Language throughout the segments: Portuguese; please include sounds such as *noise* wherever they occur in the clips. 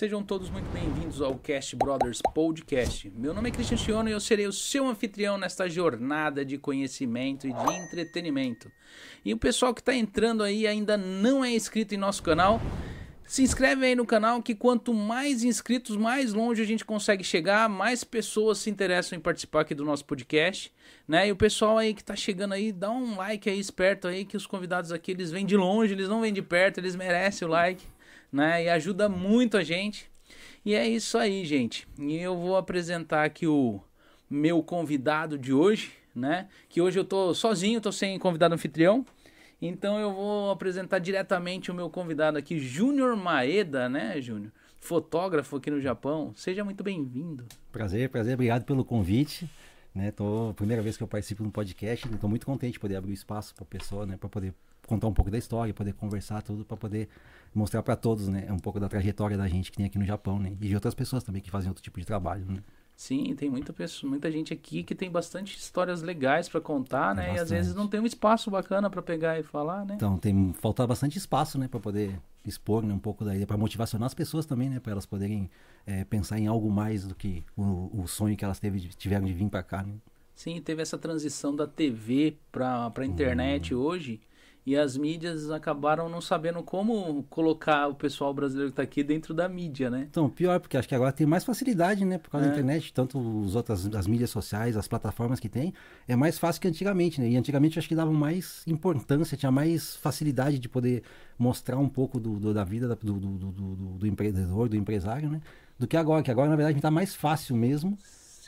Sejam todos muito bem-vindos ao Cast Brothers Podcast. Meu nome é Cristian Chiono e eu serei o seu anfitrião nesta jornada de conhecimento e de entretenimento. E o pessoal que está entrando aí ainda não é inscrito em nosso canal, se inscreve aí no canal que quanto mais inscritos, mais longe a gente consegue chegar, mais pessoas se interessam em participar aqui do nosso podcast, né? E o pessoal aí que tá chegando aí, dá um like aí esperto aí que os convidados aqui eles vêm de longe, eles não vêm de perto, eles merecem o like, né? E ajuda muito a gente. E é isso aí, gente. E eu vou apresentar aqui o meu convidado de hoje, né? Que hoje eu tô sozinho, tô sem convidado anfitrião. Então eu vou apresentar diretamente o meu convidado aqui, Júnior Maeda, né, Júnior? Fotógrafo aqui no Japão. Seja muito bem-vindo. Prazer, prazer. Obrigado pelo convite. Né, tô primeira vez que eu participo no podcast, estou muito contente de poder abrir espaço para a pessoa, né, para poder contar um pouco da história, poder conversar tudo, para poder mostrar para todos, né, um pouco da trajetória da gente que tem aqui no Japão, né, e de outras pessoas também que fazem outro tipo de trabalho, né. Sim, tem muita pessoa, muita gente aqui que tem bastante histórias legais para contar, né? E às vezes não tem um espaço bacana para pegar e falar, né? Então, tem falta bastante espaço, né, para poder expor né, um pouco daí, para motivacionar as pessoas também, né, para elas poderem é, pensar em algo mais do que o, o sonho que elas teve, tiveram de vir para cá, né? Sim, teve essa transição da TV para a internet Uhum. hoje e as mídias acabaram não sabendo como colocar o pessoal brasileiro que está aqui dentro da mídia, né? Então, pior, porque acho que agora tem mais facilidade, né? Por causa É. da internet, tanto os outras, as mídias sociais, as plataformas que tem, é mais fácil que antigamente, né? E antigamente acho que davam mais importância, tinha mais facilidade de poder mostrar um pouco do, do- da vida da- do, do, do, do- do empreendedor, do empresário, né? Do que agora, que agora na verdade tá mais fácil mesmo,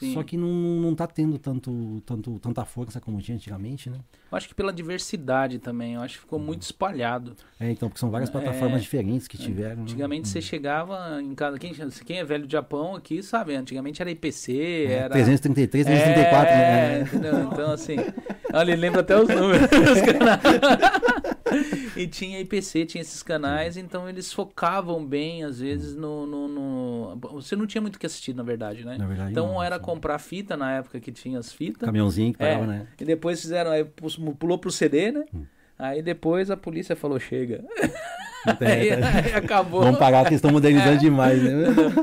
Sim. só que não, não tá tendo tanto, tanto, tanta força como tinha antigamente, né? Eu acho que pela diversidade também, eu acho que ficou muito espalhado. É, então, porque são várias É. plataformas diferentes que tiveram. né? Antigamente você chegava em casa, quem, quem é velho do Japão aqui sabe, antigamente era IPC, É, era 333, 334, é, né? entendeu? Então, assim, olha, ele lembra até os números. *laughs* *laughs* e tinha IPC, tinha esses canais, então eles focavam bem, às vezes, no, no, no- Você não tinha muito o que assistir, na verdade, né? Na verdade, então não, era sim. comprar fita na época que tinha as fitas. Caminhãozinho que É, parava, né? E depois fizeram, aí pulou pro CD, né? Hum. Aí depois a polícia falou, chega. É, *laughs* aí, é. aí acabou. Vamos pagar que eles estão modernizando demais, né?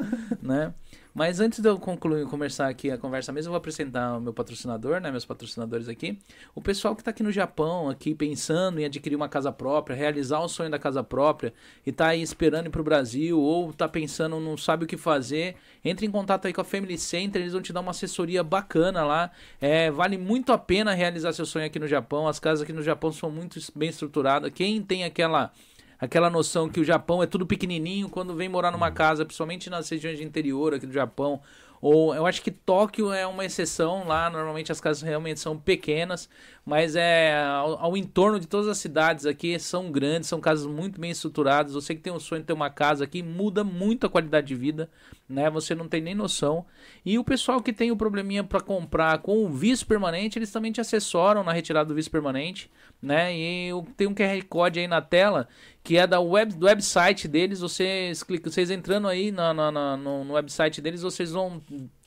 *laughs* né? Mas antes de eu concluir, começar aqui a conversa mesmo, eu vou apresentar o meu patrocinador, né? Meus patrocinadores aqui. O pessoal que está aqui no Japão, aqui pensando em adquirir uma casa própria, realizar o sonho da casa própria e tá aí esperando ir pro Brasil ou tá pensando, não sabe o que fazer, entre em contato aí com a Family Center, eles vão te dar uma assessoria bacana lá. É, vale muito a pena realizar seu sonho aqui no Japão. As casas aqui no Japão são muito bem estruturadas. Quem tem aquela aquela noção que o Japão é tudo pequenininho quando vem morar numa casa, principalmente nas regiões de interior aqui do Japão. Ou eu acho que Tóquio é uma exceção lá, normalmente as casas realmente são pequenas, mas é ao, ao entorno de todas as cidades aqui são grandes, são casas muito bem estruturadas. Você que tem um sonho de ter uma casa aqui muda muito a qualidade de vida, né? Você não tem nem noção. E o pessoal que tem o probleminha para comprar com o visto permanente, eles também te assessoram na retirada do visto permanente, né? E eu tenho um QR Code aí na tela que é da web, do website deles. Vocês, clicam, vocês entrando aí na, na- na- no, no website deles, vocês vão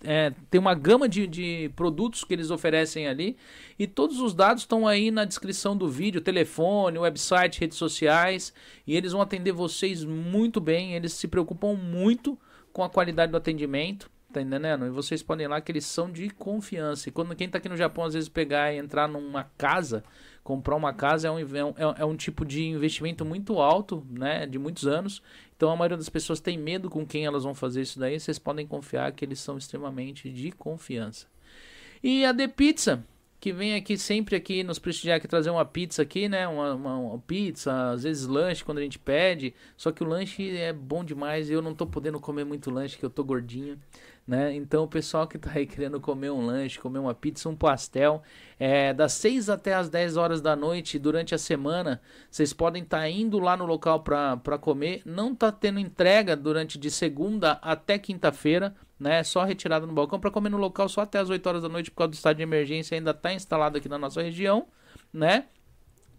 é, ter uma gama de, de produtos que eles oferecem ali. E todos os dados estão aí na descrição do vídeo: telefone, website, redes sociais. E eles vão atender vocês muito bem. Eles se preocupam muito com a qualidade do atendimento. Tá entendendo? E vocês podem ir lá que eles são de confiança. E quando quem tá aqui no Japão às vezes pegar e entrar numa casa, comprar uma casa é um, é um, é um tipo de investimento muito alto, né? De muitos anos. Então a maioria das pessoas tem medo com quem elas vão fazer isso daí. Vocês podem confiar que eles são extremamente de confiança. E a The Pizza, que vem aqui sempre aqui nos prestigiar aqui trazer uma pizza aqui, né? Uma, uma- uma pizza, às vezes lanche quando a gente pede. Só que o lanche é bom demais eu não tô podendo comer muito lanche, que eu tô gordinho, né? Então o pessoal que tá aí querendo comer um lanche, comer uma pizza, um pastel, é, das 6 até as 10 horas da noite durante a semana, vocês podem estar indo lá no local para comer. Não tá tendo entrega durante de segunda até quinta-feira, né? Só retirada no balcão para comer no local só até as 8 horas da noite por causa do estado de emergência ainda está instalado aqui na nossa região, né?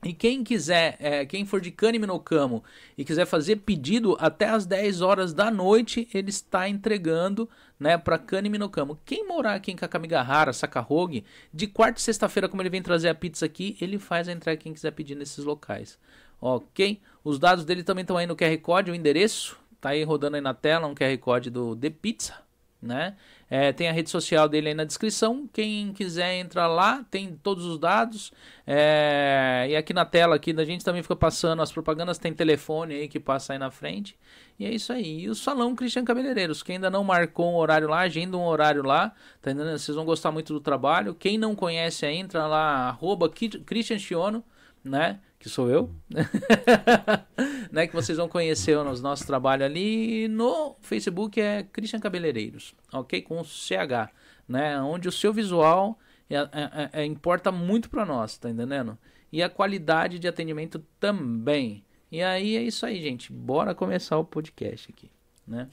E quem quiser, é, quem for de Cânime no Camo e quiser fazer pedido até as 10 horas da noite, ele está entregando, né, para Cânime no Camo. Quem morar aqui em Kakamigahara, Sakahogi, de quarta e sexta-feira, como ele vem trazer a pizza aqui, ele faz a entrega quem quiser pedir nesses locais. Ok? Os dados dele também estão aí no QR Code, o endereço tá aí rodando aí na tela um QR Code do The Pizza, né? É, tem a rede social dele aí na descrição. Quem quiser entrar lá, tem todos os dados. É, e aqui na tela aqui da gente também fica passando as propagandas, tem telefone aí que passa aí na frente. E é isso aí. E o Salão Cristian Cabeleireiros, quem ainda não marcou um horário lá, agenda um horário lá, tá entendendo? Vocês vão gostar muito do trabalho. Quem não conhece, entra lá, arroba Christian Chiono, né? que sou eu, *laughs* né? Que vocês vão conhecer o nosso trabalho ali. No Facebook é Christian Cabeleireiros, ok? Com CH, né? Onde o seu visual é, é, é, é importa muito para nós, tá entendendo? E a qualidade de atendimento também. E aí é isso aí, gente. Bora começar o podcast aqui, né?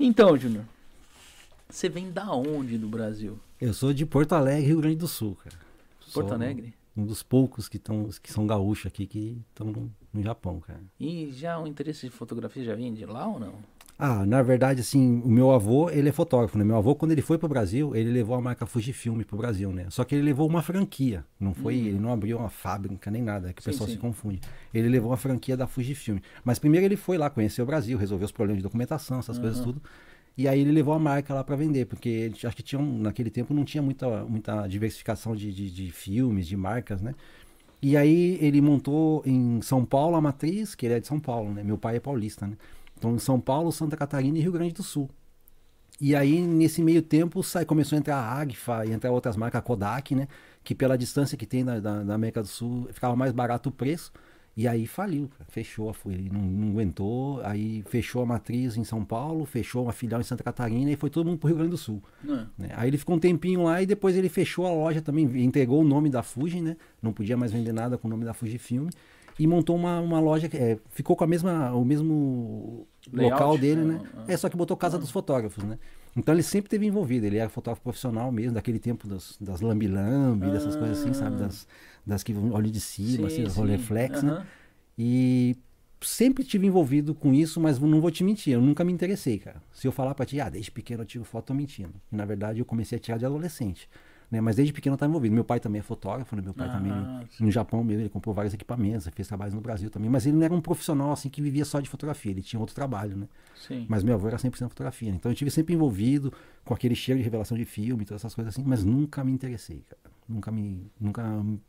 Então, Júnior, você vem da onde do Brasil? Eu sou de Porto Alegre, Rio Grande do Sul, cara. Porto Alegre? Um dos poucos que, tão, que são gaúchos aqui que estão no, no, Japão, cara. E já o interesse de fotografia já vinha de lá ou não? Ah, na verdade, assim, o meu avô, ele é fotógrafo, né? Meu avô, quando ele foi para o Brasil, ele levou a marca Fujifilm para o Brasil, né? Só que ele levou uma franquia, não foi, hum. ele não abriu uma fábrica nem nada, é que o sim, pessoal sim. se confunde. Ele levou uma franquia da Fujifilm. Mas primeiro ele foi lá conhecer o Brasil, resolver os problemas de documentação, essas uhum. coisas tudo. E aí ele levou a marca lá para vender, porque acho que tinha, naquele tempo não tinha muita, muita diversificação de, de, de filmes, de marcas, né? E aí ele montou em São Paulo a matriz, que ele é de São Paulo, né? Meu pai é paulista, né? Então em São Paulo, Santa Catarina e Rio Grande do Sul. E aí nesse meio tempo sai, começou a entrar a Agfa e entrar outras marcas, a Kodak, né? Que pela distância que tem da, da, da América do Sul ficava mais barato o preço. E aí faliu, cara. fechou, ele não, não, aguentou, aí fechou a matriz em São Paulo, fechou uma filial em Santa Catarina e foi todo mundo pro Rio Grande do Sul. É. Né? Aí ele ficou um tempinho lá e depois ele fechou a loja também, entregou o nome da Fuji, né? Não podia mais vender nada com o nome da Fuji Filme e montou uma, uma loja que é, ficou com a mesma, o mesmo Layout, local dele, né? É, só que botou Casa ah. dos Fotógrafos, né? Então ele sempre teve envolvido, ele era fotógrafo profissional mesmo, daquele tempo das, das lambi-lambi, ah. dessas coisas assim, sabe? Das, das que olham de cima, sim, assim, Rolleiflex, uhum. né? E sempre tive envolvido com isso, mas não vou te mentir, eu nunca me interessei, cara. Se eu falar pra ti, ah, desde pequeno eu tiro foto, tô mentindo. E, na verdade, eu comecei a tirar de adolescente. Né? Mas desde pequeno eu estava envolvido. Meu pai também é fotógrafo, né? Meu pai ah, também, sim. no Japão mesmo, ele comprou vários equipamentos, fez trabalhos no Brasil também. Mas ele não era um profissional assim que vivia só de fotografia, ele tinha outro trabalho, né? Sim. Mas meu avô era 100% fotografia. Né? Então eu tive sempre envolvido com aquele cheiro de revelação de filme, todas essas coisas assim, mas nunca me interessei, cara. Nunca me. Nunca.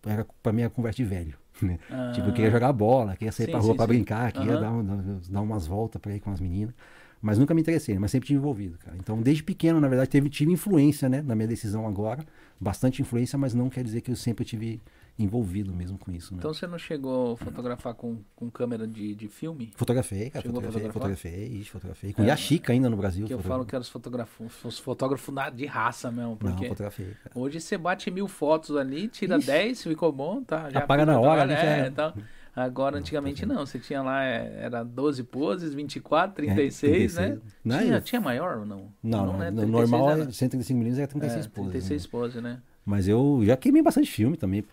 Era, pra mim era conversa de velho. *laughs* Né? Ah. Tipo, eu queria jogar bola, queria sair sim, pra rua sim, pra sim. brincar, queria uhum. dar, dar umas voltas pra ir com as meninas. Mas nunca me interessei, mas sempre tive envolvido, cara. Então, desde pequeno, na verdade, teve, tive influência, né, na minha decisão agora. Bastante influência, mas não quer dizer que eu sempre tive envolvido mesmo com isso. Né? Então você não chegou a fotografar com, com câmera de, de filme? Fotografei, cara. Chegou fotografei, fotografei, isso, fotografei. Com é, Yashica ainda no Brasil. Que eu falo que era os fotógrafos, os fotógrafos de raça mesmo. Porque não, fotografei. Cara. Hoje você bate mil fotos ali, tira Ixi. 10, ficou bom, tá? Já Apaga na hora, ali, é, então, Agora, antigamente não, você tinha lá, é, era 12 poses, 24, 36, é, 36. né? Não, tinha, eu... tinha maior ou não? Não, não, não, não normal, era... 135mm é 36 é, poses. 36 né? poses, né? Mas eu já queimei bastante filme também.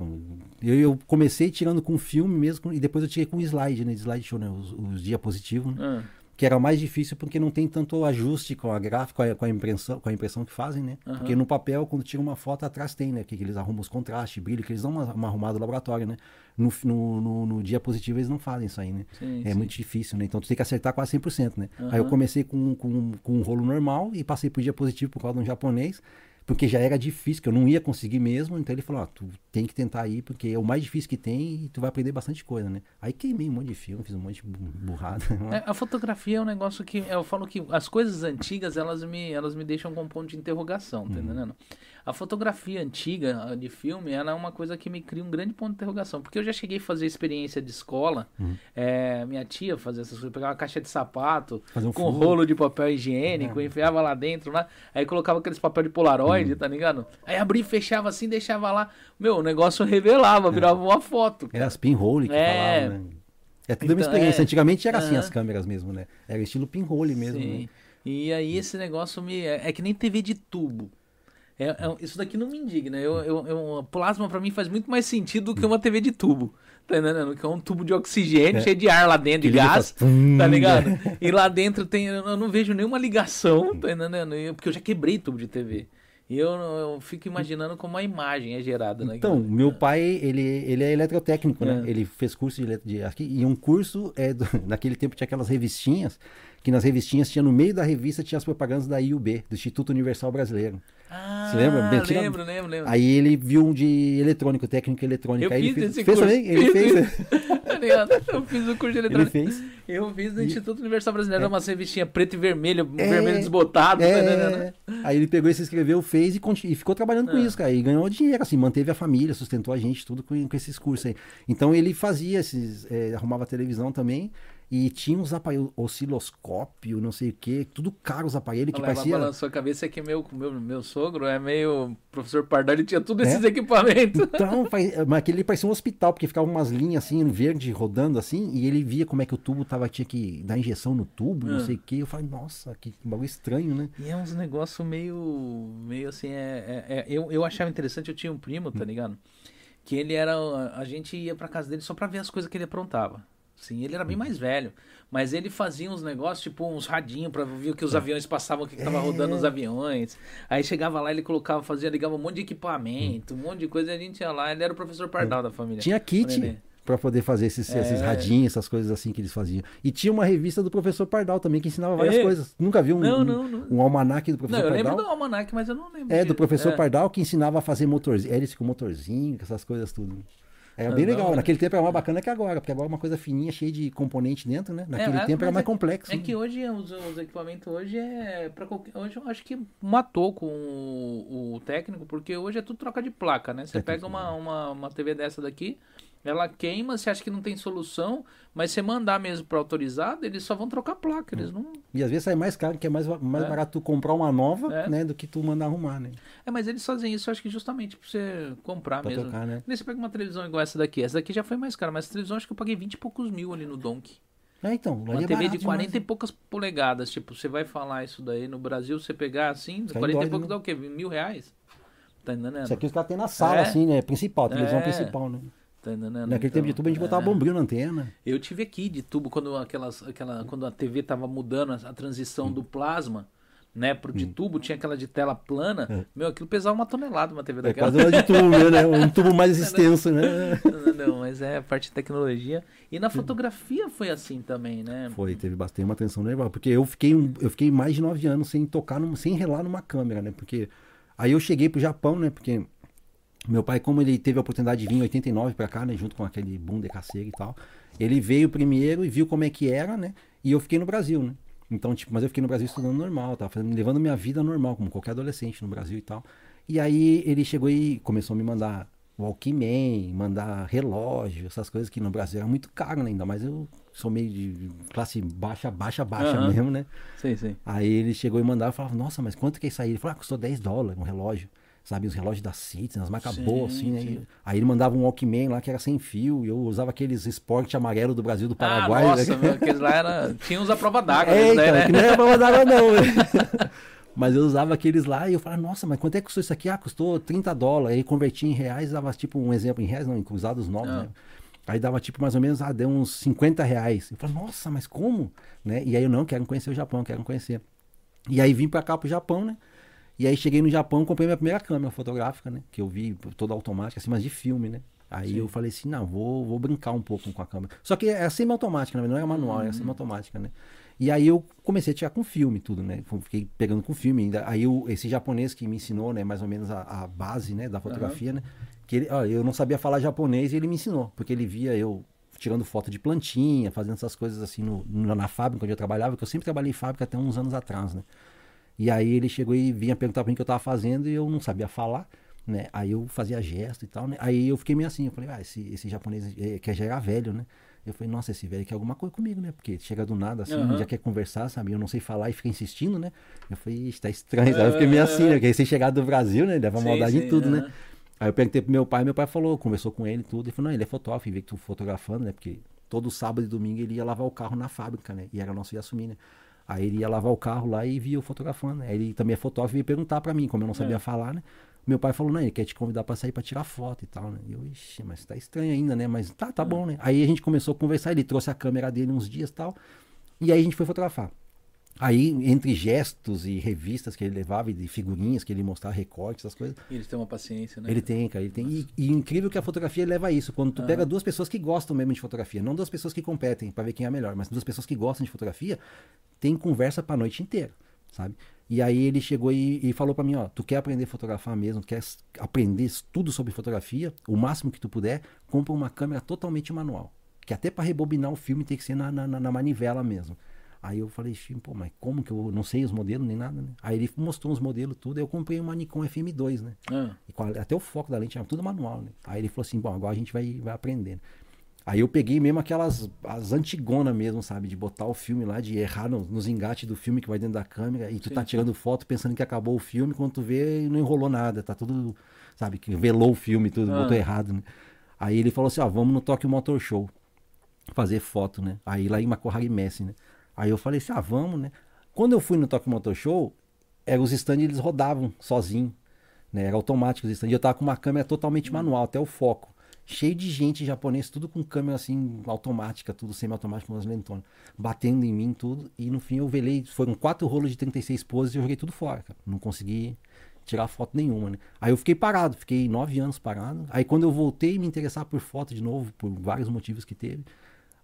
Eu, eu comecei tirando com filme mesmo, e depois eu tirei com slide, né? Slide show, né? Os, os diapositivos, né? Ah que era mais difícil porque não tem tanto ajuste com a gráfica, com a impressão, com a impressão que fazem, né? Uhum. Porque no papel, quando tira uma foto, atrás tem, né? Que, que eles arrumam os contrastes, brilho, que eles dão uma, uma arrumada no laboratório, né? No, no, no, no diapositivo eles não fazem isso aí, né? Sim, é sim. muito difícil, né? Então tu tem que acertar quase 100%, né? Uhum. Aí eu comecei com, com, com um rolo normal e passei pro diapositivo por causa de um japonês porque já era difícil, que eu não ia conseguir mesmo, então ele falou, ó, tu tem que tentar ir, porque é o mais difícil que tem e tu vai aprender bastante coisa, né? Aí queimei um monte de filme, fiz um monte de burrada. É, a fotografia é um negócio que, eu falo que as coisas antigas, elas me, elas me deixam com um ponto de interrogação, tá uhum. entendendo? A fotografia antiga de filme, ela é uma coisa que me cria um grande ponto de interrogação. Porque eu já cheguei a fazer experiência de escola. Uhum. É, minha tia fazia essas coisas, pegava uma caixa de sapato um com um rolo de papel higiênico, uhum. enfiava lá dentro, lá, aí colocava aqueles papel de polaroid, uhum. tá ligado? Aí abria e fechava assim, deixava lá. Meu, o negócio revelava, é. virava uma foto. Era as pinhole que é... falavam, né? É tudo então, uma experiência. É... Antigamente era assim as câmeras mesmo, né? Era estilo pinhole mesmo, Sim. né? E aí esse negócio me. É, é que nem TV de tubo. É, é, isso daqui não me indigna. Eu, eu, eu, plasma para mim faz muito mais sentido do que uma TV de tubo. Tá entendendo? Que é um tubo de oxigênio é. cheio de ar lá dentro, de gás. Faz... Tá ligado? e lá dentro tem. Eu não vejo nenhuma ligação, tá entendendo? Porque eu já quebrei tubo de TV. E eu, eu fico imaginando como a imagem é gerada. Né? Então, meu pai, ele, ele é eletrotécnico, né? É. Ele fez curso de, de aqui, e um curso, é do, *laughs* naquele tempo tinha aquelas revistinhas que nas revistinhas tinha no meio da revista tinha as propagandas da IUB, do Instituto Universal Brasileiro. Ah, Você lembra? Bem, tira- lembro, lembro, lembro. Aí ele viu um de eletrônico, técnico eletrônico. eu aí ele fiz fez, esse fez curso. também? Ele Fiz fez. *laughs* Tá ligado? eu fiz o curso de Ele eletrônica. fez. Eu fiz no Instituto Universal Brasileiro, era uma revistinha preto e vermelho, É, vermelho desbotado. tá entendendo? É, aí ele pegou e se inscreveu, fez e, conti- e ficou trabalhando com Ah. isso, cara. E ganhou dinheiro, assim, manteve a família, sustentou a gente, tudo com, com esses cursos aí. Então ele fazia esses, é, arrumava televisão também. E tinha uns aparelhos, osciloscópio, não sei o que, tudo caro os aparelhos que parecia. balançou a cabeça que meu, meu, meu sogro é meio professor Pardal, ele tinha todos É? esses equipamentos. Então, *laughs* mas aquele parecia um hospital, porque ficava umas linhas assim, verde, rodando assim, e ele via como é que o tubo tava, tinha que dar injeção no tubo, não Ah. sei o que. Eu falei, nossa, que bagulho estranho, né? E é uns negócios meio. meio assim, é, é- é- eu, eu achava interessante, eu tinha um primo, tá ligado? Que ele era. A gente ia pra casa dele só pra ver as coisas que ele aprontava. Sim, ele era bem mais velho. Mas ele fazia uns negócios, tipo uns radinhos pra ver o que os aviões passavam, o que, que tava É. rodando os aviões. Aí chegava lá, ele colocava, fazia, ligava um monte de equipamento, um monte de coisa, e a gente ia lá, ele era o professor Pardal da família. Tinha kit pra poder fazer esses, esses É. radinhos, essas coisas assim que eles faziam. E tinha uma revista do professor Pardal também que ensinava várias É? coisas. Nunca viu um, Não, não, não. um almanaque do Não, professor eu lembro Pardal? do almanac, mas eu não lembro. É, do professor é. Pardal que ensinava a fazer motorzinho, hélice com motorzinho, essas coisas tudo. Era bem não, legal. né? Naquele tempo era mais bacana que agora, porque agora é uma coisa fininha, cheia de componente dentro, né? Naquele É, tempo era mais é complexo. É né? que hoje os, os equipamentos hoje é para qualquer, hoje eu acho que matou com o, o técnico, porque hoje é tudo troca de placa, né? Você É pega uma, uma, uma TV dessa daqui, ela queima, você acha que não tem solução, mas você mandar mesmo para autorizado, eles só vão trocar placa, eles não. E às vezes sai mais caro, que é mais, mais É. barato tu comprar uma nova, É. né? Do que tu mandar arrumar, né? É, mas eles fazem isso, eu acho que justamente para você comprar Pra mesmo. trocar, né? Nem Você pega uma televisão igual essa daqui, essa daqui já foi mais cara, mas essa televisão acho que eu paguei 20 e poucos mil ali no Donk. É, então. Uma é TV barato de 40 demais, e poucas polegadas. Tipo, você vai falar isso daí no Brasil, você pegar assim, Sai 40 e poucos né? dá o quê? Mil reais? Tá entendendo? Isso aqui os caras têm na sala, É. assim, né? Principal, televisão É. principal, né? Entendendo? Naquele tempo de tubo a gente é. botava bombril na antena. Eu tive aqui de tubo quando aquelas, aquela, quando a TV tava mudando a, a transição do plasma, né, pro de tubo, tinha aquela de tela plana. Hum. É. Meu, aquilo pesava uma tonelada uma TV É daquela. quase uma de tubo, né? *laughs* Um tubo mais extenso, né? não, não, mas é a parte de tecnologia. E na fotografia foi assim também, né? Foi, teve bastante uma atenção nervosa. Porque eu fiquei, um- eu fiquei mais de nove anos sem tocar, num- sem relar numa câmera, né? Porque aí eu cheguei pro Japão, né? Porque meu pai, como ele teve a oportunidade de vir em 89 pra cá, né? Junto com aquele boom de caceira e tal. Ele veio primeiro e viu como é que era, né? E eu fiquei no Brasil, né? Então, tipo, mas eu fiquei no Brasil estudando normal, fazendo, levando minha vida normal, como qualquer adolescente no Brasil e tal. E aí ele chegou e começou a me mandar Walkman, mandar relógio, essas coisas que no Brasil era muito caro, né? Ainda mais eu sou meio de classe baixa, baixa, baixa Aham. mesmo, né? Sim, sim. Aí ele chegou e mandava e falava, nossa, mas quanto que é isso aí? Ele falou, ah, custou 10 dólares um relógio. Sabe, os relógios da Citizen, as marcas boas, assim, né? sim. Aí ele mandava um Walkman lá que era sem fio, e eu usava aqueles esporte amarelo do Brasil, do Paraguai. ah, né? nossa, meu, aqueles lá era... tinha uns à prova d'água, *laughs* É, esses então, daí, que né? não era pra mandar água, não. né? Mas eu usava aqueles lá e eu falava, nossa, mas quanto é que custou isso aqui? Ah, custou 30 dólares. Aí convertia em reais, dava tipo um exemplo, em reais não, em cruzados novos, Ah. né? Aí dava tipo mais ou menos, ah, deu uns 50 reais. Eu falei, nossa, mas como? Né? E aí eu não quero conhecer o Japão, quero conhecer. E aí vim pra cá pro Japão, né? E aí cheguei no Japão, comprei minha primeira câmera fotográfica, né? Que eu vi toda automática, assim, mas de filme, né? Aí Sim. eu falei assim, não, vou, vou brincar um pouco com a câmera. Só que é semi-automática, né? não é manual, Uhum. é semi-automática, né? E aí eu comecei a tirar com filme tudo, né? Fiquei pegando com filme ainda. Aí eu, esse japonês que me ensinou, né, mais ou menos a, a base, né, da fotografia, né? Que ele, ó, eu não sabia falar japonês e ele me ensinou, porque ele via eu tirando foto de plantinha, fazendo essas coisas assim no, no- na fábrica onde eu trabalhava, que eu sempre trabalhei em fábrica até uns anos atrás, né? E aí ele chegou e vinha perguntar pra mim o que eu tava fazendo e eu não sabia falar, né? Aí eu fazia gesto e tal, né? Aí eu fiquei meio assim, eu falei, ah, esse, esse japonês eh, que já era velho, né? Eu falei, nossa, esse velho quer alguma coisa comigo, né? Porque chega do nada assim, Aham. já quer conversar, sabe? Eu não sei falar e fica insistindo, né? Eu falei, ixi, tá estranho, sabe? Eu fiquei meio assim, né? Porque recém chegado do Brasil, né? Leva maldade sim, em tudo, né? aham. Aí eu perguntei pro meu pai, meu pai falou, conversou com ele e tudo. Ele falou, não, ele é fotógrafo, vê que tu fotografando, né? Porque todo sábado e domingo ele ia lavar o carro na fábrica, né? E era nosso ia assumir, né? Aí ele ia lavar o carro lá e via eu fotografando. né? Aí ele também é fotógrafo e veio perguntar pra mim, como eu não sabia É. falar, né? Meu pai falou, não, ele quer te convidar pra sair pra tirar foto e tal, né? E eu, ixi, mas tá estranho ainda, né? Mas tá, tá bom, né? Aí a gente começou a conversar, ele trouxe a câmera dele uns dias e tal. E aí a gente foi fotografar. Aí, entre gestos e revistas que ele levava, e figurinhas que ele mostrava, recortes, essas coisas, E eles têm uma paciência, né? ele tem, cara, ele tem. E, e incrível que a fotografia leva a isso. Quando tu pega duas pessoas que gostam mesmo de fotografia, não duas pessoas que competem pra ver quem é melhor, mas duas pessoas que gostam de fotografia, tem conversa pra noite inteira, sabe? E aí ele chegou e, e falou para mim, ó, tu quer aprender a fotografar mesmo, tu quer aprender tudo sobre fotografia, o máximo que tu puder, compra uma câmera totalmente manual. Que até para rebobinar o filme tem que ser na, na, na manivela mesmo. Aí eu falei, pô, mas como que eu não sei os modelos nem nada, né? Aí ele mostrou os modelos tudo, aí eu comprei uma Nikon FM2, né? Ah. E até o foco da lente era tudo manual, né? Aí ele falou assim, bom, agora a gente vai, vai aprendendo. Aí eu peguei mesmo aquelas as antigonas mesmo, sabe? De botar o filme lá, de errar no, nos engates do filme que vai dentro da câmera e tu Sim. tá tirando foto pensando que acabou o filme, quando tu vê não enrolou nada, tá tudo, sabe? Que velou o filme, tudo, ah. botou errado, né? Aí ele falou assim, ó, vamos no Tokyo Motor Show fazer foto, né? Aí lá em Makohari Messi, né? Aí eu falei assim, ah, vamos, né? Quando eu fui no Tokyo Motor Show, era, os stands eles rodavam sozinho, né? Era automático os stands. Eu tava com uma câmera totalmente manual, até o foco cheio de gente japonês, tudo com câmera assim automática, tudo semi-automático, umas lentonas, batendo em mim tudo. E no fim eu velei, foram quatro rolos de 36 poses e eu joguei tudo fora, cara. Não consegui tirar foto nenhuma, né? Aí eu fiquei parado, fiquei nove anos parado. Aí quando eu voltei a me interessar por foto de novo, por vários motivos que teve,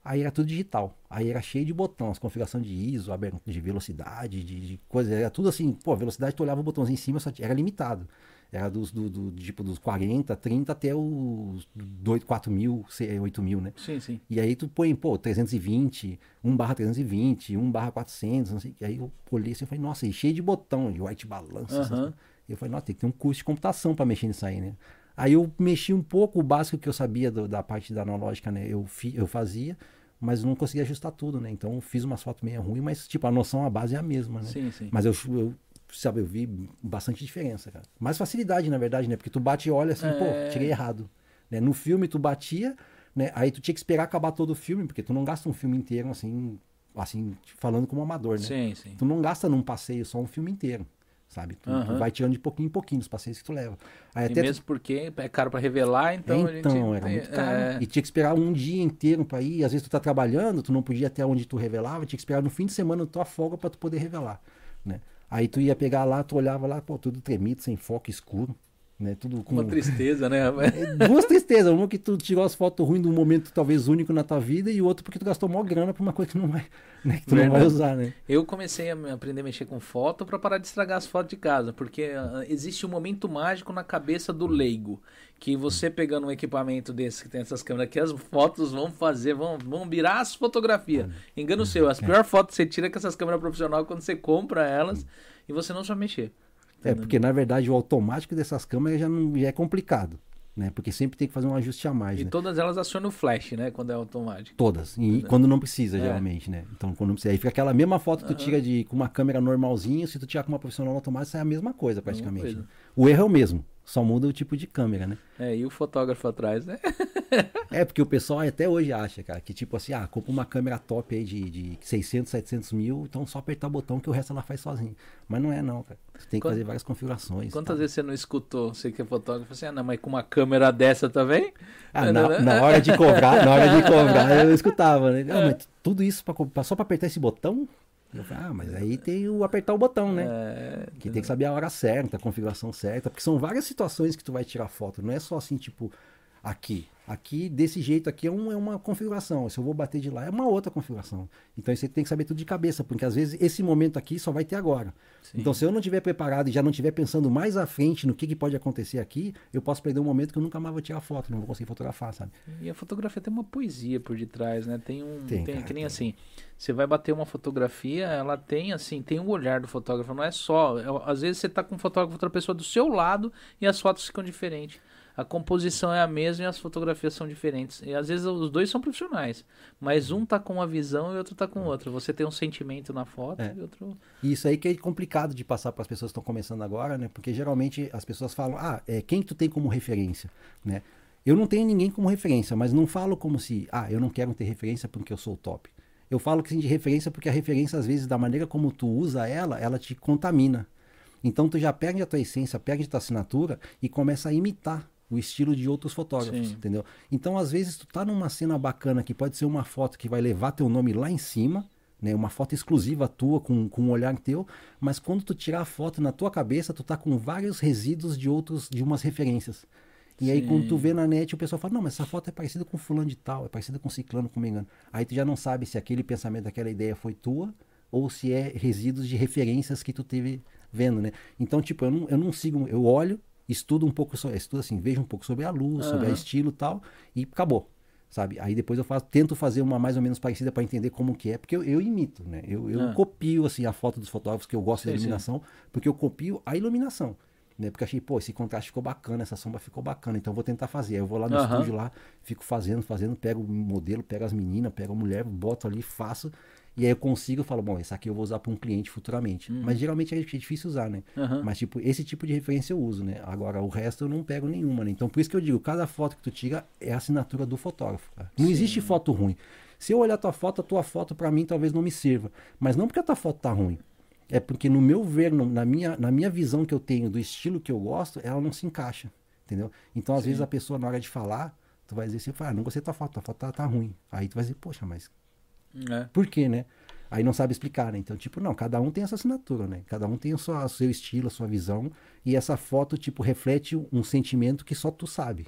aí era tudo digital. Aí era cheio de botão, as configurações de ISO, de velocidade, de, de coisa, era tudo assim, pô, velocidade tu olhava o botãozinho em cima, só era limitado. Era dos, do, do, tipo, dos 40, 30 até os 2, 4 mil, 8 mil, né? Sim, sim. E aí tu põe, pô, 320, 1 barra 320, 1 barra 400, não sei. E aí eu olhei assim e falei, nossa, e cheio de botão, de white balance. Uhum. E eu falei, nossa, tem que ter um curso de computação para mexer nisso aí, né? Aí eu mexi um pouco o básico que eu sabia do, da parte da analógica, né? Eu, fi, eu fazia, mas não conseguia ajustar tudo, né? Então eu fiz umas fotos meio ruins, mas tipo, a noção, a base é a mesma, né? Sim, sim. Mas eu, eu sabe, eu vi bastante diferença, cara. Mais facilidade, na verdade, né? Porque tu bate e olha assim, é... pô, tirei errado. Né? No filme tu batia, né? Aí tu tinha que esperar acabar todo o filme, porque tu não gasta um filme inteiro assim, assim, falando como amador, né? Sim, sim. Tu não gasta num passeio só um filme inteiro. Sabe? Tu, tu vai tirando de pouquinho em pouquinho os passeios que tu leva. Aí e mesmo tu... porque é caro para revelar, então. É, então, gente... era muito caro. É... E tinha que esperar um dia inteiro para ir. Às vezes tu tá trabalhando, tu não podia até onde tu revelava, tinha que esperar no fim de semana tua folga para tu poder revelar. Né? Aí tu ia pegar lá, tu olhava lá, pô, tudo tremido, sem foco, escuro. Né? Tudo com... Uma tristeza, né? É, duas tristezas. Uma que tu tirou as fotos ruins de um momento talvez único na tua vida e o outro porque tu gastou maior grana pra uma coisa que não vai, né? que tu não vai usar, né? Eu comecei a aprender a mexer com foto para parar de estragar as fotos de casa, porque uh, existe um momento mágico na cabeça do leigo, que você pegando um equipamento desse que tem essas câmeras aqui, as fotos vão fazer, vão, vão virar as fotografias. Engano seu, as é. piores fotos que você tira com essas câmeras profissionais quando você compra elas e você não sabe mexer. É, porque na verdade o automático dessas câmeras já, não, já é complicado. Né? Porque sempre tem que fazer um ajuste a mais. E né? todas elas acionam o flash, né? Quando é automático. Todas. E né? quando não precisa, é. geralmente, né? Então, quando não precisa. Aí fica aquela mesma foto que tu tira de, com uma câmera normalzinha, se tu tirar com uma profissional automática, é a mesma coisa, praticamente. Mesma coisa. O erro é o mesmo. Só muda o tipo de câmera, né? É, e o fotógrafo atrás, né? *laughs* é, porque o pessoal até hoje acha, cara, que tipo assim, ah, compra uma câmera top aí de, de 600, 700 mil, então só apertar o botão que o resto ela faz sozinho. Mas não é não, cara. Você tem que Quanto, fazer várias configurações. Quantas tá? vezes você não escutou, você que é fotógrafo, assim, ah, não, mas com uma câmera dessa também? Ah, na, na hora de cobrar, na hora de cobrar, eu *laughs* escutava, né? Ah, mas tudo isso pra, só pra apertar esse botão? Eu falei, ah, mas aí tem o apertar o botão, né? É... Que tem que saber a hora certa, a configuração certa, porque são várias situações que tu vai tirar foto, não é só assim, tipo, aqui. Aqui, desse jeito aqui, é, um, é uma configuração. Se eu vou bater de lá, é uma outra configuração. Então você tem que saber tudo de cabeça, porque às vezes esse momento aqui só vai ter agora. Sim. Então, se eu não estiver preparado e já não estiver pensando mais à frente no que, que, pode acontecer aqui, eu posso perder um momento que eu nunca mais vou tirar foto, não vou conseguir fotografar, sabe? E a fotografia tem uma poesia por detrás, né? Tem um. Tem, tem cara, que nem tem. assim. Você vai bater uma fotografia, ela tem assim, tem o um olhar do fotógrafo, não é só. É, às vezes você está com um fotógrafo, outra pessoa do seu lado e as fotos ficam diferentes a composição é a mesma e as fotografias são diferentes. E às vezes os dois são profissionais, mas um tá com uma visão e outro tá com outra. Você tem um sentimento na foto é. e outro. Isso aí que é complicado de passar para as pessoas que estão começando agora, né? Porque geralmente as pessoas falam: "Ah, é quem tu tem como referência", né? Eu não tenho ninguém como referência, mas não falo como se, ah, eu não quero ter referência porque eu sou top. Eu falo que sim de referência porque a referência às vezes da maneira como tu usa ela, ela te contamina. Então tu já perde a tua essência, perde a tua assinatura e começa a imitar o estilo de outros fotógrafos, Sim. entendeu? Então, às vezes, tu tá numa cena bacana que pode ser uma foto que vai levar teu nome lá em cima, né? Uma foto exclusiva tua, com, com um olhar teu, mas quando tu tirar a foto na tua cabeça, tu tá com vários resíduos de outros, de umas referências. E Sim. aí, quando tu vê na net, o pessoal fala, não, mas essa foto é parecida com fulano de tal, é parecida com ciclano, com me engano. Aí tu já não sabe se aquele pensamento, aquela ideia foi tua, ou se é resíduos de referências que tu teve vendo, né? Então, tipo, eu não, eu não sigo, eu olho, estudo um pouco, estudo assim, vejo um pouco sobre a luz, sobre a estilo e tal, e acabou sabe? Aí depois eu faço, tento fazer uma mais ou menos parecida para entender como que é, porque eu, eu imito, né? Eu, eu ah. copio assim a foto dos fotógrafos que eu gosto da iluminação, sim. porque eu copio a iluminação. Né? Porque achei, pô, esse contraste ficou bacana, essa sombra ficou bacana, então vou tentar fazer. Aí eu vou lá no uhum. estúdio lá, fico fazendo, fazendo, pego o modelo, pego as meninas, pego a mulher, boto ali, faço. E aí eu consigo, eu falo, bom, esse aqui eu vou usar para um cliente futuramente. Uhum. Mas geralmente é difícil usar, né? Uhum. Mas tipo, esse tipo de referência eu uso, né? Agora o resto eu não pego nenhuma, né? Então por isso que eu digo, cada foto que tu tira é a assinatura do fotógrafo. Cara. Não Sim. existe foto ruim. Se eu olhar tua foto, a tua foto para mim talvez não me sirva. Mas não porque a tua foto tá ruim. É porque no meu ver, no, na, minha, na minha visão que eu tenho do estilo que eu gosto, ela não se encaixa. Entendeu? Então, às Sim. vezes, a pessoa, na hora de falar, tu vai dizer assim, ah, não gostei da tua foto, tua foto tá, tá ruim. Aí tu vai dizer, poxa, mas. É. Por quê, né? Aí não sabe explicar, né? Então, tipo, não, cada um tem essa assinatura, né? Cada um tem o seu, o seu estilo, a sua visão. E essa foto, tipo, reflete um sentimento que só tu sabe.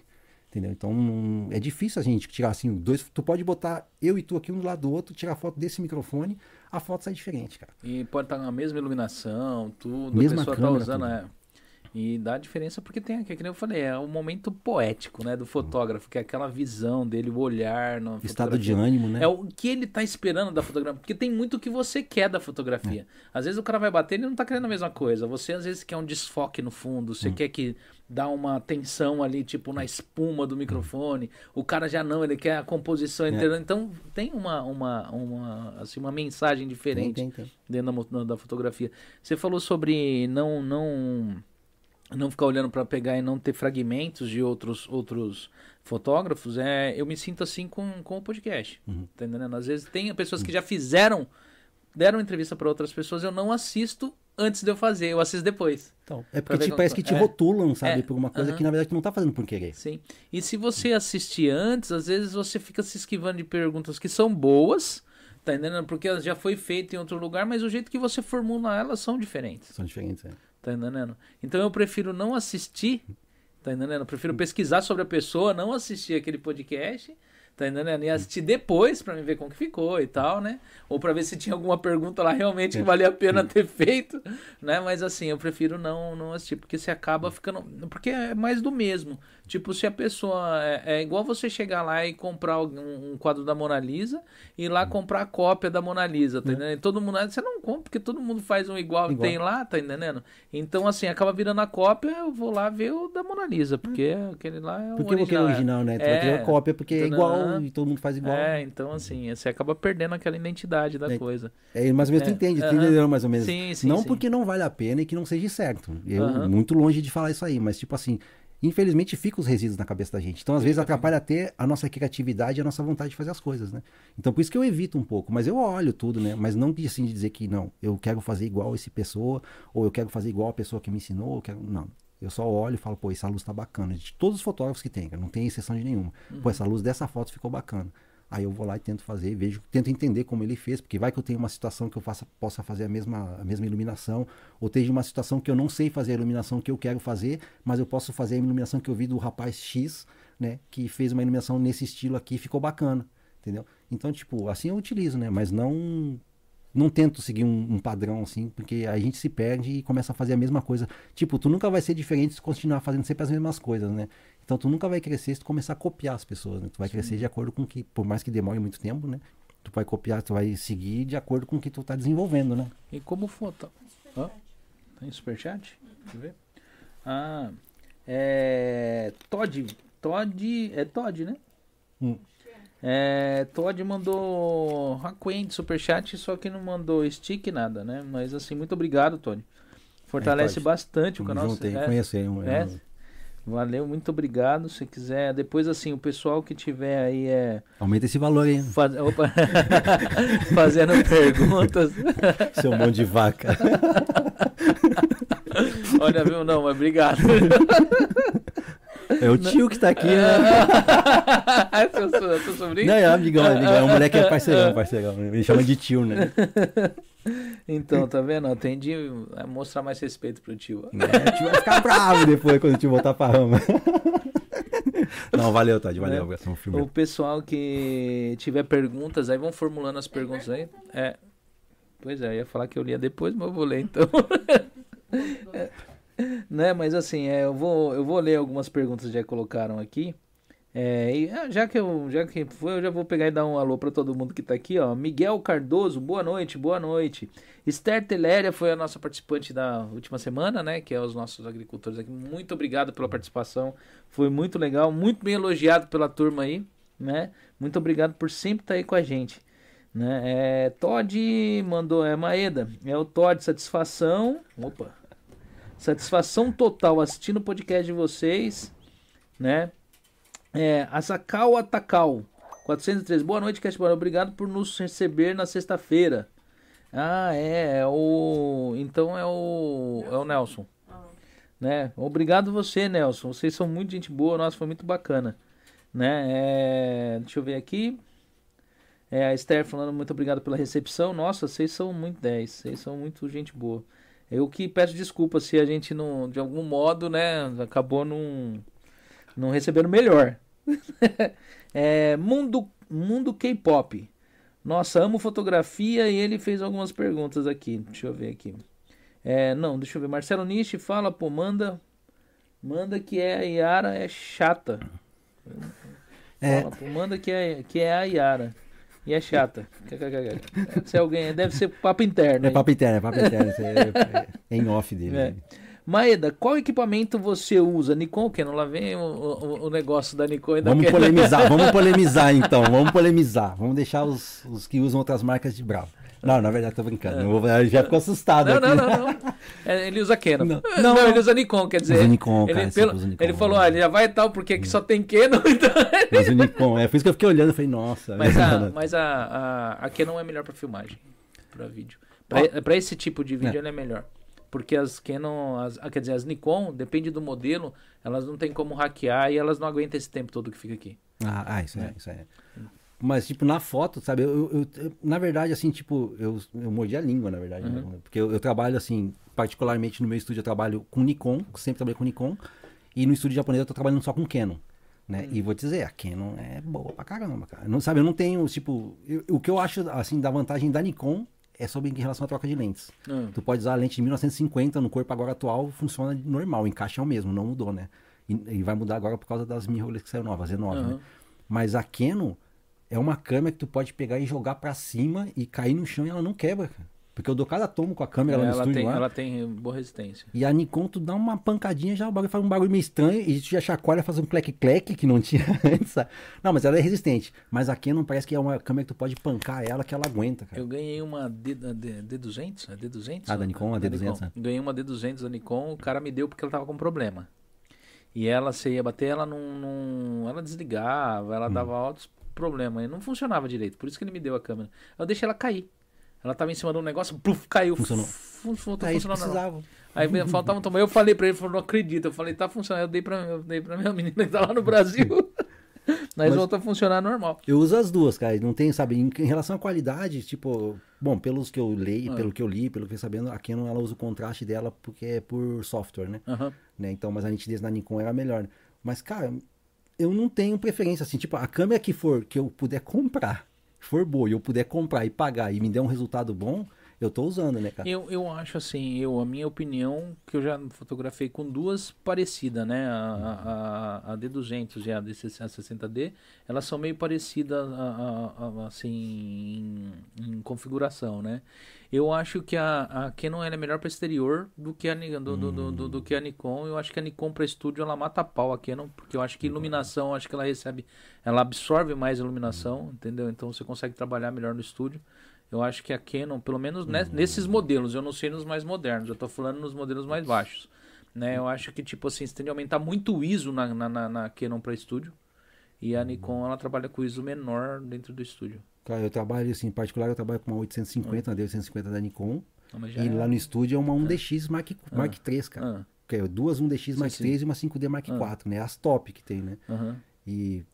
Entendeu? Então é difícil a gente tirar assim, dois. Tu pode botar eu e tu aqui um do lado do outro, tirar foto desse microfone, a foto sai diferente, cara. E pode estar na mesma iluminação, tudo, Mesma a pessoa tá câmera, tá usando, tudo. é. E dá diferença porque tem aqui, que eu falei, é o momento poético, né, do fotógrafo, que é aquela visão dele, o olhar no estado de ânimo, né? É o que ele tá esperando da fotografia, porque tem muito o que você quer da fotografia. É. Às vezes o cara vai bater, ele não tá querendo a mesma coisa. Você às vezes quer um desfoque no fundo, você hum. quer que dá uma tensão ali, tipo na espuma do microfone. O cara já não, ele quer a composição é. inteira. Então tem uma, uma, uma, assim, uma mensagem diferente tem, tem, tem. dentro da, da fotografia. Você falou sobre não não não ficar olhando para pegar e não ter fragmentos de outros outros fotógrafos, é, eu me sinto assim com, com o podcast. Uhum. Tá entendendo? Às vezes tem pessoas que já fizeram, deram entrevista para outras pessoas, eu não assisto antes de eu fazer, eu assisto depois. Então, é porque tipo, parece que te é, rotulam, sabe, é, por uma coisa uh -huh. que na verdade tu não tá fazendo por querer. Sim. E se você assistir antes, às vezes você fica se esquivando de perguntas que são boas, tá entendendo? Porque já foi feito em outro lugar, mas o jeito que você formula elas são diferentes. São diferentes, é. Tá entendendo? Então eu prefiro não assistir, tá entendendo? Eu prefiro pesquisar sobre a pessoa, não assistir aquele podcast tá entendendo? E assistir depois para ver como que ficou e tal, né? Ou para ver se tinha alguma pergunta lá realmente que valia a pena ter feito, né? Mas assim, eu prefiro não, não assistir, porque você acaba ficando. Porque é mais do mesmo. Tipo, se a pessoa. É, é igual você chegar lá e comprar um, um, quadro da Mona Lisa e ir lá comprar a cópia da Mona Lisa, tá entendendo? E todo mundo. Você não compra, porque todo mundo faz um igual, igual. tem lá, tá entendendo? Então, assim, acaba virando a cópia, eu vou lá ver o da Mona Lisa, porque hum. aquele lá é o porque original. Porque é original, né? Tu é, vai ter a cópia, porque é igual e todo mundo faz igual. É, então, assim, você acaba perdendo aquela identidade da é, coisa. É, mais ou menos é, tu entende, uh -huh. entendeu mais ou menos. Sim, sim, não sim. porque não vale a pena e que não seja certo. Eu, uh -huh. muito longe de falar isso aí, mas tipo assim, infelizmente fica os resíduos na cabeça da gente. Então, às vezes, atrapalha até a nossa criatividade e a nossa vontade de fazer as coisas, né? Então, por isso que eu evito um pouco. Mas eu olho tudo, né? Mas não assim de dizer que, não, eu quero fazer igual esse pessoa, ou eu quero fazer igual a pessoa que me ensinou, eu quero... Não. Eu só olho e falo, pô, essa luz tá bacana. De todos os fotógrafos que tem, não tem exceção de nenhuma. Uhum. Pô, essa luz dessa foto ficou bacana. Aí eu vou lá e tento fazer, vejo, tento entender como ele fez, porque vai que eu tenho uma situação que eu faça, possa fazer a mesma, a mesma iluminação, ou tenha uma situação que eu não sei fazer a iluminação que eu quero fazer, mas eu posso fazer a iluminação que eu vi do rapaz X, né, que fez uma iluminação nesse estilo aqui, ficou bacana, entendeu? Então, tipo, assim eu utilizo, né, mas não não tento seguir um, um, padrão assim, porque a gente se perde e começa a fazer a mesma coisa. Tipo, tu nunca vai ser diferente se continuar fazendo sempre as mesmas coisas, né? Então tu nunca vai crescer se tu começar a copiar as pessoas, né? Tu vai Sim. crescer de acordo com que, por mais que demore muito tempo, né? Tu vai copiar, tu vai seguir de acordo com o que tu tá desenvolvendo, né? E como foto? Oh, tem superchat? Deixa eu ver. Ah, é... Todd. Todd. É Todd, né? Hum. É, Todd mandou Hakuen de superchat, só que não mandou stick nada, né? Mas assim, muito obrigado, Todd. Fortalece é, bastante o canal. Junto, é, conhecer, é, é, Valeu, muito obrigado. Se quiser, depois assim, o pessoal que tiver aí é. Aumenta esse valor aí. Faz... Opa. *laughs* Fazendo perguntas. *laughs* Seu mão de vaca. *laughs* Olha, viu? Não, mas obrigado. É o tio que tá aqui, né? é seu, seu sobrinho? Não, é amigão, é amigão. É um moleque é parceirão, parceirão. Ele chama de tio, né? Então, tá vendo? Tem de mostrar mais respeito pro tio. É, o tio vai ficar bravo depois quando o tio voltar pra rama. *laughs* Não, valeu, Tade, valeu. É. O pessoal que tiver perguntas, aí vão formulando as perguntas aí. É. Pois é, eu ia falar que eu lia depois, mas eu vou ler então. *laughs* né, mas assim, é, eu, vou, eu vou ler algumas perguntas que já colocaram aqui. É, ah, já que eu já que foi, eu já vou pegar e dar um alô para todo mundo que tá aqui, ó. Miguel Cardoso, boa noite, boa noite. Esther Teléria foi a nossa participante da última semana, né? Que é os nossos agricultores aqui. Muito obrigado pela participação. Foi muito legal, muito bem elogiado pela turma aí, né? Muito obrigado por sempre estar tá aí com a gente. Né? É, Todd mandou, é Maeda, é o Todd, satisfação. Opa! Satisfação total assistindo o podcast de vocês, né? É, Asakal Atakal, 403. Boa noite, Cashbar. Obrigado por nos receber na sexta-feira. Ah, é, é, o. Então é o. É o Nelson. Né? Obrigado você, Nelson. Vocês são muito gente boa. Nossa, foi muito bacana. Né? É, deixa eu ver aqui. É, a Esther falando muito obrigado pela recepção. Nossa, vocês são muito 10. Vocês são muito gente boa. Eu que peço desculpa se a gente não, de algum modo, né, acabou não, não recebendo melhor. *laughs* é, mundo mundo K-pop. Nossa, amo fotografia e ele fez algumas perguntas aqui. Deixa eu ver aqui. É, não, deixa eu ver. Marcelo Nishi fala, pô, manda. Manda que é a Yara é chata. É. Fala, pô, manda que é, que é a Yara. E é chata. Deve ser alguém, deve ser papo interno. É papo interno, é papo interno. É, é, é, em off dele. É. Maeda, qual equipamento você usa? Nikon, que não lá vem o, o, o negócio da Nikon. vamos polemizar, *laughs* vamos polemizar então, vamos polemizar. Vamos deixar os, os que usam outras marcas de bravo. Não, na verdade, tô brincando. É. Vou, já ficou assustado. Não, aqui. não, não, não. É, ele usa Canon. Não, não, não ele usa Nikon, quer dizer. Usa Nikon, cara, ele, pelo, Nikon, ele falou, olha, já vai tal, porque aqui só tem Canon. *laughs* Então... Mas o Nikon, é por isso que eu fiquei olhando e falei, nossa. Mas, a, mas a, a, a Canon é melhor para filmagem, para vídeo. Para esse tipo de vídeo, é. ela é melhor. Porque as Canon, as, ah, quer dizer, as Nikon, depende do modelo, elas não tem como hackear e elas não aguentam esse tempo todo que fica aqui. Ah, ah isso é, é isso é. Mas, tipo, na foto, sabe? Eu, eu, eu, na verdade, assim, tipo, eu, eu mordi a língua, na verdade. Uhum. Né? Porque eu, eu, trabalho, assim, particularmente no meu estúdio, eu trabalho com Nikon, sempre trabalhei com Nikon. E no estúdio japonês eu tô trabalhando só com Canon. Né? Uhum. E vou te dizer, a Canon é boa pra caramba, cara. Não, sabe, eu não tenho, tipo... Eu, o que eu acho, assim, da vantagem da Nikon é sobre em relação à troca de lentes. Uhum. Tu pode usar a lente de 1950 no corpo agora atual, funciona normal, o encaixe é o mesmo, não mudou, né? E, e vai mudar agora por causa das mirrorless que saiu novas, Z9, uhum. né? Mas a Canon é uma câmera que tu pode pegar e jogar para cima e cair no chão e ela não quebra, cara. Porque eu dou cada tomo com a câmera é, lá no ela estúdio tem, lá. Ela tem boa resistência. E a Nikon, tu dá uma pancadinha, já o bagulho faz um bagulho meio estranho e tu já chacoalha, faz um clec-clec que não *laughs* tinha antes. Não, mas ela é resistente. Mas a Canon parece que é uma câmera que tu pode pancar ela que ela aguenta, cara. Eu ganhei uma D, D, D200, a D200? Ah, da Nikon, a D200. Nikon. Ganhei uma D200 da Nikon, o cara me deu porque ela tava com problema. E ela, você ia bater, ela não, não ela desligava, ela hum. dava altos problema. E não funcionava direito. Por isso que ele me deu a câmera. Eu deixei ela cair. Ela tava em cima de um negócio, pluf, caiu. Funcionou. Voltou é funcionando. Aí faltava um tomar. Eu falei pra ele, ele falou, não acredito. Eu falei, tá funcionando. Eu dei pra, eu dei pra minha *laughs* menina que tá lá no Brasil. *laughs* Mas, voltou a funcionar normal. Eu uso as duas, cara. Não tem, sabe, em, em relação à qualidade, tipo, bom, pelos que eu leio, ah. pelo que eu li, pelo que eu sabendo, a Canon ela usa o contraste dela porque é por software, né? Uhum. né? Então, mas a nitidez na Nikon era melhor. Mas, cara, eu não tenho preferência, assim, tipo, a câmera que for, que eu puder comprar, for boa e eu puder comprar e pagar e me der um resultado bom, eu tô usando, né, cara? Eu, eu acho assim, eu, a minha opinião, que eu já fotografei com duas parecidas, né? A, a, a D200 e a D60D, elas são meio parecidas, a, assim, em, em, configuração, né? Eu acho que a, a Canon é melhor para exterior do que a, do, do, do, do, do que a Nikon. Eu acho que a Nikon para estúdio ela mata a pau a Canon, porque eu acho que iluminação, acho que ela recebe, ela absorve mais iluminação, entendeu? Então você consegue trabalhar melhor no estúdio. Eu acho que a Canon, pelo menos uhum. nesses modelos, eu não sei nos mais modernos, eu tô falando nos modelos mais baixos. Né? Eu acho que, tipo assim, você tem que aumentar muito o ISO na, na, na, na Canon para estúdio. E a uhum. Nikon, ela trabalha com ISO menor dentro do estúdio. Cara, eu trabalho, assim, em particular, eu trabalho com uma 850, uma D850 da Nikon. Não, e é... lá no estúdio é uma 1DX Mark, ah. Mark III, cara. Ah. Que é duas 1DX Mark III e uma 5D Mark IV, ah. né? As top que tem, né? Uhum. E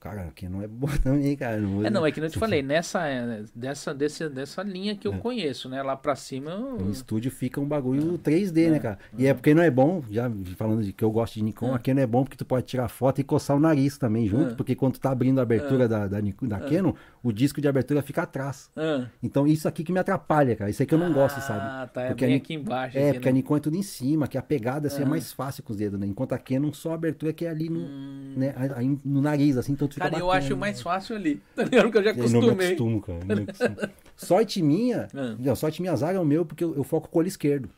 Cara, aqui não é boa *laughs* também, cara. Não é, não, é que eu te falei, nessa, é, dessa, desse, dessa linha que eu é. conheço, né? Lá pra cima. Eu... O estúdio fica um bagulho 3D, é. né, cara? E é porque não é bom, já falando de que eu gosto de Nikon, é. aqui não é bom porque tu pode tirar foto e coçar o nariz também junto, é. porque quando tu tá abrindo a abertura da, da, da Canon, o disco de abertura fica atrás. Ah. Então isso aqui que me atrapalha, cara. Isso aí que eu não gosto, sabe? Ah, tá. É Porque bem a Ni- aqui embaixo. É, aqui, porque a né? Nikon é tudo em cima, que a pegada assim, é mais fácil com os dedos, né? Enquanto a Canon só a abertura que é ali no, né, aí no nariz, assim, então tu fica Hum. Cara, eu batendo. acho mais fácil ali. *laughs* Tá eu já Eu não me acostumei. acostumo, cara. não me acostumo. sorte minha, *laughs* Ah. não, sorte minha zaga é o meu, porque eu, eu foco com o olho esquerdo.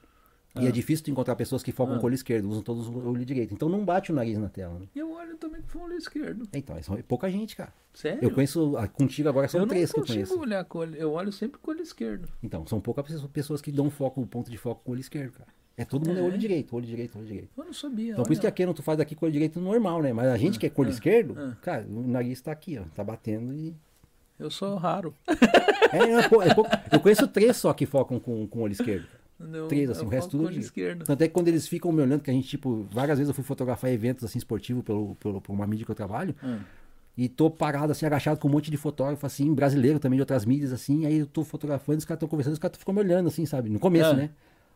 E Ah. é difícil tu encontrar pessoas que focam com o olho esquerdo, usam todos o olho direito. Então não bate o nariz na tela. Né? Eu olho também com o olho esquerdo. Então, é pouca gente, cara. Sério? Eu conheço, ah, contigo agora são Eu não três que eu conheço. olhar com olho. Eu olho sempre com o olho esquerdo. Então, são poucas pessoas- que dão foco, o ponto de foco com o olho esquerdo, cara. É todo mundo é, É? olho direito, olho direito, olho direito. Eu não sabia. Então por isso que a olha. Canon tu faz aqui com o olho direito normal, né? Mas a gente que é com o olho esquerdo, ah. cara, o nariz tá aqui, ó. Tá batendo e. Eu sou raro. É, é pou- é pouco- Eu conheço três só que focam com, com o olho esquerdo. Eu, Três, assim, eu o resto tudo esquerdo. Tanto é que quando eles ficam me olhando, que a gente, tipo, várias vezes eu fui fotografar eventos assim esportivos pelo, pelo, por uma mídia que eu trabalho, Hum. e tô parado assim, agachado com um monte de fotógrafo, assim, brasileiro também de outras mídias, assim, aí eu tô fotografando, os caras estão conversando, os caras ficam me olhando, assim, sabe? No começo, Ah. né?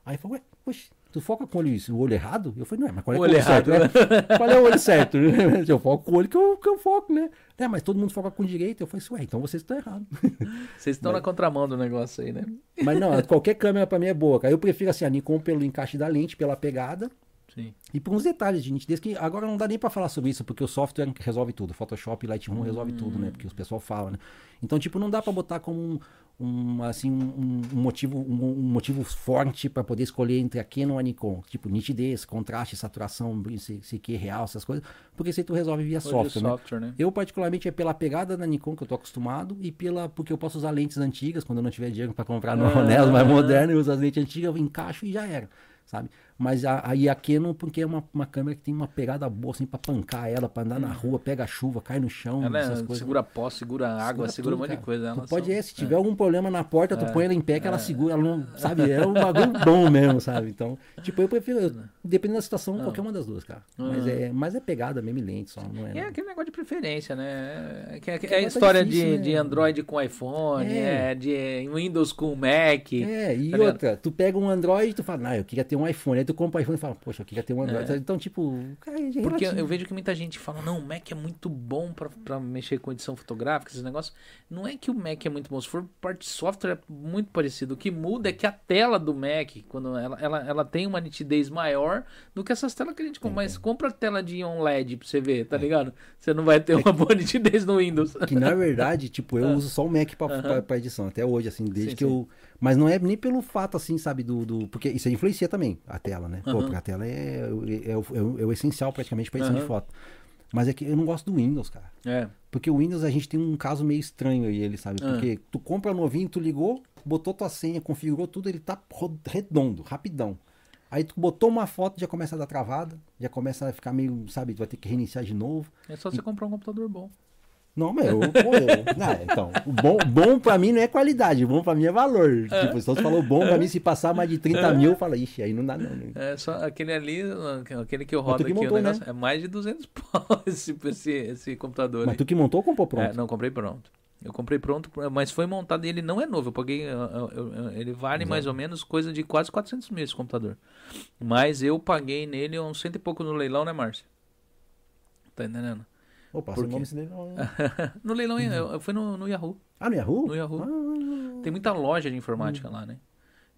Aí falou, ué, poxa, tu foca com o olho, o olho errado? Eu falei, não, é, mas qual é, O é olho olho certo? errado, né? Qual é o olho certo? *laughs* eu foco com o olho que eu, que eu foco, né? É, mas todo mundo foca com o direito. Eu falei assim, ué, então vocês estão errados. *laughs* Vocês estão na contramão do negócio aí, né? mas não, qualquer câmera pra mim é boa, cara. Eu prefiro assim, a Nikon pelo encaixe da lente, pela pegada, Sim. e por uns detalhes de nitidez que agora não dá nem pra falar sobre isso, porque o software resolve tudo. Photoshop e Lightroom resolve tudo, né? Porque o pessoal fala, né? Então, tipo, não dá pra botar como um, um, assim, um, um motivo, um, um motivo forte pra poder escolher entre a Canon e a Nikon. Tipo, nitidez, contraste, saturação, se, se que real, essas coisas. Porque isso aí tu resolve via Hoje software, né? software, né? Eu, particularmente, é pela pegada da Nikon que eu tô acostumado e pela porque eu posso usar lentes antigas quando eu não tiver dinheiro para comprar Ah. no Nelo mais moderno, eu uso as lentes antigas, eu encaixo e já era, sabe? Mas a- aí a Canon, porque é uma, uma câmera que tem uma pegada boa, assim, pra pancar ela, pra andar na rua, pega a chuva, cai no chão, Ela essas é, coisas. segura pó, segura água, segura, um tudo, monte de coisa. Tu pode, são- é, se tiver algum problema na porta, tu põe ela em pé que ela segura, ela não, *laughs* sabe? É um bagulho bom mesmo, sabe? Então, tipo, eu prefiro, eu- dependendo da situação, qualquer uma das duas, cara. Mas é, mas é pegada mesmo e lente só, não é... É aquele negócio de preferência, né? É, é, é a história difícil, de, né? de Android com iPhone, É. é. de Windows com Mac. É, e tá outra, tu pega um Android e tu fala, ah, eu queria ter um iPhone. Tu compra iPhone e fala, poxa, eu queria ter um Android. Então, tipo, cara, é É. Porque eu, relativo. eu vejo que muita gente fala, não, o Mac é muito bom pra, pra mexer com edição fotográfica, esses negócios. Não é que o Mac é muito bom, se for parte de software é muito parecido. O que muda é que a tela do Mac, quando ela, ela, ela tem uma nitidez maior do que essas telas que a gente compra. Mas compra a tela de on LED pra você ver, É. tá ligado? Você não vai ter uma boa nitidez no Windows. Que na verdade, tipo, eu *laughs* uso só o Mac pra, pra, pra edição, até hoje, assim, desde Ah. Sim, que sim. eu. Mas não é nem pelo fato, assim, sabe, do. do... Porque isso aí influencia também a tela, né? Pô, Aham. porque a tela é, é, é o, é o- é essencial praticamente pra edição de Aham. foto. Mas é que eu não gosto do Windows, cara. É. Porque o Windows a gente tem um caso meio estranho aí, ele sabe? Ah. Porque tu compra novinho, tu ligou, botou tua senha, configurou tudo, ele tá redondo, rapidão. Aí tu botou uma foto, já começa a dar travada, já começa a ficar meio, sabe, tu vai ter que reiniciar de novo. É só você comprar um computador bom. Não, mas eu, pô, eu *laughs* não, então, o bom, bom pra mim não é qualidade, o bom pra mim é valor. Tipo, se você falou bom pra mim, se passar mais de 30 mil, eu falo, ixi, aí não dá não. né? É só aquele ali, aquele que eu rodo aqui, montou, o negócio né? é mais de 200 *laughs* pau esse, esse, esse computador. Mas aí. tu que montou ou comprou pronto? É, não, comprei pronto. Eu comprei pronto, mas foi montado e ele não é novo. Eu paguei. eu- eu- ele vale mais ou menos coisa de quase 400 mil esse computador. Mas eu paguei nele uns cento e pouco no leilão, né, Márcio? Tá entendendo? Seu quê? nome se dele não. *laughs* no leilão, eu, eu fui no, no Yahoo. Ah, no Yahoo? No Yahoo. Ah, Tem muita loja de informática lá, né?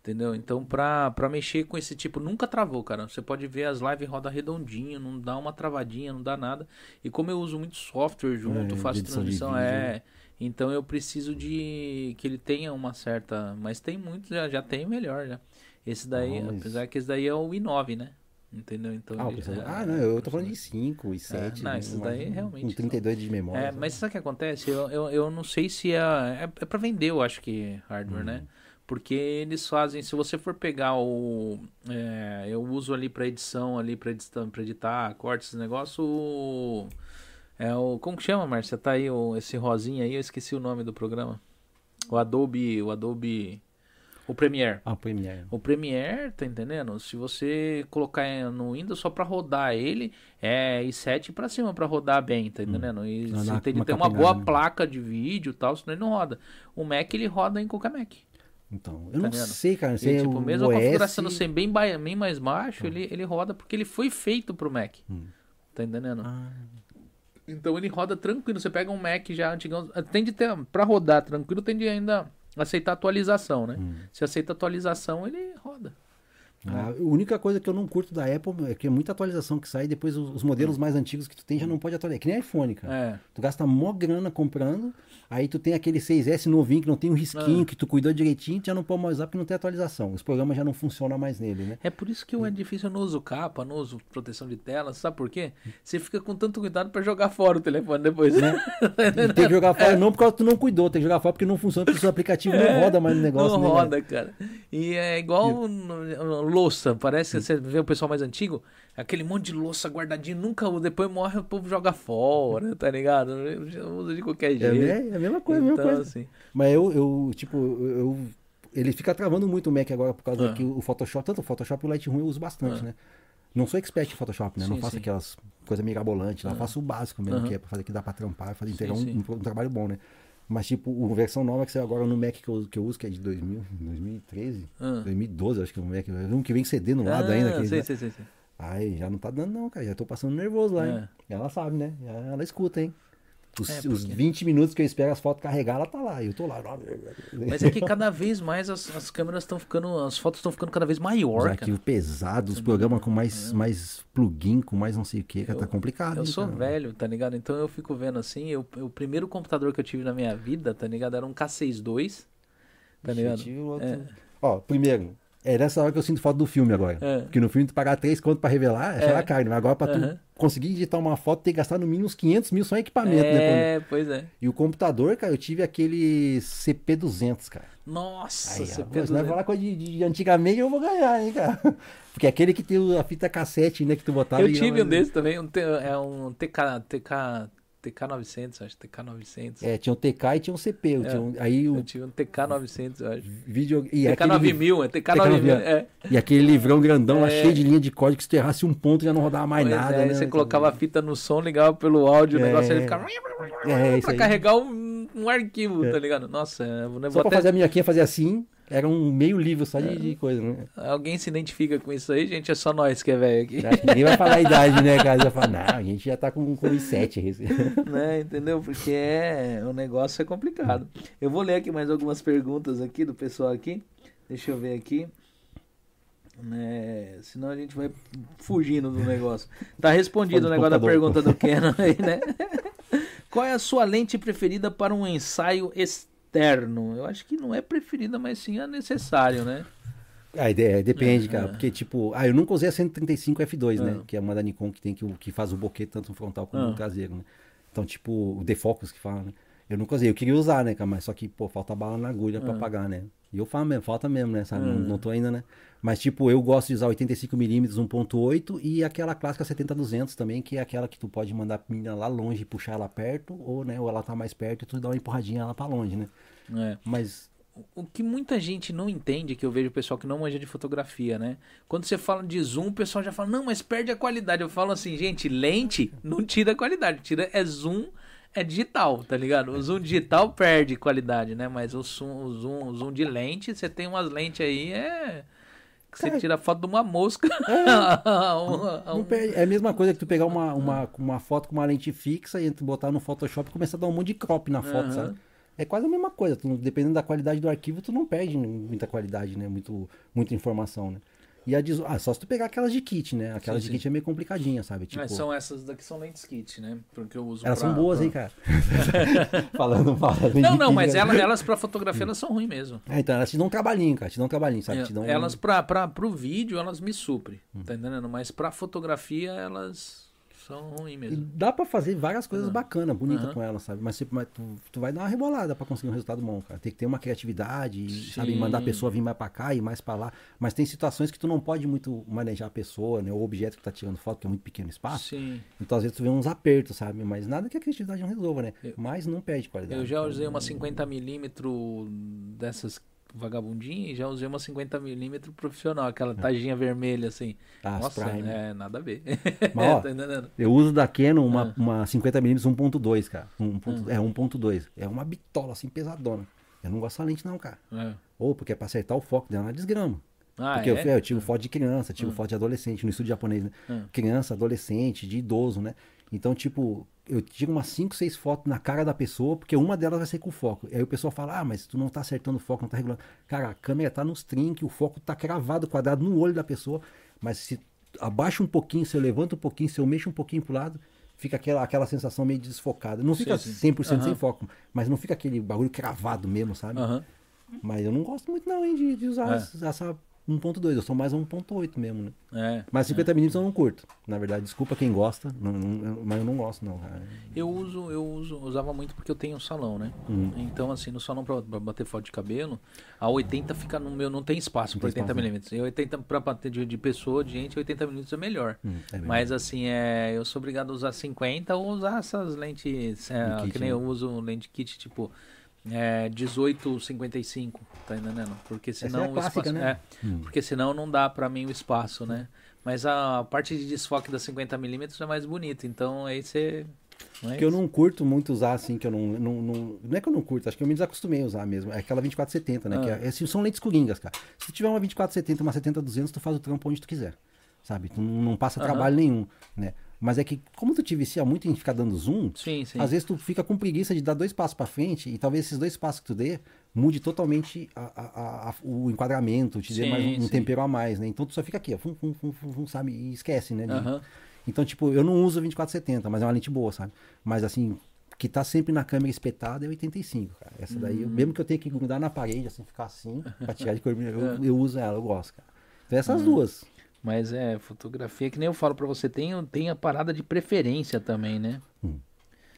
Entendeu? Então, pra, pra mexer com esse tipo, nunca travou, cara. Você pode ver as lives roda redondinho, não dá uma travadinha, não dá nada. E como eu uso muito software junto, É, faço transmissão, é. Então eu preciso de que ele tenha uma certa. Mas tem muitos, já, já tem o melhor já. Esse daí, apesar que esse daí é o i9, né? Entendeu? Então. Ah, ele- é- ah, não, eu tô falando de 5 e 7. não, esses daí realmente Com 32 de memória. é, sabe? mas sabe o que acontece? Eu, eu, eu não sei se é. É, é pra vender, eu acho que hardware, né? Porque eles fazem. Se você for pegar o. é, eu uso ali pra edição, ali pra editar, pra editar cortes, esse negócio. O, é o. Como que chama, Márcia? Tá aí o, esse rosinha aí, eu esqueci o nome do programa. O Adobe. O Adobe. O Premiere. Ah, Premiere. O Premiere, tá entendendo? Se você colocar no Windows só pra rodar ele, é i7 pra cima pra rodar bem, tá entendendo? E Não você tem que ter uma boa né? placa de vídeo e tal, senão ele não roda. O Mac ele roda em qualquer Mac. Então, eu Tá não vendo? sei, cara. Não E, sei, tipo, o mesmo a OS... configuração ser bem, bem mais baixo, ele, ele roda porque ele foi feito pro Mac. Hum. Tá entendendo? Ah, Então ele roda tranquilo. Você pega um Mac já antigão, tem de ter para rodar tranquilo, tem de ainda aceitar atualização, né? Hum. Se aceita atualização, ele roda. A única coisa que eu não curto da Apple é que é muita atualização que sai depois os, os modelos mais antigos que tu tem já não pode atualizar. É que nem iPhone, cara. É. Tu gasta mó grana comprando, aí tu tem aquele 6S novinho que não tem um risquinho, Ah. que tu cuidou direitinho, tu já não pode mais usar porque não tem atualização. Os programas já não funcionam mais nele, né? É por isso que eu é difícil, eu não uso capa, não uso proteção de tela, sabe por quê? Você fica com tanto cuidado pra jogar fora o telefone depois, né? E tem que jogar fora não por causa que tu não cuidou, tem que jogar fora porque não funciona, porque o seu aplicativo não roda mais no negócio, É. não né? roda, cara. E é igual no- no- louça, parece que você vê o pessoal mais antigo, aquele monte de louça guardadinho, nunca depois morre, o povo joga fora, tá ligado? Usa de qualquer É, jeito. é a mesma coisa, a mesma Então, coisa. assim, Mas eu, eu tipo, eu, ele fica travando muito o Mac agora por causa Ah. que o Photoshop, tanto o Photoshop e o Lightroom eu uso bastante, Ah. né? Não sou expert em Photoshop, né? não Sim, faço sim. aquelas coisas mirabolantes lá, Ah. faço o básico mesmo, que é pra fazer que dá pra trampar, fazer Sim, entregar um, sim. um- um trabalho bom, né? Mas, tipo, a versão nova que saiu agora no Mac que eu, que eu uso, que é de 2000, 2013, Ah. 2012, acho que é o Mac. Um que vem CD no lado ainda. Ah, aquele, sei, né? sei, sei, sei. Aí já não tá dando, não, cara. Já tô passando nervoso lá, hein? Ela sabe, né? Ela escuta, hein? Os, É, os porque- 20 minutos que eu espero as fotos carregar, ela tá lá. Eu tô lá. Mas é que cada vez mais as, as câmeras estão ficando, as fotos estão ficando cada vez Os maior, cara. arquivos pesados, os programas com mais, mais plugin, com mais não sei o que, cara. Tá complicado. Eu sou cara? velho, tá ligado? Então eu fico vendo assim, eu, o primeiro computador que eu tive na minha vida, tá ligado? Era um K62, tá ligado? É. Ó, primeiro, é nessa hora que eu sinto falta do filme agora. É. Porque no filme tu pagar 3 conto pra revelar, é, É. é. carne. Mas agora pra tu conseguir editar uma foto, tem que gastar no mínimo uns 500 mil só em equipamento, né? É, pois é. E o computador, cara, eu tive aquele CP200, cara. Nossa, Aí, você ó, pô, pegou- se nós falar coisa de, de antigamente, eu vou ganhar, hein, cara. *laughs* Porque aquele que tem a fita cassete, né, que tu botava... Eu e- tive um desse também, um, é um TK, TK, TK900, acho, TK900. É, tinha um TK e tinha um CP. eu É. tinha um- aí o tive um TK900, eu acho. vídeo... E aquele, TK9000, é TK9000, é. e aquele livrão grandão lá, É. cheio de linha de código, que se tu errasse um ponto já não rodava mais Pois nada, é, né? Você colocava a fita no som, ligava pelo áudio, o É. negócio ele ficava... É, pra carregar um, um arquivo, tá ligado? Nossa, eu vou Só pra até- fazer a minhaquinha fazer assim, era um meio livro só de, de coisa, né? Alguém se identifica com isso aí, gente? É só nós que é velho aqui. Ninguém vai falar a *laughs* idade, né, cara? Já fala, não, a gente já tá com, com os sete. *laughs* né? Entendeu? Porque é, o negócio é complicado. Eu vou ler aqui mais algumas perguntas aqui do pessoal aqui. Deixa eu ver aqui. Né? Senão a gente vai fugindo do negócio. Tá respondido o negócio da pergunta do Canon aí, né? *laughs* Qual é a sua lente preferida para um ensaio externo? Eu acho que não é preferida, mas sim é necessário, né? Ah, de- depende, É, cara. é. Porque, tipo, ah, eu nunca usei a 135 F2, né? Ah. Que é uma da Nikon que tem que, que faz o boquete tanto no frontal como no traseiro, né? Então, tipo, o defocus que fala, né? Eu nunca usei, eu queria usar, né, cara? Mas só que, pô, falta bala na agulha pra Ah. pagar, né? E eu falo mesmo, falta mesmo, né? Sabe? Não, Ah. não tô ainda, né? Mas, tipo, eu gosto de usar 85mm 1.8 e aquela clássica 70-200 também, que é aquela que tu pode mandar a menina lá longe e puxar ela perto, ou, né, ou ela tá mais perto e tu dá uma empurradinha lá pra longe, né? É. Mas O que muita gente não entende, que eu vejo o pessoal que não manja de fotografia, né? Quando você fala de zoom, o pessoal já fala, não, mas perde a qualidade. Eu falo assim, gente, lente não tira a qualidade, tira é zoom, é digital, tá ligado? O zoom digital perde qualidade, né? Mas o zoom, o zoom, o zoom de lente, você tem umas lentes aí, é. Que você tira foto de uma mosca. *laughs* Um- um- perde- É a mesma coisa que tu pegar uma, uma, uma foto com uma lente fixa e tu botar no Photoshop e começar a dar um monte de crop na foto, Aham. sabe? É quase a mesma coisa. Tu, dependendo da qualidade do arquivo, tu não perde muita qualidade, né? Muito, muita informação, né? E a de Ah, só se tu pegar aquelas de kit, né? Aquelas Sim, de sim. kit é meio complicadinha, sabe? Tipo, Mas são essas daqui são lentes kit, né? Porque eu uso elas pra- são boas, pra- hein, cara? *laughs* falando mal. Não, de não, kit, mas né? elas, elas pra fotografia elas são ruins mesmo. É, então, elas te dão um trabalhinho, cara. Te dão um trabalhinho, sabe? É, dão Elas pra, pra, pro vídeo elas me suprem, tá entendendo? Mas pra fotografia elas são ruins E mesmo. dá pra fazer várias coisas bacanas, bonitas Aham. com ela, sabe? Mas, você- mas tu, tu vai dar uma rebolada pra conseguir um resultado bom, cara. Tem que ter uma criatividade, e, sabe? Sim. Mandar a pessoa vir mais pra cá e mais pra lá. Mas tem situações que tu não pode muito manejar a pessoa, né? O objeto que tá tirando foto, que é muito pequeno espaço. Sim. Então, às vezes, tu vê uns apertos, sabe? Mas nada que a criatividade não resolva, né? Eu- Mas não perde qualidade. Eu já usei uma 50mm dessas vagabundinhas e já usei uma 50mm profissional, aquela taginha vermelha assim. Ah, Nossa, Prime. é nada a ver. Mas, *laughs* ó, tá? Eu uso da Canon uma, Ah. uma 50mm 1.2, cara. Um ponto- É 1.2. É uma bitola, assim, pesadona. Eu não gosto da lente, não, cara. É. Ou porque é pra acertar o foco dela na desgrama. Ah, Porque é? eu, eu tiro foto de criança, tiro Hum. foto de adolescente, no estúdio japonês, né? Hum. Criança, adolescente, de idoso, né? Então, tipo, eu tiro umas 5, 6 fotos na cara da pessoa, porque uma delas vai ser com foco. Aí o pessoal fala, ah, mas tu não tá acertando o foco, não tá regulando. Cara, a câmera tá nos trinques, o foco tá cravado, quadrado no olho da pessoa, mas se abaixa um pouquinho, se eu levanto um pouquinho, se eu mexo um pouquinho pro lado, fica aquela, aquela sensação meio desfocada. Não fica sim, sim. 100% uhum. sem foco, mas não fica aquele bagulho cravado mesmo, sabe? Uhum. Mas eu não gosto muito não, hein, de, de usar é. essa 1.2, eu sou mais 1.8 mesmo, né? É, mas 50 é. eu não curto. Na verdade, desculpa quem gosta, não, não, mas eu não gosto não. Eu uso, eu uso, usava muito porque eu tenho um salão, né? Hum. Então assim, no salão para bater foto de cabelo, a 80 fica no meu, não tem espaço para 80 milímetros. E 80 para bater de, de, pessoa, de gente, 80 milímetros é melhor. Hum, é mas assim, é, eu sou obrigado a usar 50 ou usar essas lentes, é, kit, que nem né? eu uso lente kit tipo é, 1855, tá entendendo? Porque senão é clássica, espaço, né? é, hum. porque senão não dá para mim o espaço, né? Mas a parte de desfoque da 50 mm é mais bonita, então aí você é que eu não curto muito usar assim, que eu não, não, não. Não é que eu não curto, acho que eu me desacostumei a usar mesmo. É aquela 2470, né? Ah. Que é, assim, são lentes coringas, cara. Se tu tiver uma 2470, uma 70-200, tu faz o trampo onde tu quiser. Sabe? Tu não, não passa trabalho nenhum, né? Mas é que, como tu te vicia muito em ficar dando zoom, sim, sim. às vezes tu fica com preguiça de dar dois passos para frente e talvez esses dois passos que tu dê mude totalmente a, a, a, o enquadramento, te sim, dê mais um, um, tempero a mais, né? Então tu só fica aqui, ó, fum, fum, fum, fum, sabe? E esquece, né? De... Uhum. Então, tipo, eu não uso 2470, mas é uma lente boa, sabe? Mas assim, que tá sempre na câmera espetada é 85, cara. Essa daí, uhum. mesmo que eu tenha que grudar na parede, assim, ficar assim, pra tirar de cor, eu, *laughs* eu uso ela, eu gosto, cara. Então essas uhum. duas. Mas é, fotografia, que nem eu falo para você, tem, tem a parada de preferência também, né? Hum.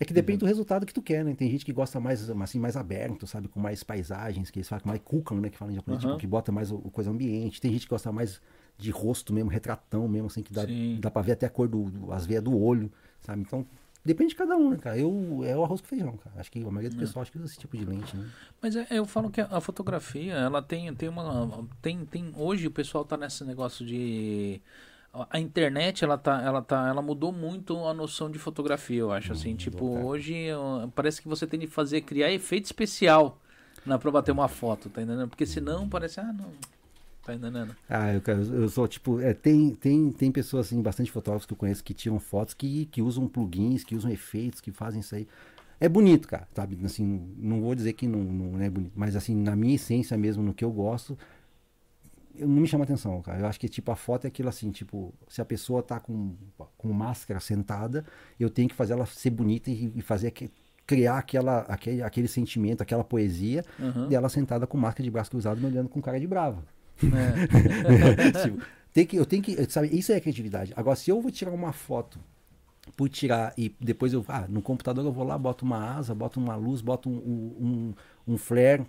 É que depende do resultado que tu quer, né? Tem gente que gosta mais, assim, mais aberto, sabe? Com mais paisagens, que eles falam mais kukan, né? Que falam em japonês, uhum. tipo, que bota mais o, coisa ambiente. Tem gente que gosta mais de rosto mesmo, retratão mesmo, assim, que dá, dá pra ver até a cor do, do as veias do olho, sabe? Então, Depende de cada um, né, cara? Eu, é o arroz com feijão, cara. Acho que a maioria do é. pessoal acha que usa esse tipo de lente, né? Mas é, eu falo que a fotografia, ela tem, tem uma. Tem, tem, hoje o pessoal tá nesse negócio de. A internet, ela tá, ela tá, ela mudou muito a noção de fotografia, eu acho, assim. Hum, tipo, hoje parece que você tem de fazer, criar efeito especial na, pra bater uma foto, tá entendendo? Porque senão parece, ah, não Tá entendendo? Ah, eu, eu sou tipo. É, tem, tem, tem pessoas, assim, bastante fotógrafos que eu conheço que tiram fotos, que, que usam plugins, que usam efeitos, que fazem isso aí. É bonito, cara, sabe? Assim, não vou dizer que não, não é bonito, mas assim, na minha essência mesmo, no que eu gosto, eu não me chama atenção, cara. Eu acho que tipo a foto é aquilo assim, tipo, se a pessoa tá com, com máscara sentada, eu tenho que fazer ela ser bonita e, e fazer que, criar aquela, aquele, aquele sentimento, aquela poesia uhum. dela sentada com máscara de braço cruzado me olhando com cara de brava. É. *laughs* tipo, tem que, eu tenho que, sabe, isso é criatividade. Agora, se eu vou tirar uma foto por tirar e depois eu, ah, no computador eu vou lá, boto uma asa, boto uma luz, boto um, um, um flare,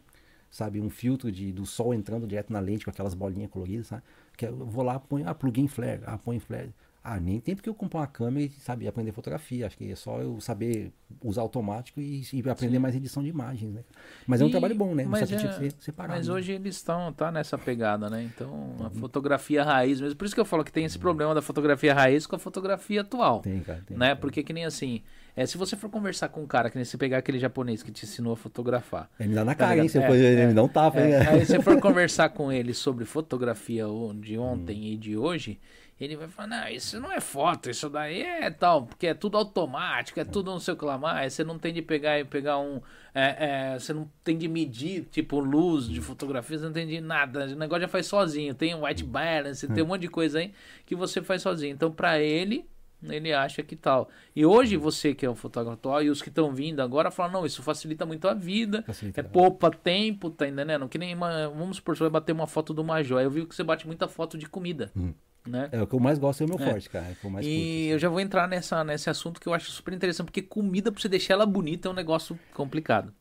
sabe, um filtro de, do sol entrando direto na lente com aquelas bolinhas coloridas, sabe? Que eu vou lá, põe, ah, plugin flare, ah, põe flare. Ah, nem tem porque eu comprar uma câmera e saber aprender fotografia. Acho que é só eu saber usar automático e, e aprender Sim. mais edição de imagens, né? Mas e, é um trabalho bom, né? Mas, é, separado, mas né? hoje eles estão tá nessa pegada, né? Então, a uhum. fotografia raiz mesmo. Por isso que eu falo que tem esse uhum. problema da fotografia raiz com a fotografia atual. Tem, cara. Tem, né? Cara. Porque que nem assim, é, se você for conversar com um cara, que nem se pegar aquele japonês que te ensinou a fotografar. Ele me dá na tá cara, hein? Você é, ele é, me dá um tapa, é, hein? Aí você for conversar com ele sobre fotografia de ontem hum. e de hoje ele vai falar, não, isso não é foto, isso daí é tal, porque é tudo automático, é tudo não sei o que lá mais, você não tem de pegar e pegar um. É, é, você não tem de medir, tipo, luz de fotografia, você não tem de nada. O negócio já faz sozinho. Tem um white balance, tem um monte de coisa aí que você faz sozinho. Então, para ele, ele acha que tal. E hoje você que é um fotógrafo atual e os que estão vindo agora falam, não, isso facilita muito a vida, facilita, é poupa tempo, tá entendendo? Que nem uma, vamos supor, você vai bater uma foto do Major. Eu vi que você bate muita foto de comida. Hum. Né? É o que eu mais gosto é o meu é. forte, cara. É e curto, assim. eu já vou entrar nessa, nesse assunto que eu acho super interessante, porque comida, pra você deixar ela bonita, é um negócio complicado.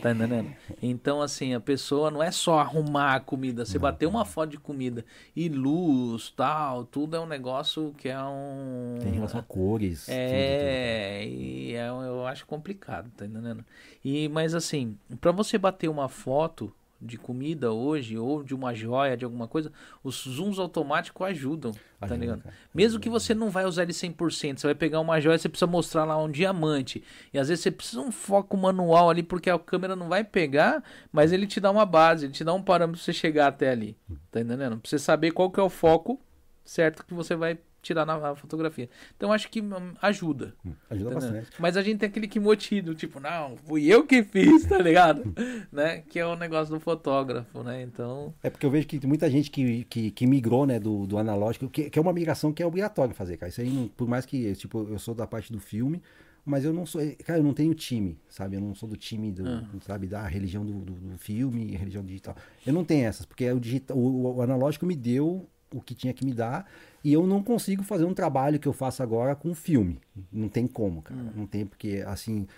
Tá entendendo? Então, assim, a pessoa não é só arrumar a comida, você não, bater uma foto de comida e luz, tal, tudo é um negócio que é um. Tem relação a cores. É, tudo, tudo. e é, eu acho complicado, tá entendendo? E, mas assim, para você bater uma foto, de comida hoje ou de uma joia, de alguma coisa, os zooms automáticos ajudam, tá Ajuda, ligado? Cara. Mesmo que você não vai usar ele 100%, você vai pegar uma joia, você precisa mostrar lá um diamante. E às vezes você precisa um foco manual ali porque a câmera não vai pegar, mas ele te dá uma base, ele te dá um parâmetro pra você chegar até ali. Tá entendendo? Pra você saber qual que é o foco certo que você vai tirar na fotografia. Então acho que hum, ajuda. Hum, ajuda entendeu? bastante. Mas a gente tem aquele que motivo, tipo, não, fui eu que fiz, tá ligado? *laughs* né? Que é o negócio do fotógrafo, né? Então. É porque eu vejo que tem muita gente que, que, que migrou, né, do, do analógico, que, que é uma migração que é obrigatória fazer, cara. Isso aí, por mais que, tipo, eu sou da parte do filme, mas eu não sou, cara, eu não tenho time, sabe? Eu não sou do time do, uhum. sabe, da religião do, do, do filme, religião digital. Eu não tenho essas, porque o, digital, o, o, analógico me deu o que tinha que me dar e eu não consigo fazer um trabalho que eu faço agora com filme. Não tem como, cara. Uhum. Não tem porque, assim,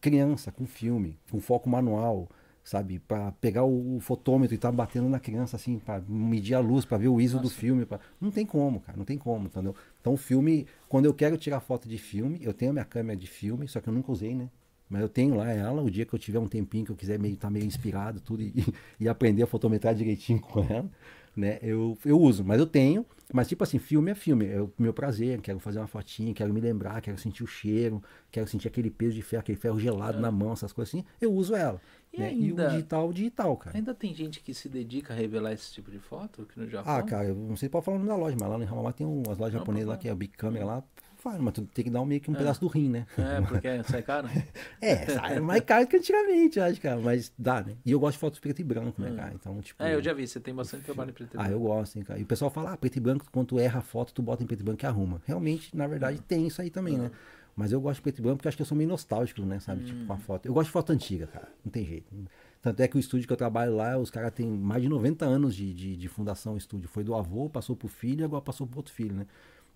criança com filme, com foco manual, sabe? Para pegar o, fotômetro e estar tá batendo na criança, assim, para medir a luz, para ver o ISO Nossa. do filme. Pra... Não tem como, cara, não tem como, entendeu? Então, o filme, quando eu quero tirar foto de filme, eu tenho a minha câmera de filme, só que eu nunca usei, né? Mas eu tenho lá ela, o dia que eu tiver um tempinho que eu quiser meio estar tá meio inspirado, tudo, e, *laughs* e aprender a fotometrar direitinho com ela né? Eu, eu uso, mas eu tenho. Mas, tipo assim, filme é filme. É o meu prazer. Quero fazer uma fotinha, quero me lembrar, quero sentir o cheiro, quero sentir aquele peso de ferro, aquele ferro gelado é. na mão, essas coisas assim. Eu uso ela. E, né? ainda, e o digital, digital, cara. Ainda tem gente que se dedica a revelar esse tipo de foto aqui no Japão? Ah, cara, eu não sei se pode falar na loja, mas lá no Hamamá tem umas lojas japonesas lá que é a Big Camera lá Faz, mas tu tem que dar um, meio que um é. pedaço do rim, né? É, porque sai caro? *laughs* é, sai mais caro que antigamente, acho, cara. Mas dá, né? E eu gosto de fotos preto e branco, né, hum. cara? Então, tipo. É, eu já vi, você tem bastante trabalho em preto e branco. Ah, eu gosto, hein, cara. E o pessoal fala, ah, preto e branco, quando tu erra a foto, tu bota em preto e branco e arruma. Realmente, na verdade, hum. tem isso aí também, hum. né? Mas eu gosto de preto e branco porque acho que eu sou meio nostálgico, né? Sabe? Hum. Tipo, com a foto. Eu gosto de foto antiga, cara. Não tem jeito. Tanto é que o estúdio que eu trabalho lá, os caras têm mais de 90 anos de, de, de fundação o estúdio. Foi do avô, passou pro filho e agora passou pro outro filho, né?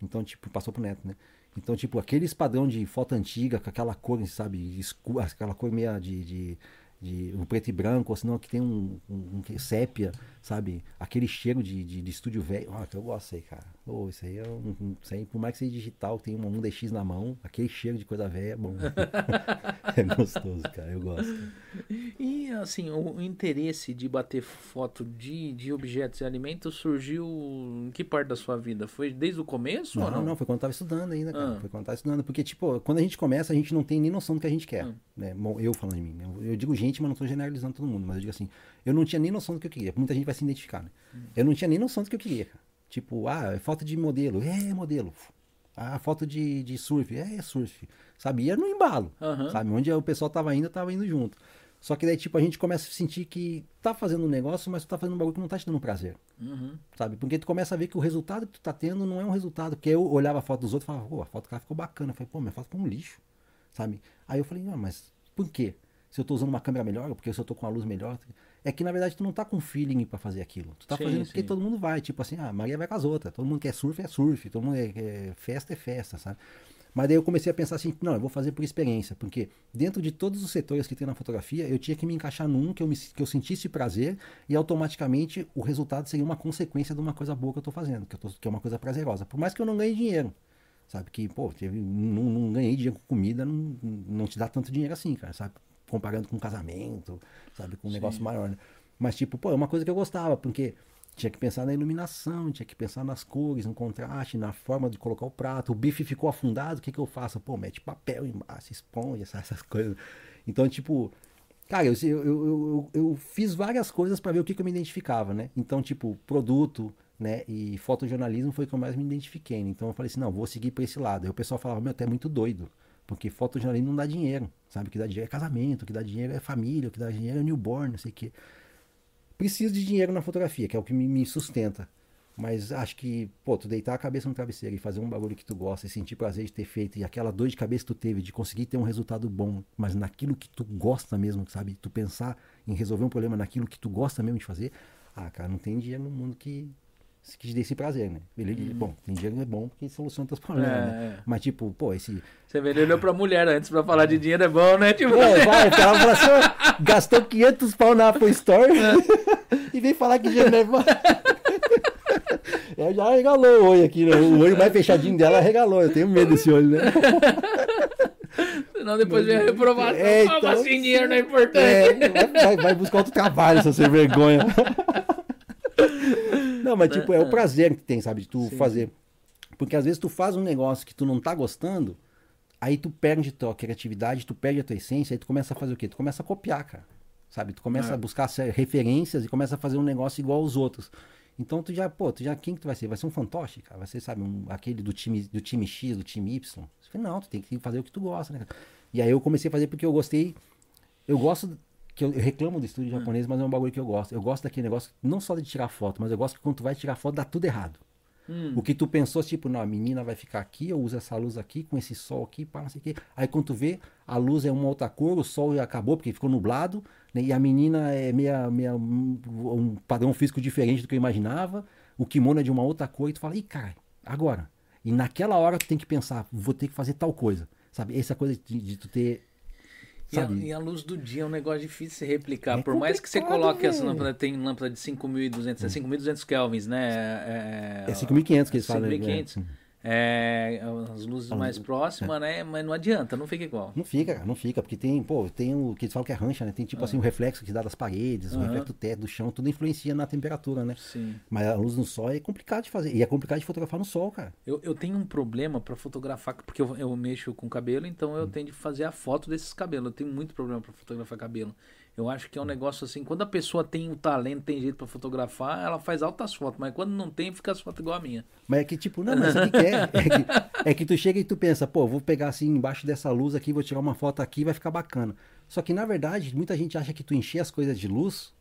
Então, tipo, passou pro neto, né? Então, tipo, aquele padrão de foto antiga, com aquela cor, sabe, escura, aquela cor meia de, de, de um preto e branco, ou senão que tem um, um, um sépia, sabe? Aquele cheiro de, de, de estúdio velho. Ah, que eu gosto aí, cara. Oh, isso aí é um, isso aí, por mais que seja digital, tem um, um DX na mão, aquele cheiro de coisa velha é bom. *laughs* é gostoso, cara. Eu gosto. E assim, o interesse de bater foto de, de objetos e alimentos surgiu em que parte da sua vida? Foi desde o começo? Não, não? não, foi quando eu tava estudando ainda, cara. Ah. Foi quando eu tava estudando. Porque, tipo, quando a gente começa, a gente não tem nem noção do que a gente quer. Ah. Né? Bom, eu falando de mim. Né? Eu digo gente, mas não tô generalizando todo mundo. Mas eu digo assim, eu não tinha nem noção do que eu queria. Muita gente vai se identificar, né? Hum. Eu não tinha nem noção do que eu queria, cara. Tipo, ah, é foto de modelo. É, modelo. Ah, foto de, de surf. É, surf. Sabe? Ia no embalo. Uhum. Sabe? Onde o pessoal tava indo, eu tava indo junto. Só que daí, tipo, a gente começa a sentir que tá fazendo um negócio, mas tu tá fazendo um bagulho que não tá te dando prazer. Uhum. Sabe? Porque tu começa a ver que o resultado que tu tá tendo não é um resultado. Porque eu olhava a foto dos outros e falava, pô, a foto do cara ficou bacana. Eu falei, pô, minha foto ficou um lixo. Sabe? Aí eu falei, não, mas por quê? Se eu tô usando uma câmera melhor, porque se eu tô com a luz melhor. É que na verdade tu não tá com feeling para fazer aquilo. Tu tá sim, fazendo porque sim. todo mundo vai. Tipo assim, ah, Maria vai com as outras. Todo mundo quer surf, é surf. Todo mundo quer festa, é festa, sabe? Mas daí eu comecei a pensar assim, não, eu vou fazer por experiência, porque dentro de todos os setores que tem na fotografia, eu tinha que me encaixar num que eu, me, que eu sentisse prazer e automaticamente o resultado seria uma consequência de uma coisa boa que eu estou fazendo, que, eu tô, que é uma coisa prazerosa. Por mais que eu não ganhe dinheiro, sabe? Que, pô, teve, não, não ganhei dinheiro com comida, não, não te dá tanto dinheiro assim, cara, sabe? Comparando com um casamento, sabe? Com um Sim. negócio maior, né? Mas, tipo, pô, é uma coisa que eu gostava, porque tinha que pensar na iluminação, tinha que pensar nas cores, no contraste, na forma de colocar o prato. O bife ficou afundado, o que, que eu faço? Pô, mete papel embaixo, esponja, *laughs* essas coisas. Então, tipo, cara, eu, eu, eu, eu fiz várias coisas para ver o que, que eu me identificava, né? Então, tipo, produto, né? E fotojornalismo foi o que eu mais me identifiquei. Né? Então eu falei assim, não, vou seguir para esse lado. Aí o pessoal falava, meu, até é muito doido. Porque fotojornalismo não dá dinheiro, sabe? O que dá dinheiro é casamento, o que dá dinheiro é família, o que dá dinheiro é newborn, não sei o quê preciso de dinheiro na fotografia, que é o que me, me, sustenta. Mas acho que, pô, tu deitar a cabeça no travesseiro e fazer um bagulho que tu gosta e sentir prazer de ter feito e aquela dor de cabeça que tu teve de conseguir ter um resultado bom, mas naquilo que tu gosta mesmo, sabe? Tu pensar em resolver um problema naquilo que tu gosta mesmo de fazer. Ah, cara, não tem dinheiro no mundo que, que te dê esse prazer, né? Ele, hum. Bom, dinheiro é bom porque soluciona teus problemas, é, né? É. Mas tipo, pô, esse. Você vê, ele olhou pra mulher antes pra falar de dinheiro é bom, né? Tipo... É, vai, ela falou assim, *laughs* gastou 500 pau na Apple Store é. *laughs* e vem falar que dinheiro é bom. Ela *laughs* já regalou o olho aqui, né? O olho mais fechadinho dela regalou. Eu tenho medo desse olho, né? Senão depois vem a reprovação. É, então, assim dinheiro não é importante. É, vai, vai buscar outro trabalho, essa sem vergonha. Não, mas tipo, é o prazer que tem, sabe, de tu Sim. fazer. Porque às vezes tu faz um negócio que tu não tá gostando, aí tu perde tua criatividade, tu perde a tua essência, aí tu começa a fazer o quê? Tu começa a copiar, cara. Sabe? Tu começa é. a buscar referências e começa a fazer um negócio igual aos outros. Então tu já, pô, tu já, quem que tu vai ser? Vai ser um fantoche, cara? Vai ser, sabe, um, aquele do time, do time X, do time Y? Falei, não, tu tem que fazer o que tu gosta, né? cara? E aí eu comecei a fazer porque eu gostei, eu gosto, que eu, eu reclamo do estúdio japonês, mas é um bagulho que eu gosto. Eu gosto daquele negócio, não só de tirar foto, mas eu gosto que quando tu vai tirar foto dá tudo errado. O que tu pensou, tipo, não, a menina vai ficar aqui, eu uso essa luz aqui, com esse sol aqui, pá, não sei o quê. Aí quando tu vê, a luz é uma outra cor, o sol já acabou, porque ficou nublado, né? E a menina é meia, meia, um um padrão físico diferente do que eu imaginava, o kimono é de uma outra cor, e tu fala, ih, cara, agora. E naquela hora tu tem que pensar, vou ter que fazer tal coisa, sabe? Essa coisa de, de tu ter. E a, e a luz do dia é um negócio difícil de se replicar. É Por mais que você coloque essa lâmpada, tem lâmpada de 5.200, é 5.200 kelvins, né? É, É 5.500 que eles falam. 5.500. né? É, as luzes mais próximas, né? Mas não adianta, não fica igual. Não fica, cara, não fica, porque tem, pô, tem o que eles falam que é rancha, né? Tem tipo assim o reflexo que dá das paredes, o Aham. reflexo do teto, do chão, tudo influencia na temperatura, né? Sim. Mas a luz no sol é complicado de fazer. E é complicado de fotografar no sol, cara. Eu, eu tenho um problema pra fotografar, porque eu, eu mexo com cabelo, então eu tenho de fazer a foto desses cabelos. Eu tenho muito problema pra fotografar cabelo. Eu acho Hum. que é um negócio assim, quando a pessoa tem o talento, tem jeito pra fotografar, ela faz altas fotos, mas quando não tem, fica as fotos igual a minha. Mas é que tipo, não, mas o que, que é? *laughs* É que, é que tu chega e tu pensa, pô, vou pegar assim embaixo dessa luz aqui, vou tirar uma foto aqui, vai ficar bacana. Só que na verdade, muita gente acha que tu encher as coisas de luz,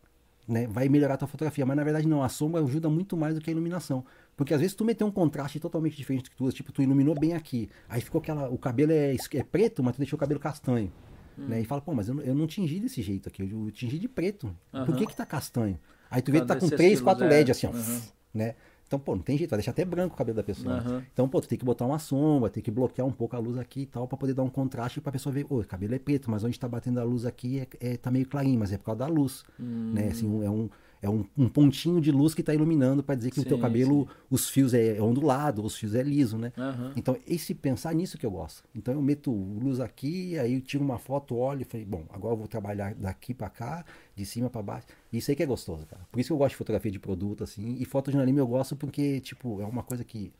né, vai melhorar tua fotografia, mas na verdade não, a sombra ajuda muito mais do que a iluminação. Porque às vezes tu meteu um contraste totalmente diferente do que tu, tipo, tu iluminou bem aqui, aí ficou aquela, o cabelo é, é preto, mas tu deixou o cabelo castanho. Né, e fala, pô, mas eu, não- eu não tingi desse jeito aqui, eu tingi de preto. Por Aham. que que tá castanho? Aí tu vê que tá com desses três, estilos, quatro é. LED assim, ó, Aham. né? Então, pô, não tem jeito, vai deixar até branco o cabelo da pessoa. Aham. Então, pô, tu tem que botar uma sombra, tem que bloquear um pouco a luz aqui e tal, pra poder dar um contraste pra pessoa ver, ô, o cabelo é preto, mas onde tá batendo a luz aqui é, é- tá meio clarinho, mas é por causa da luz, Hum. né? Assim, é um, é um, um pontinho de luz que tá iluminando pra dizer que o teu Sim, cabelo, os fios é, é ondulado, os fios é liso, né? Aham. Então, esse pensar nisso que eu gosto. Então, eu meto luz aqui, aí eu tiro uma foto, olho e falei, bom, agora eu vou trabalhar daqui pra cá, de cima pra baixo. Isso aí que é gostoso, cara. Por isso que eu gosto de fotografia de produto, assim. E foto de anime eu gosto porque, tipo, é uma coisa que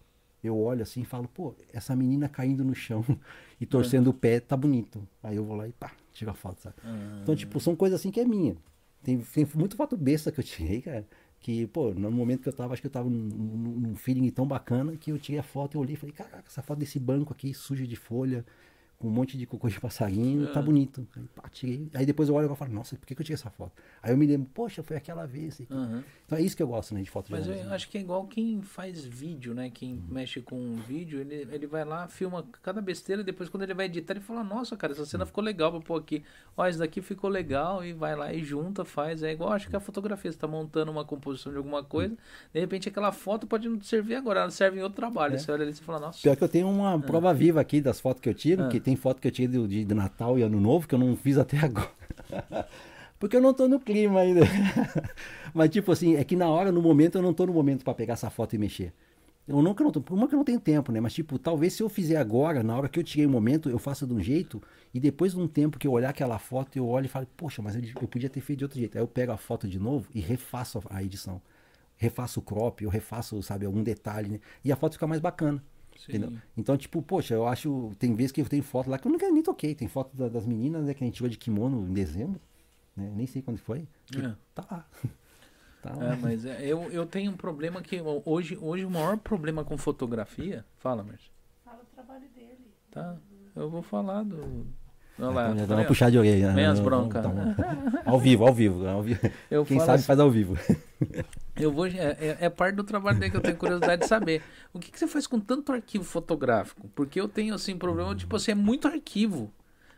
eu olho assim e falo, pô, essa menina caindo no chão *laughs* e torcendo o pé, tá bonito. Aí eu vou lá e pá, tiro a foto, sabe? Então, tipo, são coisas assim que é minha. Tem, tem muito foto besta que eu tirei, cara. Que, pô, no momento que eu tava, acho que eu tava num, num, feeling tão bacana que eu tirei a foto e olhei e falei, caraca, essa foto desse banco aqui, suja de folha, com um monte de cocô de passarinho, tá bonito. Aí, pá, tirei. Aí depois eu olho e falo, nossa, por que, que eu tirei essa foto? Aí eu me lembro, poxa, foi aquela vez. Aham. Então é isso que eu gosto, né, de foto de Mas eu jornalismo. acho que é igual quem faz vídeo, né? Quem mexe com vídeo, ele, ele vai lá, filma cada besteira e depois quando ele vai editar, ele fala, nossa, cara, essa cena ficou legal pra pôr aqui. Ó, isso daqui ficou legal e vai lá e junta, faz. É igual, acho que a fotografia, você tá montando uma composição de alguma coisa, de repente aquela foto pode não te servir agora, ela serve em outro trabalho. Você olha ali e fala, nossa. Pior que eu tenho uma prova viva aqui das fotos que eu tiro, que tem foto que eu tirei de, de Natal e Ano Novo, que eu não fiz até agora. *laughs* Porque eu não tô no clima ainda. *laughs* Mas tipo assim, é que na hora, no momento, eu não tô no momento pra pegar essa foto e mexer. Eu nunca não por uma que eu não tenho tempo, né? Mas tipo, talvez se eu fizer agora, na hora que eu tirei o momento, eu faça de um jeito, e depois de um tempo que eu olhar aquela foto, eu olho e falo, poxa, mas eu, eu podia ter feito de outro jeito. Aí eu pego a foto de novo e refaço a edição. Refaço o crop, eu refaço, sabe, algum detalhe, né? E a foto fica mais bacana. Então, tipo, poxa, eu acho. Tem vezes que eu tenho foto lá que eu nunca nem toquei. Tem foto da- das meninas, né, que a gente tirou de kimono em dezembro. Né? Nem sei quando foi. É. Tá lá. *laughs* tá lá. É, mas é, eu, eu tenho um problema que hoje, hoje o maior problema com fotografia. Fala, Márcio. Fala o trabalho dele. Tá. Eu vou falar do. Ah, lá, então já tá dá uma puxada de orelha. Não, broncas. não, não. Ao vivo, ao vivo. Ao vivo. Quem sabe assim, faz ao vivo. Eu vou. É, é- é parte do trabalho dele que eu tenho curiosidade de saber. O que, que você faz com tanto arquivo fotográfico? Porque eu tenho, assim, problema, tipo assim, é muito arquivo.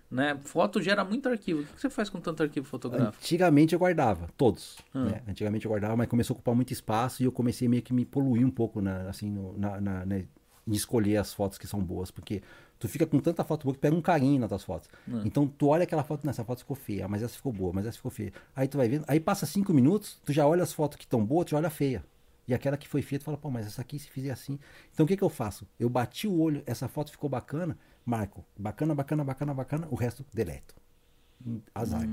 Né? Foto gera muito arquivo. O que, você faz com tanto arquivo fotográfico? Antigamente eu guardava, todos. Ah. né? Antigamente eu guardava, mas começou a ocupar muito espaço e eu comecei meio que me poluir um pouco na, assim, no- na, na- né, em escolher as fotos que são boas, porque tu fica com tanta foto boa que pega um carinho nas tuas fotos. Ah. Então tu olha aquela foto, nessa foto ficou feia, mas essa ficou boa, mas essa ficou feia. Aí tu vai vendo, aí passa cinco minutos, tu já olha as fotos que estão boas, tu já olha a feia. E aquela que foi feia, tu fala, pô, mas essa aqui se fizer assim. Então o que que eu faço? Eu bati o olho, essa foto ficou bacana, marco. Bacana, bacana, bacana, bacana, o resto deleto. Azar.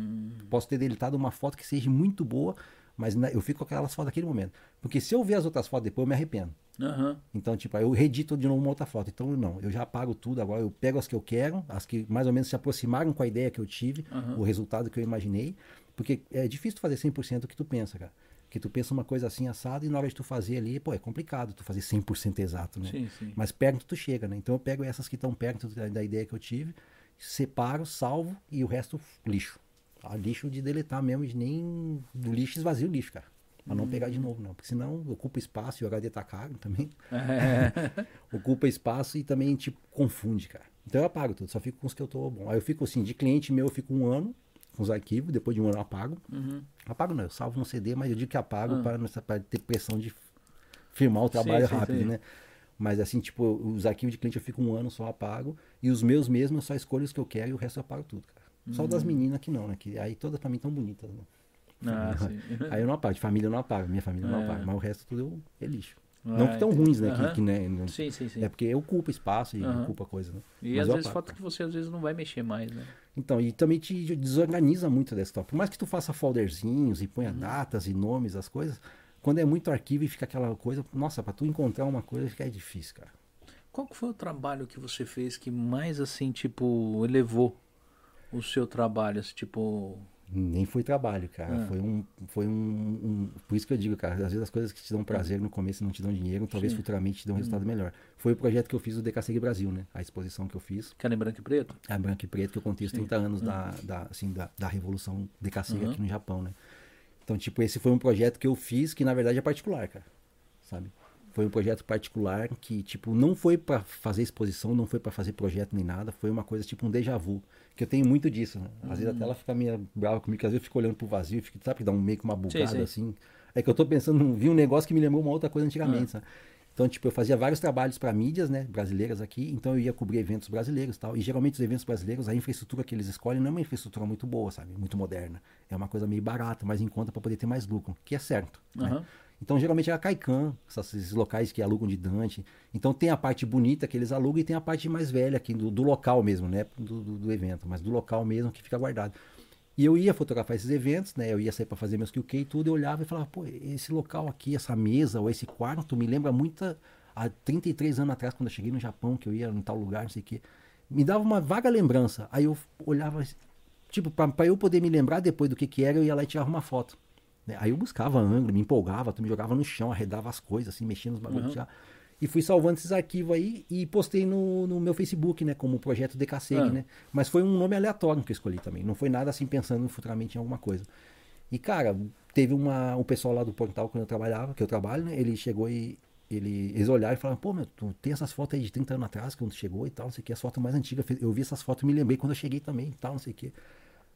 Posso ter deletado uma foto que seja muito boa, mas na- eu fico com aquelas fotos daquele momento. Porque se eu ver as outras fotos depois, eu me arrependo. Aham. Então, tipo, aí eu redito de novo uma outra foto. Então, não, eu já apago tudo agora, eu pego as que eu quero, as que mais ou menos se aproximaram com a ideia que eu tive, Aham. o resultado que eu imaginei. Porque é difícil fazer 100% o que tu pensa, cara. Porque tu pensa uma coisa assim assada e na hora de tu fazer ali, pô, é complicado tu fazer 100% exato, né? Sim, sim. Mas perto tu chega, né? Então eu pego essas que estão perto da, da ideia que eu tive, separo, salvo e o resto lixo. Ah, lixo de deletar mesmo, de nem do lixo esvazio o lixo, cara. Pra não pegar de novo, não. Porque senão ocupa espaço e o HD tá caro também. É. *laughs* ocupa espaço e também, tipo, confunde, cara. Então eu apago tudo, só fico com os que eu tô bom. Aí eu fico assim, de cliente meu eu fico um ano com os arquivos, depois de um ano eu apago. Uhum. Apago não, eu salvo no CD, mas eu digo que apago para, não- para ter pressão de firmar o trabalho Ah. sim, rápido, sim. né? Mas assim, tipo, os arquivos de cliente eu fico um ano só apago. E os meus mesmo eu só escolho os que eu quero e o resto eu apago tudo, cara. Só o das meninas que não, né? Que aí todas pra mim tão bonitas, né? Uhum. Ah. *laughs* Aí eu não apago, de família eu não apago, minha família eu não É. apago. Mas o resto tudo eu é lixo. Ah, não que tão ruins, né? Que, que, né, não- Sim, sim, sim. É porque ocupa espaço e ocupa coisa, né? E Mas às eu vezes foto que você às vezes não vai mexer mais, né? Então, e também te desorganiza muito o desktop. Por mais que tu faça folderzinhos e Uhum. ponha datas e nomes, as coisas, quando é muito arquivo e fica aquela coisa, nossa, pra tu encontrar uma coisa fica difícil, cara. Qual foi o trabalho que você fez que mais assim, tipo, elevou o seu trabalho, assim, tipo, Nem foi trabalho, cara. Ah. Foi um. Foi um, um- Por isso que eu digo, cara, às vezes as coisas que te dão prazer no começo não te dão dinheiro, talvez Sim. Futuramente te dão um resultado melhor. Foi o projeto que eu fiz do DKCG Brasil, né? A exposição que eu fiz. que era em branco e preto? a branco e preto que eu contei os Sim. Uhum. 30 anos da, da, assim, da, da revolução decacega Uhum. aqui no Japão, né? Então, tipo, esse foi um projeto que eu fiz que na verdade é particular, cara. Sabe? Foi um projeto particular que, tipo, não foi pra fazer exposição, não foi pra fazer projeto nem nada, foi uma coisa tipo um déjà vu. Que eu tenho muito disso, né? Às vezes Uhum. até ela fica meio brava comigo, que às vezes eu fico olhando pro vazio, fico, sabe, dá um meio que uma bugada sim. assim. É que eu tô pensando, vi um negócio que me lembrou uma outra coisa antigamente, Ah. sabe? Então, tipo, eu fazia vários trabalhos para mídias, né, brasileiras aqui, então eu ia cobrir eventos brasileiros e tal. E geralmente os eventos brasileiros, a infraestrutura que eles escolhem não é uma infraestrutura muito boa, sabe? Muito moderna. É uma coisa meio barata, mais em conta para poder ter mais lucro, que é certo. né? Então, geralmente é a essas- esses locais que alugam de Dante. Então, tem a parte bonita que eles alugam e tem a parte mais velha aqui do, do local mesmo, né? Do, do, do evento, mas do local mesmo que fica guardado. E eu ia fotografar esses eventos, né? Eu ia sair para fazer meus QK e tudo. Eu olhava e falava, pô, esse local aqui, essa mesa ou esse quarto me lembra muito há 33 anos atrás, quando eu cheguei no Japão, que eu ia em tal lugar, não sei o quê. Me dava uma vaga lembrança. Aí eu olhava, tipo, para eu poder me lembrar depois do que que era, eu ia lá e tirava uma foto. Né? Aí eu buscava ângulo, me empolgava, tu me jogava no chão, arredava as coisas, assim, mexia nos bagulhos. Uhum. E fui salvando esses arquivos aí e postei no, no meu Facebook, né? Como projeto DKSEG, Ah. né? Mas foi um nome aleatório que eu escolhi também. Não foi nada assim pensando futuramente em alguma coisa. E, cara, teve uma, um pessoal lá do portal quando eu trabalhava, que eu trabalho, né? Ele chegou e. Ele, eles olharam e falaram, pô, meu, tu tem essas fotos aí de 30 anos atrás, quando chegou e tal, não sei o que, as fotos mais antigas. Eu vi essas fotos e me lembrei quando eu cheguei também e tal, não sei o que.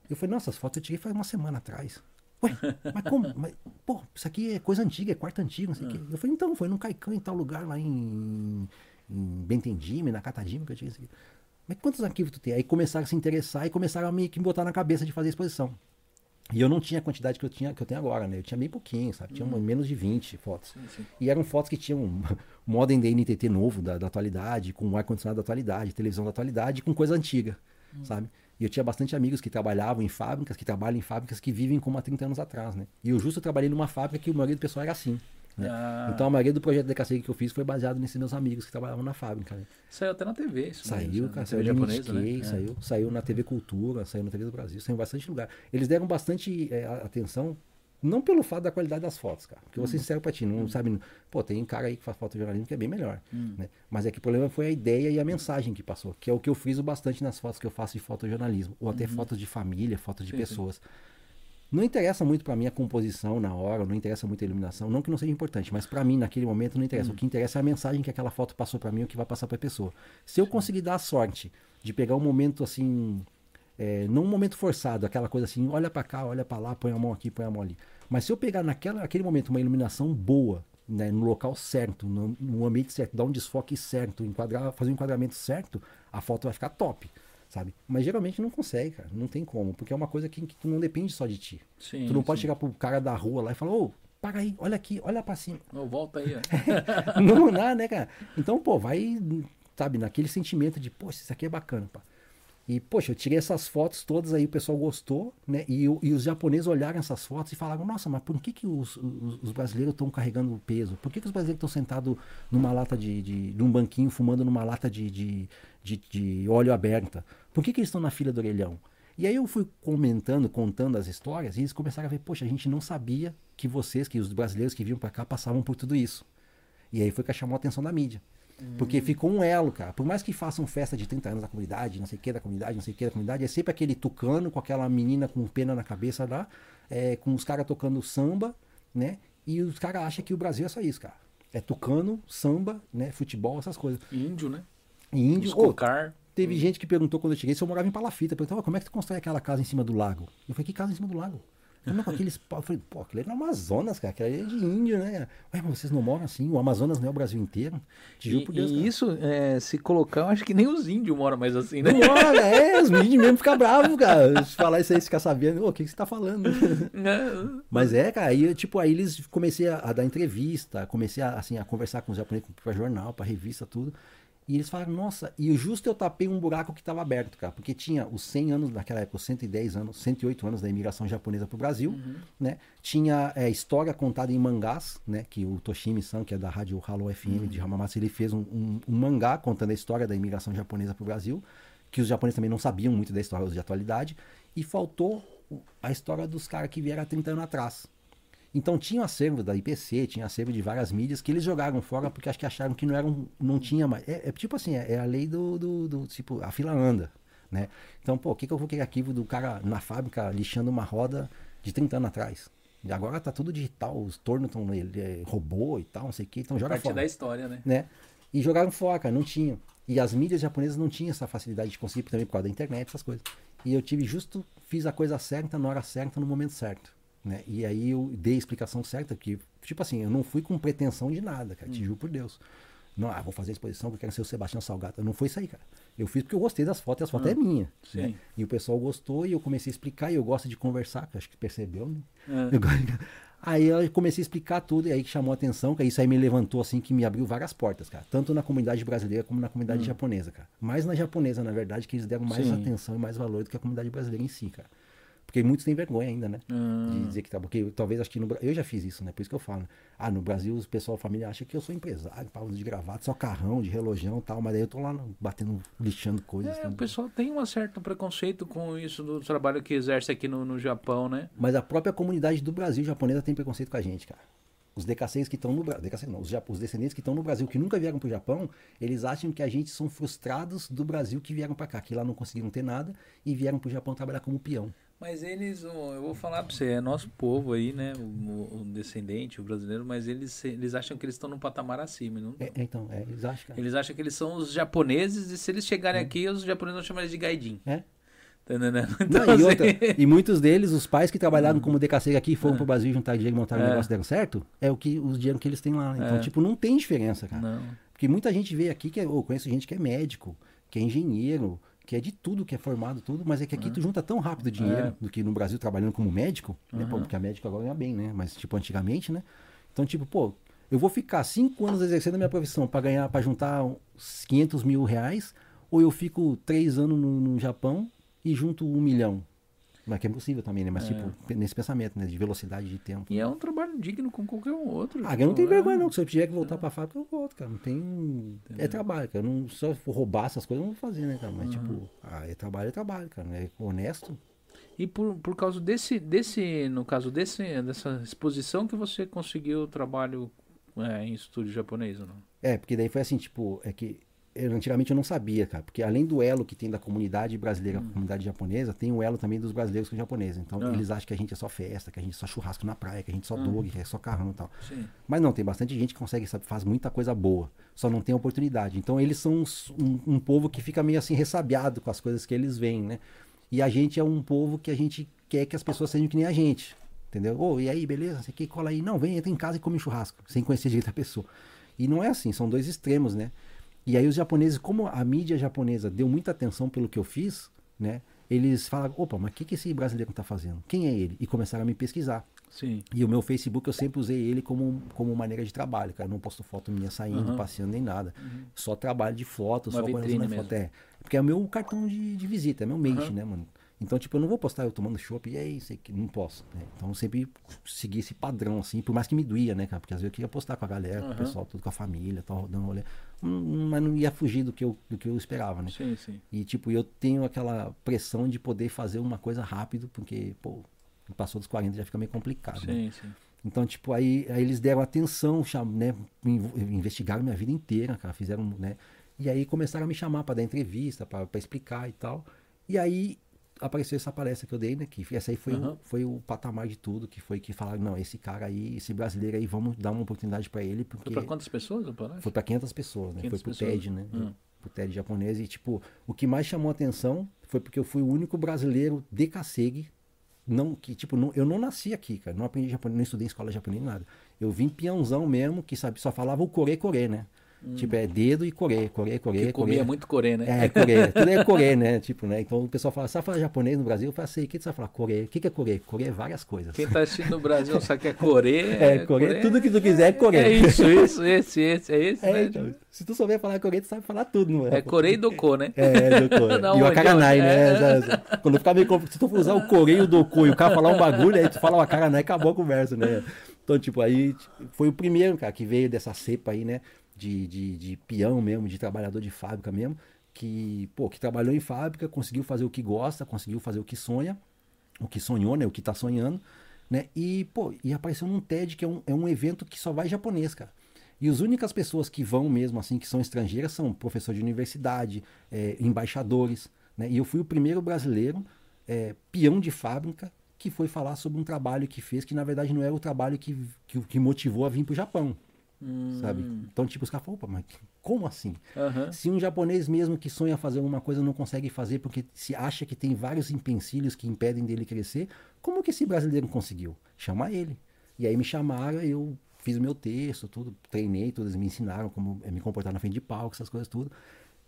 Eu falei, nossa, essas fotos eu tirei faz uma semana atrás. Ué, mas como? Mas, pô, isso aqui é coisa antiga, é quarto antigo, não sei o quê. Eu falei, então, foi no Caican em tal lugar lá em, em Bentendime, na Catadime, que eu tinha isso aqui. Mas quantos arquivos tu tem? Aí começaram a se interessar e começaram a que me botar na cabeça de fazer exposição. E eu não tinha a quantidade que eu, tinha, que eu tenho agora, né? Eu tinha bem pouquinho, sabe? Tinha uma- menos de 20 fotos. Sim, sim. E eram fotos que tinham um *laughs* modem da NTT novo, da, da atualidade, com ar-condicionado da atualidade, televisão da atualidade, com coisa antiga, sabe? E eu tinha bastante amigos que trabalhavam em fábricas, que trabalham em fábricas que vivem como há 30 anos atrás, né? E eu justo trabalhei numa fábrica que o maioria do pessoal era assim. Né? Ah. Então a maioria do projeto de DKC que eu fiz foi baseado nesses meus amigos que trabalhavam na fábrica. Né? Saiu até na TV isso. né? Saiu, Na cara, TV saiu japonesa, né? É. saiu, saiu na TV Cultura, saiu na TV do Brasil, saiu em bastante lugar. Eles deram bastante é, atenção, não pelo fato da qualidade das fotos, cara. Porque eu vou ser sincero pra ti, não sabe. Pô, tem cara aí que faz fotojornalismo que é bem melhor. Né? Mas é que o problema foi a ideia e a mensagem que passou, que é o que eu friso bastante nas fotos que eu faço de fotojornalismo, ou até fotos de família, fotos de Sim, sim. pessoas. Não interessa muito pra mim a composição na hora, não interessa muito a iluminação, não que não seja importante, mas pra mim naquele momento não interessa. O que interessa é a mensagem que aquela foto passou pra mim, o que vai passar pra pessoa. Se eu conseguir dar a sorte de pegar um momento assim, é, não um momento forçado, aquela coisa assim, olha pra cá, olha pra lá, põe a mão aqui, põe a mão ali. Mas se eu pegar naquela, naquele momento uma iluminação boa, né, no local certo, no, no ambiente certo, dar um desfoque certo, enquadrar, fazer um enquadramento certo, a foto vai ficar top, sabe? Mas geralmente não consegue, cara, não tem como, porque é uma coisa que, que tu não depende só de ti. Sim, tu não pode sim. chegar pro cara da rua lá e falar, ô, para aí, olha aqui, olha pra cima. Ô, volta aí, ó. *laughs* não dá, né, cara? Então, pô, vai, sabe, naquele sentimento de, poxa, isso aqui é bacana, pá. E, poxa, eu tirei essas fotos todas aí, o pessoal gostou, né? E, e os japoneses olharam essas fotos e falaram, nossa, mas por que, que os, os- os brasileiros estão carregando peso? Por que, que os brasileiros estão sentados numa lata de, de, num banquinho, fumando numa lata de, de, de, de óleo aberta? Por que, que eles estão na fila do orelhão? E aí eu fui comentando, contando as histórias, e eles começaram a ver, poxa, a gente não sabia que vocês, que os brasileiros que vinham para cá, passavam por tudo isso. E aí foi que chamou a atenção da mídia. Porque ficou um elo, cara. Por mais que façam festa de 30 anos da comunidade, não sei o que da comunidade, não sei o que da comunidade, é sempre aquele tucano com aquela menina com pena na cabeça lá, é, com os caras tocando samba, né? E os caras acham que o Brasil é só isso, cara. É tucano, samba, né? Futebol, essas coisas. Índio, né? E índio. Ô, teve gente que perguntou quando eu cheguei se eu morava em Palafita. Perguntou, "Ó, como é que tu constrói aquela casa em cima do lago? Eu falei, que casa em cima do lago? Não, com aqueles pau. Eu falei, pô, aquilo ali é no Amazonas, cara. Aquilo ali é de índio, né? Ué, mas vocês não moram assim? O Amazonas não é o Brasil inteiro? Te juro E, por Deus, e cara. isso, é, se colocar, eu acho que nem os índios moram mais assim, né? Não mora, é, os índios mesmo ficam bravos, cara. Se falar isso aí, ficar sabendo, ô, o que, que você tá falando? Mas é, cara, aí, tipo, aí eles comecei a, a dar entrevista, comecei a, assim, a conversar com os japoneses pra jornal, pra revista, tudo. E eles falaram, nossa, e justo eu tapei um buraco que estava aberto, cara, porque tinha os 100 anos, naquela época, os 110 anos, 108 anos da imigração japonesa pro Brasil, né? Tinha é, história contada em mangás, né? Que o Toshimi-san, que é da rádio Halo FM de Hamamatsu, ele fez um, um- um mangá contando a história da imigração japonesa pro Brasil, que os japoneses também não sabiam muito da história de atualidade, e faltou o- a história dos caras que vieram há 30 anos atrás. Então tinha um acervo da IPC, tinha acervo de várias mídias que eles jogaram fora porque acho que acharam que não eram, não tinha mais. É, é tipo assim, é, é a lei do, do, do- tipo, a fila anda, né? Então, pô, o que, que eu vou querer arquivo do cara na fábrica lixando uma roda de 30 anos atrás? E agora tá tudo digital, os tornos estão é, robô e tal, não sei o que, então joga Parte fora da história, né? né? E jogaram fora, cara, não tinham. E as mídias japonesas não tinham essa facilidade de conseguir também por causa da internet, essas coisas. E eu tive justo, fiz a coisa certa na hora certa, no momento certo. Né? E aí eu dei a explicação certa, que, tipo assim, eu não fui com pretensão de nada, cara, te juro por Deus. Não, ah, vou fazer a exposição porque eu quero ser o Sebastião Salgado. Não foi isso aí, cara. Eu fiz porque eu gostei das fotos e as fotos é minha. Sim. Né? E o pessoal gostou e eu comecei a explicar e eu gosto de conversar, que acho que percebeu, né? É. Eu Aí eu comecei a explicar tudo e aí que chamou a atenção, que isso aí me levantou assim, que me abriu várias portas, cara. Tanto na comunidade brasileira como na comunidade japonesa, cara. Mais na japonesa, na verdade, que eles deram mais Sim. atenção e mais valor do que a comunidade brasileira em si, cara. Porque muitos têm vergonha ainda, né? Ah. De dizer que tá. Porque talvez acho que no Eu já fiz isso, né? Por isso que eu falo. né? Ah, no Brasil, os pessoal, a família acha que eu sou empresário, pau de gravata, só carrão, de relojão e tal. Mas aí eu tô lá batendo, lixando coisas. É, o tudo. pessoal tem um certo preconceito com isso do trabalho que exerce aqui no, no Japão, né? Mas a própria comunidade do Brasil japonesa tem preconceito com a gente, cara. Os DKCs que estão no Brasil, os, os descendentes que estão no Brasil, que nunca vieram pro Japão, eles acham que a gente são frustrados do Brasil que vieram para cá, que lá não conseguiram ter nada e vieram pro Japão trabalhar como peão. Mas eles, eu vou falar pra você, é nosso povo aí, né? O, o- descendente, o brasileiro, mas eles, eles acham que eles estão num patamar acima. Não... É, é, então, é, eles acham. Eles acham que eles são os japoneses e se eles chegarem aqui, os japoneses vão chamar eles de gaidin. É. Tá? Não, Então, e, assim, outra, e muitos deles, os pais que trabalharam como DKC aqui, foram pro Brasil juntar dinheiro e montaram É. um negócio deram certo, é o que os dinheiro que eles têm lá. Então, É. tipo, não tem diferença, cara. Não. Porque muita gente vê aqui que é, eu conheço gente que é médico, que é engenheiro, que é de tudo, que é formado tudo, mas é que aqui tu junta tão rápido dinheiro É. do que no Brasil trabalhando como médico, né? Pô, porque a médico agora ganha bem, né? Mas tipo antigamente, né? Então, tipo, pô, eu vou ficar cinco anos exercendo a minha profissão para ganhar, para juntar uns 500 mil reais, ou eu fico três anos no, no Japão e junto um milhão. Mas que é impossível também, né? Mas tipo, nesse pensamento, né? De velocidade de tempo. E é um trabalho digno com qualquer um outro. Ah, eu não tenho Tipo, é- vergonha não, se eu tiver que voltar pra fábrica, eu volto, cara. Não tem. É trabalho, cara. Eu não, se eu for roubar essas coisas, eu não vou fazer, né, cara? Mas, tipo, ah, é trabalho, é trabalho, cara. É honesto. E por, por causa desse, desse, no caso desse, dessa exposição que você conseguiu o trabalho é, em estúdio japonês ou não? É, porque daí foi assim, tipo, é que eu, antigamente eu não sabia, cara. Porque além do elo que tem da comunidade brasileira com a comunidade japonesa, tem o elo também dos brasileiros com os japoneses. Então, Ah. eles acham que a gente é só festa, que a gente é só churrasco na praia, que a gente só dog, que é só carrão e tal. Sim. Mas não, tem bastante gente que consegue, sabe, faz muita coisa boa, só não tem oportunidade. Então eles são um, um povo que fica meio assim ressabiado com as coisas que eles veem, né? E a gente é um povo que a gente quer que as pessoas sejam que nem a gente, entendeu? Ô, e aí, beleza? Você quer cola aí? Não, vem, entra em casa e come um churrasco, sem conhecer direito a pessoa. E não é assim, são dois extremos, né? E aí os japoneses, como a mídia japonesa deu muita atenção pelo que eu fiz, né? Eles falaram, opa, mas o que, que esse brasileiro tá fazendo? Quem é ele? E começaram a me pesquisar. Sim. E o meu Facebook eu sempre usei ele como, como maneira de trabalho, cara. Eu não posto foto minha saindo, Aham. passeando nem nada. Só trabalho de foto, Uma só mesmo. foto. É. Porque é o meu cartão de, de visita, é meu mate, Aham. né, mano? Então, tipo, eu não vou postar eu tomando chopp e aí, sei que não posso. né? Então eu sempre segui esse padrão, assim, por mais que me doía, né, cara? Porque às vezes eu queria postar com a galera, com o pessoal, tudo com a família, tal, dando rolê. hum, mas não ia fugir do que eu, do que eu esperava, né? Sim, sim. E, tipo, eu tenho aquela pressão de poder fazer uma coisa rápido, porque, pô, passou dos 40 já fica meio complicado, né? Sim, sim. Então, tipo, aí, aí eles deram atenção, cham, né, in- investigaram minha vida inteira, cara, fizeram, né? E aí começaram a me chamar para dar entrevista, para explicar e tal. E aí apareceu essa palestra que eu dei, né, que essa aí foi, Aham. o, foi o patamar de tudo, que foi que falaram, não, esse cara aí, esse brasileiro aí, vamos dar uma oportunidade para ele, porque Foi pra quantas pessoas a palestra? foi para 500 pessoas, né? 500 foi pro pessoas. TED, né? Hum. Pro TED japonês. E, tipo, o que mais chamou a atenção foi porque eu fui o único brasileiro de Kasegi. Não, que, tipo, não, eu não nasci aqui, cara. Não aprendi japonês, não estudei em escola japonesa, nada. Eu vim peãozão mesmo, que sabe, só falava o core core, né? Tipo, é dedo e core, core, core, Hum. Que core. comia muito corê, né? É, core. *laughs* Tudo é core, né? Tipo, né? Então o pessoal fala, sabe falar japonês no Brasil? Eu falo assim, o que você vai falar? Core. O que que é core? Core é várias coisas. Quem tá assistindo no Brasil sabe que é corê. *laughs* É, core, tudo que tu quiser é core. É isso, isso, esse, esse, é esse, É, né? então, se tu souber falar core, tu sabe falar tudo, não é? É corê e do né? É, doutor. *laughs* Da e o Akaranai, né? É. Quando ficar meio complicado, se tu for usar o Corei e o Doku e o cara falar um bagulho, aí tu fala o Akaranai e acabou a conversa, né? Então, tipo, aí foi o primeiro, cara, que veio dessa cepa aí, né? De, de, de peão mesmo, de trabalhador de fábrica mesmo, que, pô, que trabalhou em fábrica, conseguiu fazer o que gosta, conseguiu fazer o que sonha, o que sonhou, né? O que tá sonhando, né? E, pô, e apareceu num TED, que é um, é um evento que só vai japonês, cara. E as únicas pessoas que vão mesmo, assim, que são estrangeiras, são professor de universidade, é, embaixadores, né? E eu fui o primeiro brasileiro, é, peão de fábrica, que foi falar sobre um trabalho que fez, que na verdade não era o trabalho que, que, que motivou a vir pro Japão, Hum, sabe? Então, tipo, os caras falam, opa, mas como assim? aham. Se um japonês mesmo que sonha fazer alguma coisa não consegue fazer porque se acha que tem vários empecilhos que impedem dele crescer, como que esse brasileiro conseguiu? Chama ele. E aí me chamaram, eu fiz o meu texto, tudo, treinei, eles me ensinaram como eh, me comportar na frente de palco, essas coisas tudo.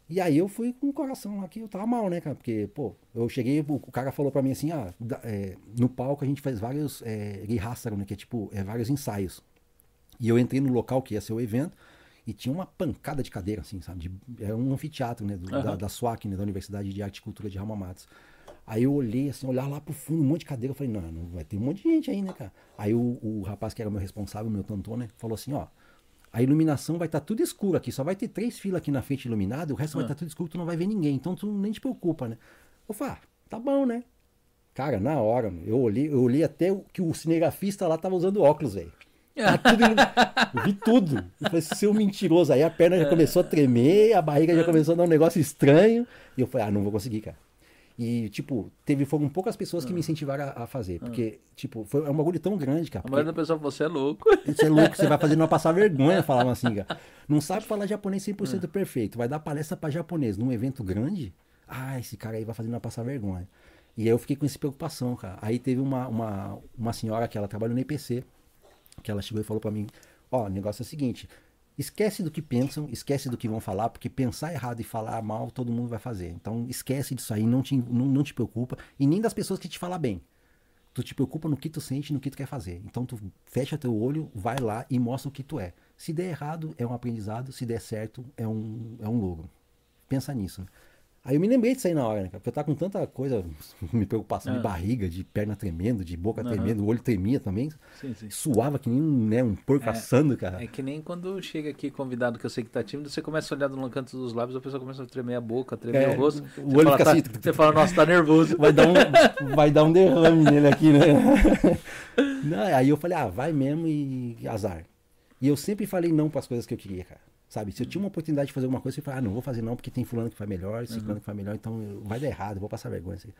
E aí eu fui com o coração que eu tava mal, né, cara? Porque, pô, eu cheguei, o cara falou pra mim assim, ah, é, no palco a gente faz vários é, né, que é tipo, é, vários ensaios. E eu entrei no local que ia ser o evento e tinha uma pancada de cadeira, assim, sabe? De- era um anfiteatro, né? do- da, Aham. da SWAC, né? Da Universidade de Arte e Cultura de Ramamatsu. Aí eu olhei, assim, olhar lá pro fundo, um monte de cadeira. Eu falei, não, não vai ter um monte de gente aí, né, cara? Aí o, o rapaz que era meu responsável, meu tantô, né? Falou assim, ó. A iluminação vai estar tudo escuro aqui, só vai ter três filas aqui na frente iluminado, o resto vai estar tudo escuro, tu não vai ver ninguém, então tu nem te preocupa, né? Eu falei, ah, tá bom, né? Cara, na hora, eu olhei, eu olhei até o- que o cinegrafista lá tava usando óculos, velho. Tá tudo ilu- eu vi tudo. Eu falei, seu mentiroso. Aí a perna já começou a tremer, a barriga já começou a dar um negócio estranho. E eu falei, ah, não vou conseguir, cara. E, tipo, teve, foram poucas pessoas que me incentivaram a, a fazer. Porque, tipo, foi é um bagulho tão grande, cara. A porque- maioria da pessoa fala, você é louco. você é louco, você vai fazer não passar vergonha, *laughs* falavam assim, cara. Não sabe falar japonês 100% perfeito. Vai dar palestra para japonês num evento grande? Ah, esse cara aí vai fazer não passar vergonha. E aí eu fiquei com essa preocupação, cara. Aí teve uma, uma, uma senhora que ela trabalhou no IPC, que ela chegou e falou para mim, ó, o negócio é o seguinte, esquece do que pensam, esquece do que vão falar, porque pensar errado e falar mal, todo mundo vai fazer. Então esquece disso aí, não te, não, não te preocupa, e nem das pessoas que te falam bem. Tu te preocupa no que tu sente, no que tu quer fazer. Então tu fecha teu olho, vai lá e mostra o que tu é. Se der errado, é um aprendizado. Se der certo, é um, é um logo. Pensa nisso. né? Aí eu me lembrei disso aí na hora, né? Porque eu tava com tanta coisa, *laughs* me preocupação Ah. de barriga, de perna tremendo, de boca tremendo, o olho tremia também. Sim, sim. Suava que nem um, né, um porco É, assando, cara. É que nem quando chega aqui convidado que eu sei que tá tímido, você começa a olhar no canto dos lábios, a pessoa começa a tremer a boca, tremer É, o rosto. o você olho fala, fica tá- assim. *laughs* Você fala, nossa, tá nervoso. Vai dar um, *laughs* vai dar um derrame nele aqui, né? Não, aí eu falei, ah, vai mesmo e azar. E eu sempre falei não para as coisas que eu queria, cara. Sabe? Se eu tinha uma oportunidade de fazer alguma coisa, eu falei, ah, não vou fazer não, porque tem fulano que faz melhor, ciclano que faz melhor, então vai dar errado, eu vou passar vergonha. assim.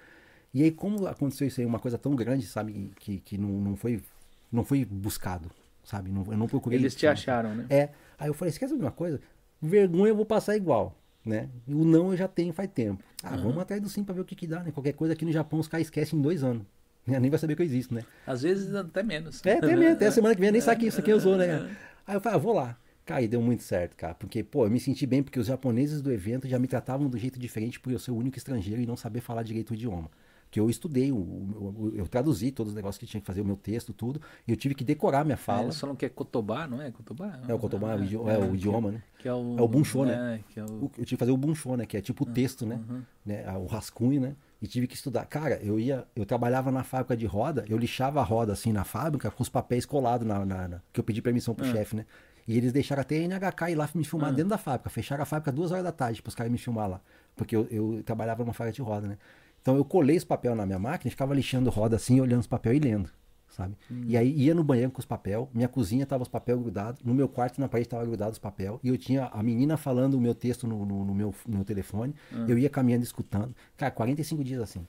E aí, como aconteceu isso aí, uma coisa tão grande, sabe, que, que não, não, foi, não foi buscado, sabe? Não, eu não procurei. Eles te sabe? acharam, né? É. Aí eu falei, esquece de uma coisa? Vergonha eu vou passar igual, né? E o não eu já tenho faz tempo. Ah, vamos atrás do sim pra ver o que que dá, né? Qualquer coisa aqui no Japão os caras esquecem em dois anos. né? Nem vai saber que eu existo, né? Às vezes até menos. É, até mesmo. Até a *laughs* semana que vem nem sabe que isso aqui eu sou, né? Aí eu falei, ah, vou lá. Cara, e deu muito certo, cara. Porque, pô, eu me senti bem porque os japoneses do evento já me tratavam do jeito diferente por eu ser o único estrangeiro e não saber falar direito o idioma. Que eu estudei, o- o- eu traduzi todos os negócios que tinha que fazer, o meu texto, tudo. E eu tive que decorar minha fala. É, só não quer Kotobá, não é? Kotobá? É o Kotoba, é, o idi- é o idioma, né? Que é o, É o Bunshô, né? É, que é o... Eu tive que fazer o bunshô, né? Que é tipo o texto, né? né? ah, O rascunho, né? E tive que estudar. Cara, eu ia, eu trabalhava na fábrica de roda, eu lixava a roda assim na fábrica com os papéis colados na, na- na- que eu pedi permissão pro chefe, né? E eles deixaram até a NHK ir lá me filmar Ah. dentro da fábrica. Fecharam a fábrica duas horas da tarde para os caras me filmar lá. Porque eu, eu trabalhava numa fábrica de roda, né? Então eu colei os papel na minha máquina e ficava lixando roda assim, olhando os papel e lendo, sabe? E aí ia no banheiro com os papel, minha cozinha tava os papel grudados, no meu quarto na parede tava grudado os papel, e eu tinha a menina falando o meu texto no, no- no meu, no meu telefone, eu ia caminhando escutando. Cara, 45 dias assim.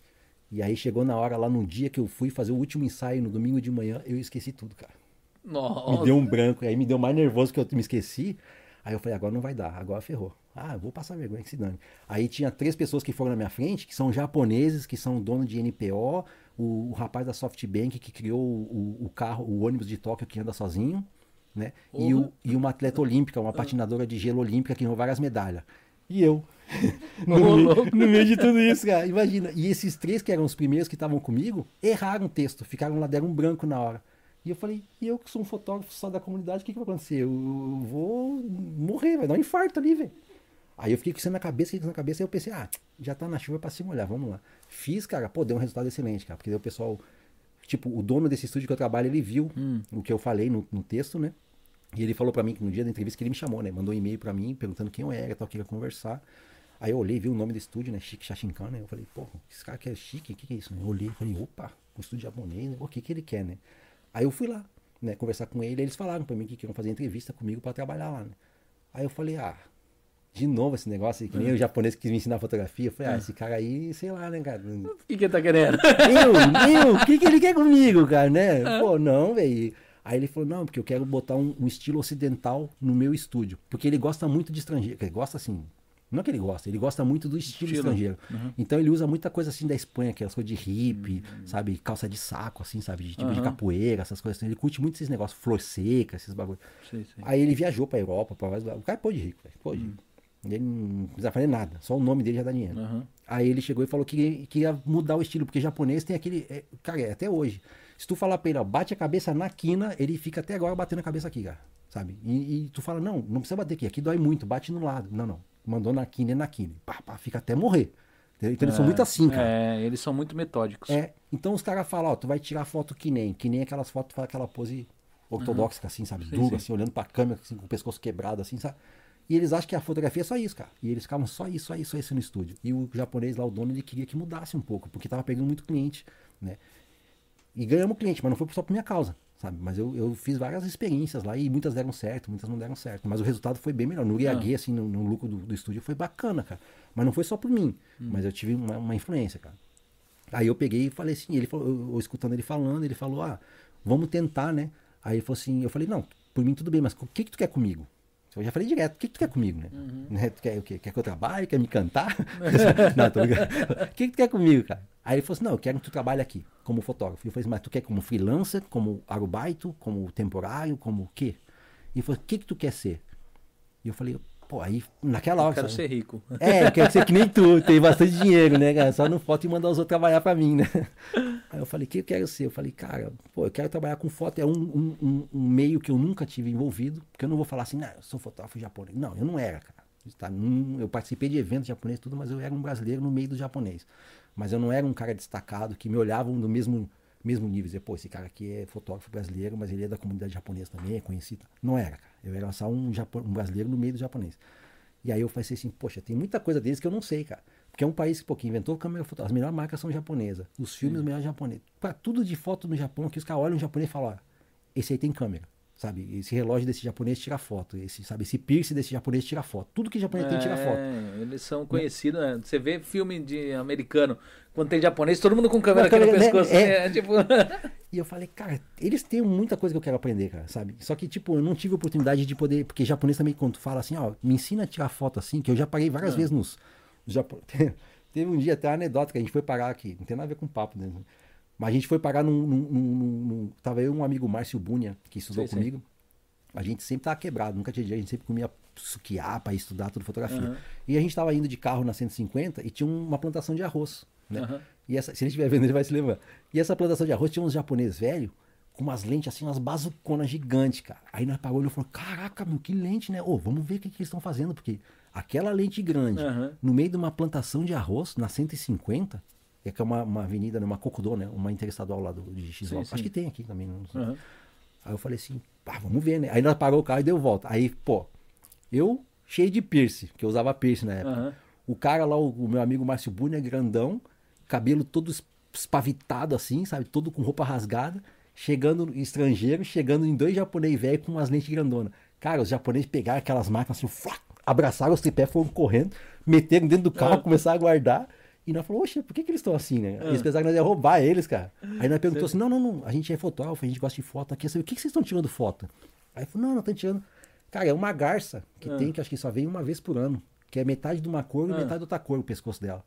E aí chegou na hora lá no dia que eu fui fazer o último ensaio no domingo de manhã, eu esqueci tudo, cara. Nossa. Me deu um branco, aí me deu mais nervoso que eu me esqueci. Aí eu falei, agora não vai dar, agora ferrou. Ah, vou passar vergonha que se dane. Aí tinha três pessoas que foram na minha frente, que são japoneses, que são dono de NPO, o, o rapaz da SoftBank que criou o, o carro, o ônibus de Tóquio que anda sozinho, né? E, o, e uma atleta olímpica, uma patinadora de gelo olímpica que ganhou várias medalhas. E eu. *laughs* No, meio, no meio de tudo isso, cara. Imagina. E esses três que eram os primeiros que estavam comigo, erraram o texto, ficaram lá, deram um branco na hora. E eu falei, e eu que sou um fotógrafo só da comunidade, o que, que vai acontecer? Eu vou morrer, vai dar um infarto ali, velho. Aí eu fiquei com isso na cabeça, com isso na cabeça, aí eu pensei, ah, já tá na chuva pra se molhar, vamos lá. Fiz, cara, pô, deu um resultado excelente, cara, porque daí o pessoal, tipo, o dono desse estúdio que eu trabalho, ele viu o que eu falei no, no texto, né? E ele falou pra mim que no dia da entrevista que ele me chamou, né? Mandou um e-mail pra mim perguntando quem eu era, tal, que ia conversar. Aí eu olhei, vi o nome do estúdio, né? Chique Shashinkan, né? Eu falei, pô, esse cara que é chique, o que, que é isso? Né? Eu olhei falei, opa, um estúdio japonês, né? o que, que ele quer, né? Aí eu fui lá, né, conversar com ele, eles falaram pra mim que queriam fazer entrevista comigo pra trabalhar lá, né? Aí eu falei, ah, de novo esse negócio, que nem o japonês que quis me ensinar fotografia. Eu falei, ah, esse cara aí, sei lá, né, cara? O que, que ele tá querendo? Eu, eu, o que, que ele quer comigo, cara, né? Pô, não, velho. Aí ele falou, não, porque eu quero botar um, um estilo ocidental no meu estúdio. Porque ele gosta muito de estrangeiro. Ele gosta assim. Não é que ele gosta, ele gosta muito do estilo, Estilo. estrangeiro. Então ele usa muita coisa assim da Espanha, aquelas coisas de hippie, sabe? Calça de saco, assim, sabe? De, tipo de Aham. capoeira, essas coisas assim. Ele curte muito esses negócios, flor seca, esses bagulho. Sim, sim. Aí ele viajou pra Europa, pra vários lugares. O cara é pô de rico, velho. Pô de rico. Ele não precisa fazer nada, só o nome dele já dá dinheiro. Aham. Aí ele chegou e falou que que ia mudar o estilo, porque japonês tem aquele. é, cara, é até hoje. Se tu falar pra ele, ó, bate a cabeça na quina, ele fica até agora batendo a cabeça aqui, cara. Sabe? E, e tu fala, não, não precisa bater aqui, aqui dói muito, bate no lado. Não, não. Mandou na quina é na quina. Pá, pá, fica até morrer. Então eles são muito assim, cara. É, eles são muito metódicos. É, então os caras falam, ó, tu vai tirar foto que nem, que nem aquelas fotos, aquela pose ortodoxa, assim, sabe? Sim, Dura, sim. assim, olhando pra câmera, assim, com o pescoço quebrado, assim, sabe? E eles acham que a fotografia é só isso, cara. E eles ficavam só isso, só isso, só isso no estúdio. E o japonês lá, o dono, ele queria que mudasse um pouco, porque tava pegando muito cliente, né? E ganhamos cliente, mas não foi só por minha causa, sabe? Mas eu, eu fiz várias experiências lá e muitas deram certo, muitas não deram certo. Mas o resultado foi bem melhor. No IAG, assim, no, no lucro do, do estúdio foi bacana, cara. Mas não foi só por mim, mas eu tive uma, uma influência, cara. Aí eu peguei e falei assim, ele falou, eu, eu escutando ele falando, ele falou, ah, vamos tentar, né? Aí ele falou assim, eu falei, não, por mim tudo bem, mas o que que tu quer comigo? Eu já falei direto, o que que tu quer comigo, né? Né? Tu quer o quê? Quer que eu trabalhe? Quer me cantar? *laughs* não, tô brincando. O que que tu quer comigo, cara? Aí ele falou assim, não, eu quero que tu trabalhe aqui, como fotógrafo. Eu falei assim, mas tu quer como freelancer, como arubaito, como temporário, como o quê? E ele falou, o que que tu quer ser? E eu falei, pô, aí naquela hora... Quero sabe? ser rico. É, eu quero ser que nem tu, tem bastante dinheiro, né, cara? Só não foto e mandar os outros trabalhar pra mim, né? Aí eu falei, o que eu quero ser? Eu falei, cara, pô, eu quero trabalhar com foto, é um, um, um- meio que eu nunca tive envolvido, porque eu não vou falar assim, não, eu sou fotógrafo japonês. Não, eu não era, cara. Tá, eu participei de eventos japoneses tudo, mas eu era um brasileiro no meio do japonês. Mas eu não era um cara destacado que me olhavam no mesmo, mesmo nível. Dizer, pô, esse cara aqui é fotógrafo brasileiro, mas ele é da comunidade japonesa também, é conhecido. Não era, cara. Eu era só um, um brasileiro no meio do japonês. E aí eu falei assim, poxa, tem muita coisa deles que eu não sei, cara. Porque é um país que, pô, que inventou câmera fotográfica. As melhores marcas são japonesas. Os filmes, os melhores japoneses. Pra tudo de foto no Japão, que os caras olham o japonês e falam, ó, esse aí tem câmera. Sabe? Esse relógio desse japonês tira foto. Esse, sabe? Esse piercing desse japonês tira foto. Tudo que japonês tem tira foto. É, eles são conhecidos, né? Você vê filme de americano, quando tem japonês, todo mundo com câmera Com aqui no câmera, né? pescoço. É. É, *laughs* tipo... E eu falei, cara, eles têm muita coisa que eu quero aprender, cara, sabe? Só que, tipo, eu não tive oportunidade de poder. Porque japonês também, quando fala assim, ó, me ensina a tirar foto assim, que eu já parei várias vezes nos. nos Japo... *laughs* Teve um dia até uma anedota que a gente foi parar aqui, não tem nada a ver com papo, né? Mas a gente foi parar num. num, num- num- Tava eu e um amigo Márcio Bunha, que estudou Sei, sei. comigo. A gente sempre tava quebrado, nunca tinha dinheiro, a gente sempre comia suquiá pra estudar tudo fotografia. Aham. E a gente tava indo de carro na 150 e tinha uma plantação de arroz, né? Aham. E essa, se ele estiver vendo, ele vai se lembrar. E essa plantação de arroz tinha uns japoneses velhos com umas lentes assim, umas bazuconas gigantes, cara. Aí nós pagou e falou: Caraca, meu, que lente, né? Ô, vamos ver o que, que eles estão fazendo, porque aquela lente grande, Aham. no meio de uma plantação de arroz, na 150, é que é uma, uma avenida, né, uma Cocodô, né? Uma interestadual lá do, de X Sim, Acho sim. que tem aqui também. Não sei. Aham. Aí eu falei assim, pá, vamos ver, né? Aí nós parou o carro e deu volta. Aí, pô, eu cheio de piercing, que eu usava piercing na época. Aham. O cara lá, o, o meu amigo Márcio Bunha, grandão, cabelo todo es- espavitado assim, sabe? Todo com roupa rasgada, chegando estrangeiro, chegando em dois japoneses velhos com umas lentes grandonas. Cara, os japoneses pegaram aquelas máquinas assim, abraçaram os tripés, foram correndo, meteram dentro do carro, Ah. começaram a guardar. E nós falamos, oxe, por que, que eles estão assim, né? Eles pensaram que nós ia roubar eles, cara. Aí nós perguntou assim, não, não, não, a gente é fotógrafo, a gente gosta de foto aqui. Falei, o que, que vocês estão tirando foto? Aí falou, não, não estão tirando. Cara, é uma garça que Ah. tem, que acho que só vem uma vez por ano. Que é metade de uma cor e Ah. metade de outra cor o pescoço dela.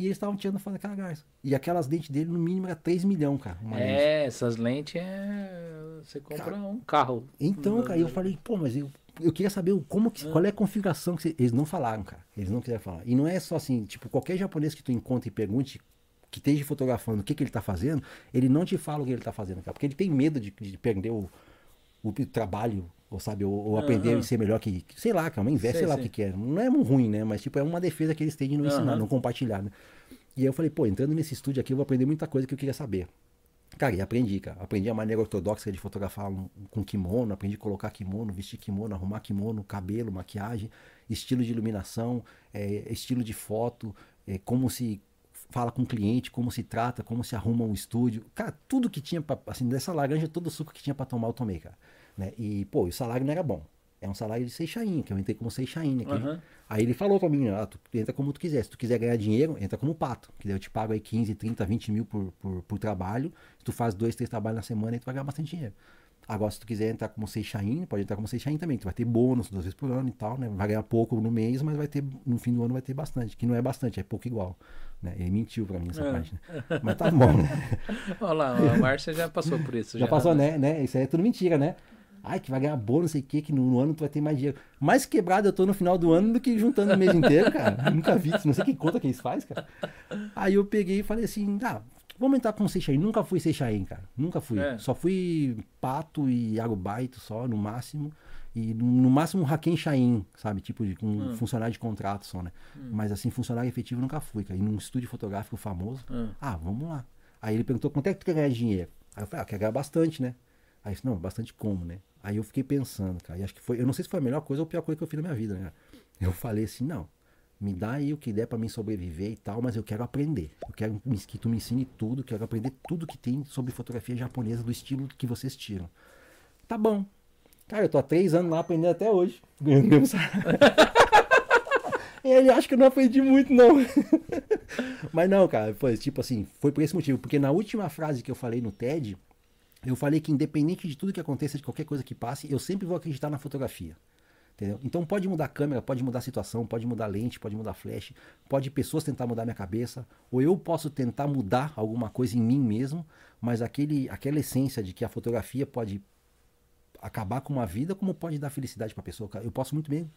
E eles estavam tirando foto daquela garça. E aquelas dentes dele, no mínimo, era 3 milhões, cara. uma lente. É, essas lentes é. Você compra um carro. Então, cara, eu falei, pô, mas eu, eu queria saber como Ah. que, qual é a configuração que você... Eles não falaram, cara. Eles não quiseram falar. E não é só assim, tipo, qualquer japonês que tu encontra e pergunte que esteja fotografando o que, que ele tá fazendo, ele não te fala o que ele tá fazendo, cara. Porque ele tem medo de, de perder o, o trabalho, ou sabe, ou, ou aprender Aham. a ser melhor que, que- sei lá, cara, uma inveja, Sei, sei lá sei. o que, que é. Não é ruim, né? Mas, tipo, é uma defesa que eles têm de não ensinar, Aham. não compartilhar, né? E aí eu falei, pô, entrando nesse estúdio aqui, eu vou aprender muita coisa que eu queria saber. Cara, e aprendi, cara. Aprendi a maneira ortodoxa de fotografar um- com kimono, aprendi a colocar kimono, vestir kimono, arrumar kimono, cabelo, maquiagem, estilo de iluminação, é, estilo de foto, é, como se fala com o cliente, como se trata, como se arruma um estúdio. Cara, tudo que tinha, pra, assim, dessa laranja, todo o suco que tinha pra tomar, eu tomei, cara. Né? E, pô, o salário não era bom. É um salário de Seixain, que eu entrei como Seixain aqui. Aham. Aí ele falou pra mim, ah, tu entra como tu quiser. Se tu quiser ganhar dinheiro, entra como pato. Que daí eu te pago aí 15, 30, 20 mil por, por, por trabalho. Se tu faz dois, três trabalhos na semana, aí tu vai ganhar bastante dinheiro. Agora, se tu quiser entrar como Seixain, pode entrar como Seixain também. Tu vai ter bônus duas vezes por ano e tal, né? Vai ganhar pouco no mês, mas vai ter, no fim do ano vai ter bastante. Que não é bastante, é pouco igual. Né? Ele mentiu pra mim essa É. parte, né? Mas tá bom, né? *laughs* Olha lá, a Márcia já passou por isso. Já passou, né? né? Isso aí é tudo mentira, né? Ai, que vai ganhar bônus, não sei o que, que no, no ano tu vai ter mais dinheiro. Mais quebrado eu tô no final do ano do que juntando o mês inteiro, cara. Eu *laughs* nunca vi isso, não sei que conta que eles fazem, cara. Aí eu peguei e falei assim, ah, vamos entrar com Seixain. Nunca fui Seixain, cara. Nunca fui. É. Só fui pato e arubaito só, no máximo. E no, máximo um Haken Shain, sabe? Tipo, de, com Hum. funcionário de contrato só, né? Mas assim, funcionário efetivo nunca fui, cara. E num estúdio fotográfico famoso, Hum. ah, vamos lá. Aí ele perguntou quanto é que tu quer ganhar dinheiro? Aí eu falei, ah, quer ganhar bastante, né? Aí eu disse, não, bastante como, né? Aí eu fiquei pensando, cara, e acho que foi, eu não sei se foi a melhor coisa ou a pior coisa que eu fiz na minha vida, né? Eu falei assim, não, me dá aí o que der pra mim sobreviver e tal, mas eu quero aprender. Eu quero que tu me ensine tudo, quero aprender tudo que tem sobre fotografia japonesa do estilo que vocês tiram. Tá bom. Cara, eu tô há três anos lá aprendendo até hoje, ganhando mesmo salário. Ele acha que eu não aprendi muito, não. *laughs* Mas não, cara, foi tipo assim, foi por esse motivo. Porque na última frase que eu falei no TED, eu falei que independente de tudo que aconteça, de qualquer coisa que passe, eu sempre vou acreditar na fotografia. Entendeu? Então pode mudar a câmera, pode mudar a situação, pode mudar a lente, pode mudar a flash, pode pessoas tentar mudar minha cabeça, ou eu posso tentar mudar alguma coisa em mim mesmo, mas aquele, aquela essência de que a fotografia pode acabar com uma vida, como pode dar felicidade pra pessoa. cara. Eu posso muito bem.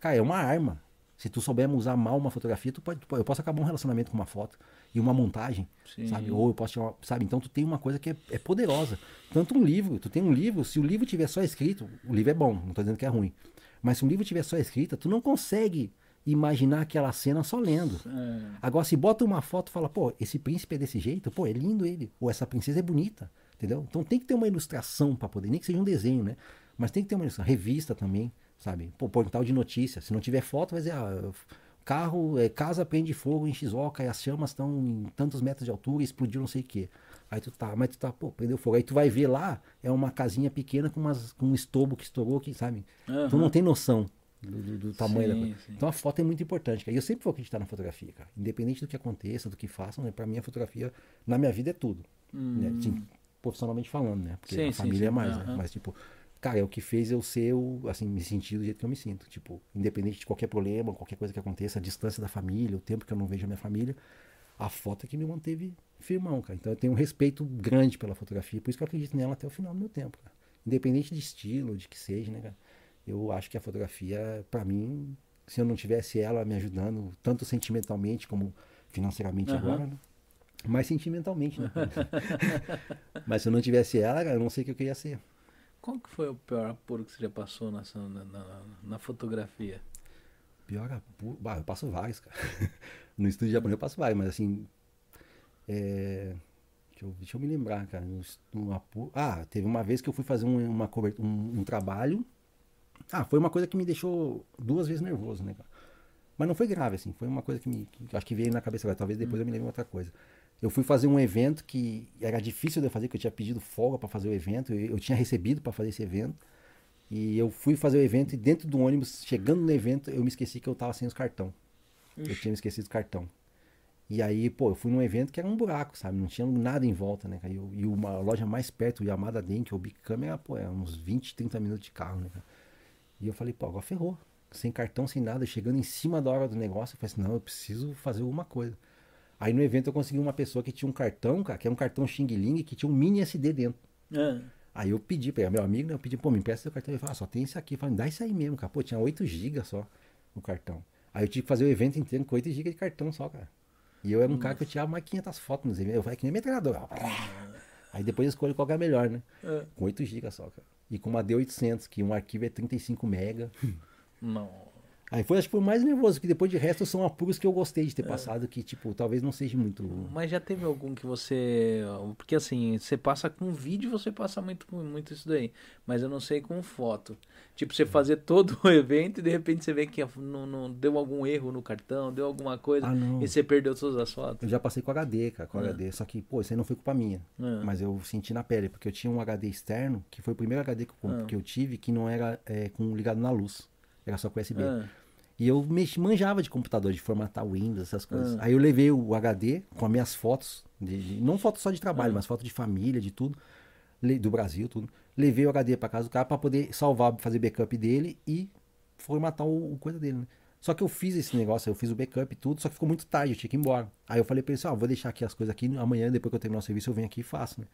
Cara, é uma arma. Se tu souber usar mal uma fotografia, tu pode, tu pode- eu posso acabar um relacionamento com uma foto e uma montagem, Sim. sabe? Ou eu posso tirar uma, sabe? Então tu tem uma coisa que é, é poderosa. Tanto um livro, tu tem um livro, se o livro tiver só escrito, o livro é bom, não tô dizendo que é ruim. Mas se o livro tiver só escrita, tu não consegue imaginar aquela cena só lendo. É. Agora, se bota uma foto e fala, pô, esse príncipe é desse jeito, pô, é lindo ele. Ou essa princesa é bonita, entendeu? Então tem que ter uma ilustração para poder, nem que seja um desenho, né? Mas tem que ter uma ilustração. Revista também, sabe? Pô, portal de notícias. Se não tiver foto, vai dizer, ah, carro, é, casa prende fogo em Shizuoka e as chamas estão em tantos metros de altura e explodiu não sei o quê. Aí tu tá, mas tu tá, pô, prendeu fogo. Aí tu vai ver lá, é uma casinha pequena com, umas, com um estobo que estourou, que, sabe? Tu Aham. não tem noção do, do- do tamanho da Sim, coisa. sim. Então a foto é muito importante, cara. E eu sempre vou acreditar na fotografia, cara. Independente do que aconteça, do que façam, né? pra mim a fotografia, na minha vida, é tudo. Né? Assim, profissionalmente falando, né? Porque Hum. Sim, a sim, família sim. é mais, né? Aham. Mas, tipo, cara, é o que fez eu ser, o, assim, me sentir do jeito que eu me sinto. Tipo, independente de qualquer problema, qualquer coisa que aconteça, a distância da família, o tempo que eu não vejo a minha família, a foto é que me manteve firmão, cara. Então eu tenho um respeito grande pela fotografia, por isso que eu acredito nela até o final do meu tempo, cara. Independente de estilo, de que seja, né, cara? Eu acho que a fotografia, pra mim, se eu não tivesse ela me ajudando, tanto sentimentalmente como financeiramente Aham. agora, né? Mais sentimentalmente, né? *laughs* Mas se eu não tivesse ela, cara, eu não sei o que eu queria ser. Qual que foi o pior apuro que você já passou na, na, na fotografia? Pior apuro. Bah, eu passo vários, cara. *laughs* No estúdio japonês eu passo vários, mas assim. É... Deixa eu, deixa eu me lembrar, cara. No, no Apu- ah, teve uma vez que eu fui fazer um, uma, cober- um, um trabalho. Ah, foi uma coisa que me deixou duas vezes nervoso, né, cara? Mas não foi grave, assim. Foi uma coisa que me. que acho que veio na cabeça agora. Talvez depois eu me lembre outra coisa. Eu fui fazer um evento que era difícil de eu fazer, que eu tinha pedido folga para fazer o evento. Eu, eu tinha recebido para fazer esse evento. E eu fui fazer o evento e dentro do ônibus, chegando no evento, eu me esqueci que eu tava sem os cartão. Eu tinha me esquecido os cartão. E aí, pô, eu fui num evento que era um buraco, sabe? Não tinha nada em volta, né? E, eu- e uma loja mais perto, o Yamada Denki, o Big Câmera, pô, é uns 20, 30 minutos de carro, né? E eu falei, pô, agora ferrou. Sem cartão, sem nada, chegando em cima da hora do negócio, eu falei assim, não, eu preciso fazer alguma coisa. Aí no evento eu consegui uma pessoa que tinha um cartão, cara, que era um cartão Xing Ling, que tinha um mini SD dentro. Ah, Aí eu pedi ele, meu amigo, né? Eu pedi, pô, me empresta seu cartão. Ele falou, ah, só tem esse aqui. Eu falei, dá isso aí mesmo, cara. Pô, tinha 8 GB só no cartão. Aí eu tive que fazer o evento inteiro com 8 GB de cartão só, cara. E eu era um cara que eu tirava mais 500 fotos nos eventos. Eu falei, que nem metralhador. Aí depois eu escolho qual que é a melhor, né? ah. Com 8 GB só, cara. E com uma D800, que um arquivo é 35 mega. *laughs* Não. Aí foi, acho que foi mais nervoso, que depois de resto são apuros que eu gostei de ter passado, que, tipo, talvez não seja muito... Mas já teve algum que você. Porque assim, você passa com vídeo, você passa muito, muito isso daí. Mas eu não sei com foto. Tipo, você fazer todo o *laughs* evento e de repente você vê que não, não deu algum erro no cartão, deu alguma coisa Ah, e você perdeu todas as fotos. Eu já passei com HD, cara, com É. HD. Só que, pô, isso aí não foi culpa minha. É. Mas eu senti na pele, porque eu tinha um HD externo, que foi o primeiro HD que eu, Ah. que eu tive, que não era é, com, ligado na luz. Era só com USB. Ah, E eu manjava de computador, de formatar Windows, essas coisas. Ah. Aí eu levei o HD com as minhas fotos, de, não fotos só de trabalho, Ah. mas fotos de família, de tudo, do Brasil, tudo. Levei o HD pra casa do cara pra poder salvar, fazer backup dele e formatar o, o coisa dele, né? Só que eu fiz esse negócio, eu fiz o backup e tudo, só que ficou muito tarde, eu tinha que ir embora. Aí eu falei pra ele assim, ó, vou deixar aqui as coisas aqui, amanhã, depois que eu terminar o serviço, eu venho aqui e faço, né?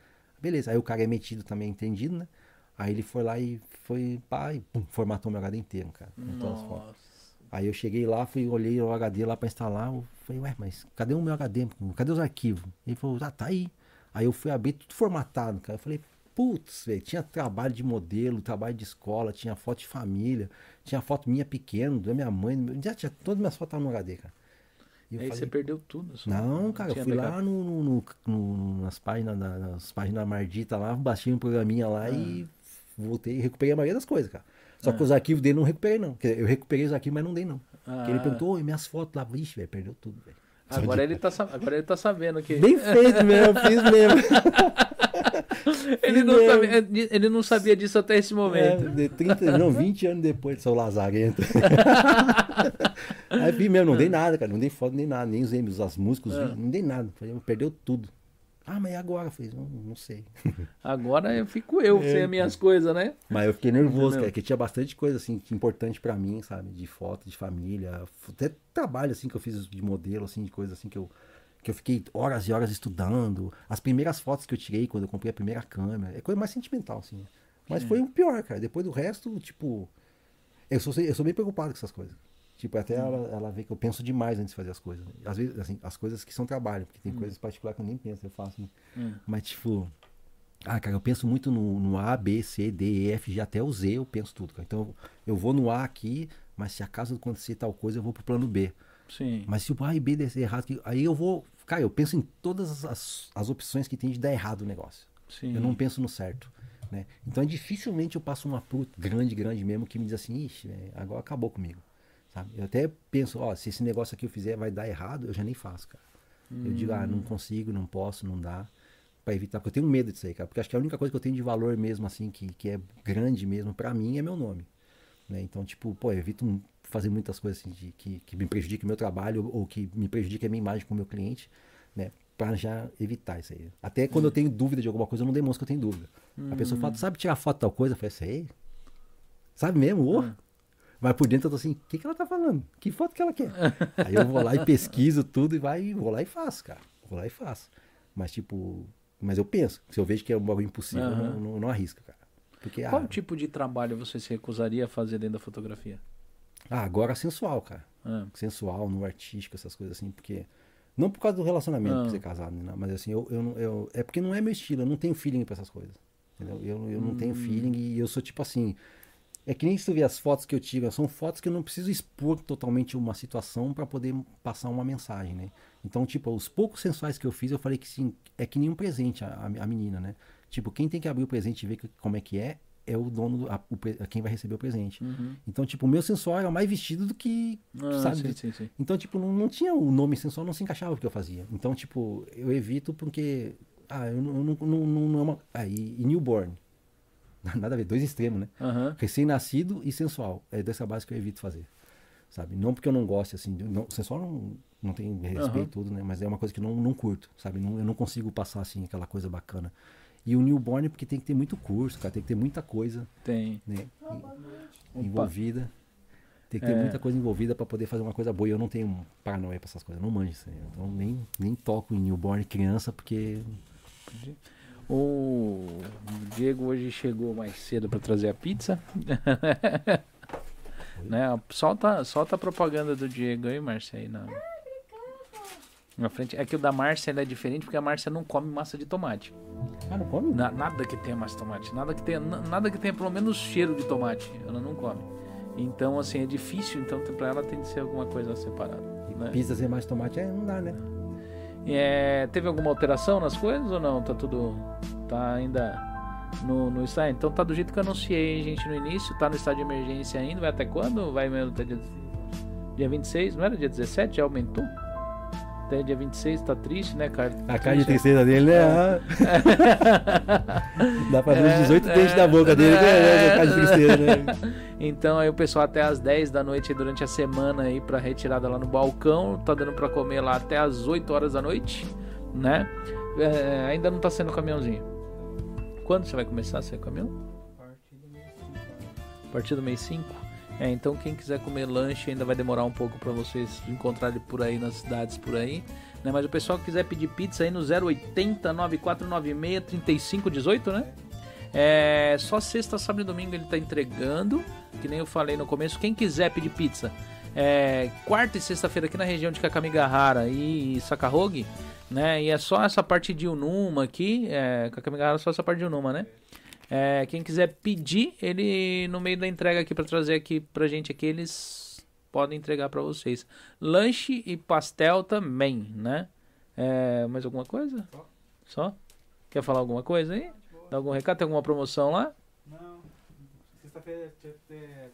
Beleza, aí o cara é metido também, entendido, né? Aí ele foi lá e foi, pá, e pum, formatou meu HD inteiro, cara. fotos. nossa. Aí eu cheguei lá, fui, olhei o HD lá pra instalar. Eu falei, ué, mas cadê o meu HD? Cadê os arquivos? Ele falou, ah, tá aí. Aí eu fui abrir tudo formatado, cara. Eu falei, putz, velho, tinha trabalho de modelo, trabalho de escola, tinha foto de família, tinha foto minha pequena, da minha mãe, já tinha todas as minhas fotos estavam no HD, cara. E Aí você falei, perdeu tudo. só. não, cara, eu fui backup. lá no, no- no- nas páginas nas páginas Mardita lá, baixei um programinha lá e voltei e recuperei a maioria das coisas, cara. Só que os arquivos dele não recuperei, não. Eu recuperei os arquivos, mas não dei, não. Porque ele Ah. perguntou, oi, minhas fotos lá. Vixe, velho, perdeu tudo, velho. Agora ele, tá, agora ele tá sabendo que. Bem feito mesmo, fiz mesmo. *laughs* ele, não mesmo. sabia, ele não sabia disso até esse É, momento. de 30, não, 20 anos depois, sou lazarento. *laughs* Aí fiz mesmo, não dei nada, cara. Não dei foto nem nada, nem os M's, as músicas, os É. vídeos, não dei nada. Falei, perdeu tudo. Ah, mas e agora? Eu falei, não, não sei. *laughs* Agora eu fico eu É, sem as minhas coisas, né? Mas eu fiquei nervoso, cara, que tinha bastante coisa assim importante pra mim, sabe? De foto, de família, até trabalho assim que eu fiz de modelo, assim, de coisa assim que eu que eu fiquei horas e horas estudando. As primeiras fotos que eu tirei quando eu comprei a primeira câmera, é coisa mais sentimental assim. Mas foi o pior, cara. Depois do resto, tipo, eu sou eu sou bem preocupado com essas coisas. Tipo, até ela, ela vê que eu penso demais antes de fazer as coisas. Às vezes, assim, as coisas que são trabalho, porque tem coisas particulares que eu nem penso, eu faço, né? Hum. Mas, tipo, ah, cara, eu penso muito no, no A, B, C, D, E, F, G, até o Z, eu penso tudo, cara. Então, eu vou no A aqui, mas se acaso acontecer tal coisa, eu vou pro plano B. Sim. Mas se o A e B der errado, aí eu vou. Cara, eu penso em todas as, as opções que tem de dar errado o negócio. Sim. Eu não penso no certo. Né? Então, dificilmente eu passo um apuro grande, grande mesmo, que me diz assim, ixi, agora acabou comigo. Sabe? Eu até penso, ó, se esse negócio aqui eu fizer vai dar errado, eu já nem faço, cara. Eu digo, ah, não consigo, não posso, não dá. Pra evitar, porque eu tenho medo disso aí, cara. Porque acho que a única coisa que eu tenho de valor mesmo, assim, que, que é grande mesmo pra mim é meu nome. Né? Então, tipo, pô, eu evito um- fazer muitas coisas assim, de, que, que me prejudiquem o meu trabalho ou que me prejudiquem a minha imagem com o meu cliente, né? Pra já evitar isso aí. Até quando eu tenho dúvida de alguma coisa, eu não demonstro que eu tenho dúvida. A pessoa fala, sabe tirar foto de tal coisa? Eu falei, sei. Sabe mesmo? Ô. Mas por dentro eu tô assim, o que, que ela tá falando? Que foto que ela quer? *laughs* Aí eu vou lá e pesquiso tudo e vai, vou lá e faço, cara. Vou lá e faço. Mas tipo, mas eu penso, se eu vejo que é um bagulho impossível, eu Aham. não, não, não arrisco, cara. Porque, Qual ah, tipo de trabalho você se recusaria a fazer dentro da fotografia? ah, agora sensual, cara. Ah, sensual, no artístico, essas coisas assim, porque. Não por causa do relacionamento, por ser casado, né, mas assim, eu, eu, eu- é porque não é meu estilo, eu não tenho feeling pra essas coisas. Entendeu? Eu, eu não tenho feeling e eu sou tipo assim. É que nem se tu vê as fotos que eu tiro, são fotos que eu não preciso expor totalmente uma situação para poder passar uma mensagem, né? Então, tipo, os poucos sensuais que eu fiz, eu falei que sim, é que nem um presente a, a menina, né? Tipo, quem tem que abrir o presente e ver que, como é que é, é o dono, do, a, o, quem vai receber o presente. Uhum. Então, tipo, o meu sensual era mais vestido do que, Ah, sabe? sim, sim, sim. Então, tipo, não, não tinha o nome sensual, não se encaixava o que eu fazia. Então, tipo, eu evito porque, ah, eu não, não, não, não, não é uma... Ah, e, e newborn. *laughs* Nada a ver, dois extremos, né? Aham. Recém-nascido e sensual. É dessa base que eu evito fazer. Sabe? Não porque eu não goste, assim. Não, sensual não, não tem respeito Aham. tudo, né? Mas é uma coisa que eu não, não curto, sabe? Não, eu não consigo passar, assim, aquela coisa bacana. E o newborn, porque tem que ter muito curso, cara. Tem que ter muita coisa, Tem. né? Opa. Envolvida. Tem que ter É. muita coisa envolvida para poder fazer uma coisa boa. E eu não tenho paranoia pra essas coisas. Eu não manjo isso aí. Então nem, nem toco em newborn criança, porque... O Diego hoje chegou mais cedo para trazer a pizza. *laughs* né? Solta, solta a propaganda do Diego aí, Márcia, aí na, na frente. É que o da Márcia é diferente porque a Márcia não come massa de tomate. Ah, não come? Na- nada que tenha massa de tomate. Nada que tenha, na- nada que tenha pelo menos cheiro de tomate. Ela não come. Então, assim, é difícil. Então, pra ela tem que ser alguma coisa separada. Né? Pizza sem mais tomate, é, não dá, né? É, teve alguma alteração nas coisas ou não? Tá tudo. Tá ainda no, no estado? Então tá do jeito que eu anunciei, gente, no início. Tá no estado de emergência ainda. Vai até quando? Vai mesmo até dia, dia 26? Não era dia 17? Já aumentou? Até dia 26, tá triste, né, cara? A cara de Triste, tristeza dele, né? Ah. *laughs* Dá pra ver É, os 18 é, dentes da boca dele, é. né? A cara de tristeza, né? *laughs* Então aí o pessoal até às 10 da noite durante a semana aí para retirada lá no balcão, tá dando para comer lá até às 8 horas da noite, né? É, ainda não tá sendo caminhãozinho. Quando você vai começar a ser caminhão? A partir do mês 5. É, então quem quiser comer lanche ainda vai demorar um pouco para vocês encontrarem por aí nas cidades por aí, né? Mas o pessoal que quiser pedir pizza aí no 080 9496 3518, né? É, só sexta, sábado e domingo ele tá entregando, que nem eu falei no começo. Quem quiser pedir pizza, é, quarta e sexta-feira aqui na região de Kakamigahara e Sakahogi, né? E é só essa parte de Unuma aqui, é, Kakamigahara é só essa parte de Unuma, né? É, quem quiser pedir, ele no meio da entrega aqui pra trazer aqui pra gente aqui, eles podem entregar pra vocês. Lanche e pastel também, né? É, mais alguma coisa? Só. Quer falar alguma coisa aí? Dá algum recado? Tem alguma promoção lá? Não, sexta-feira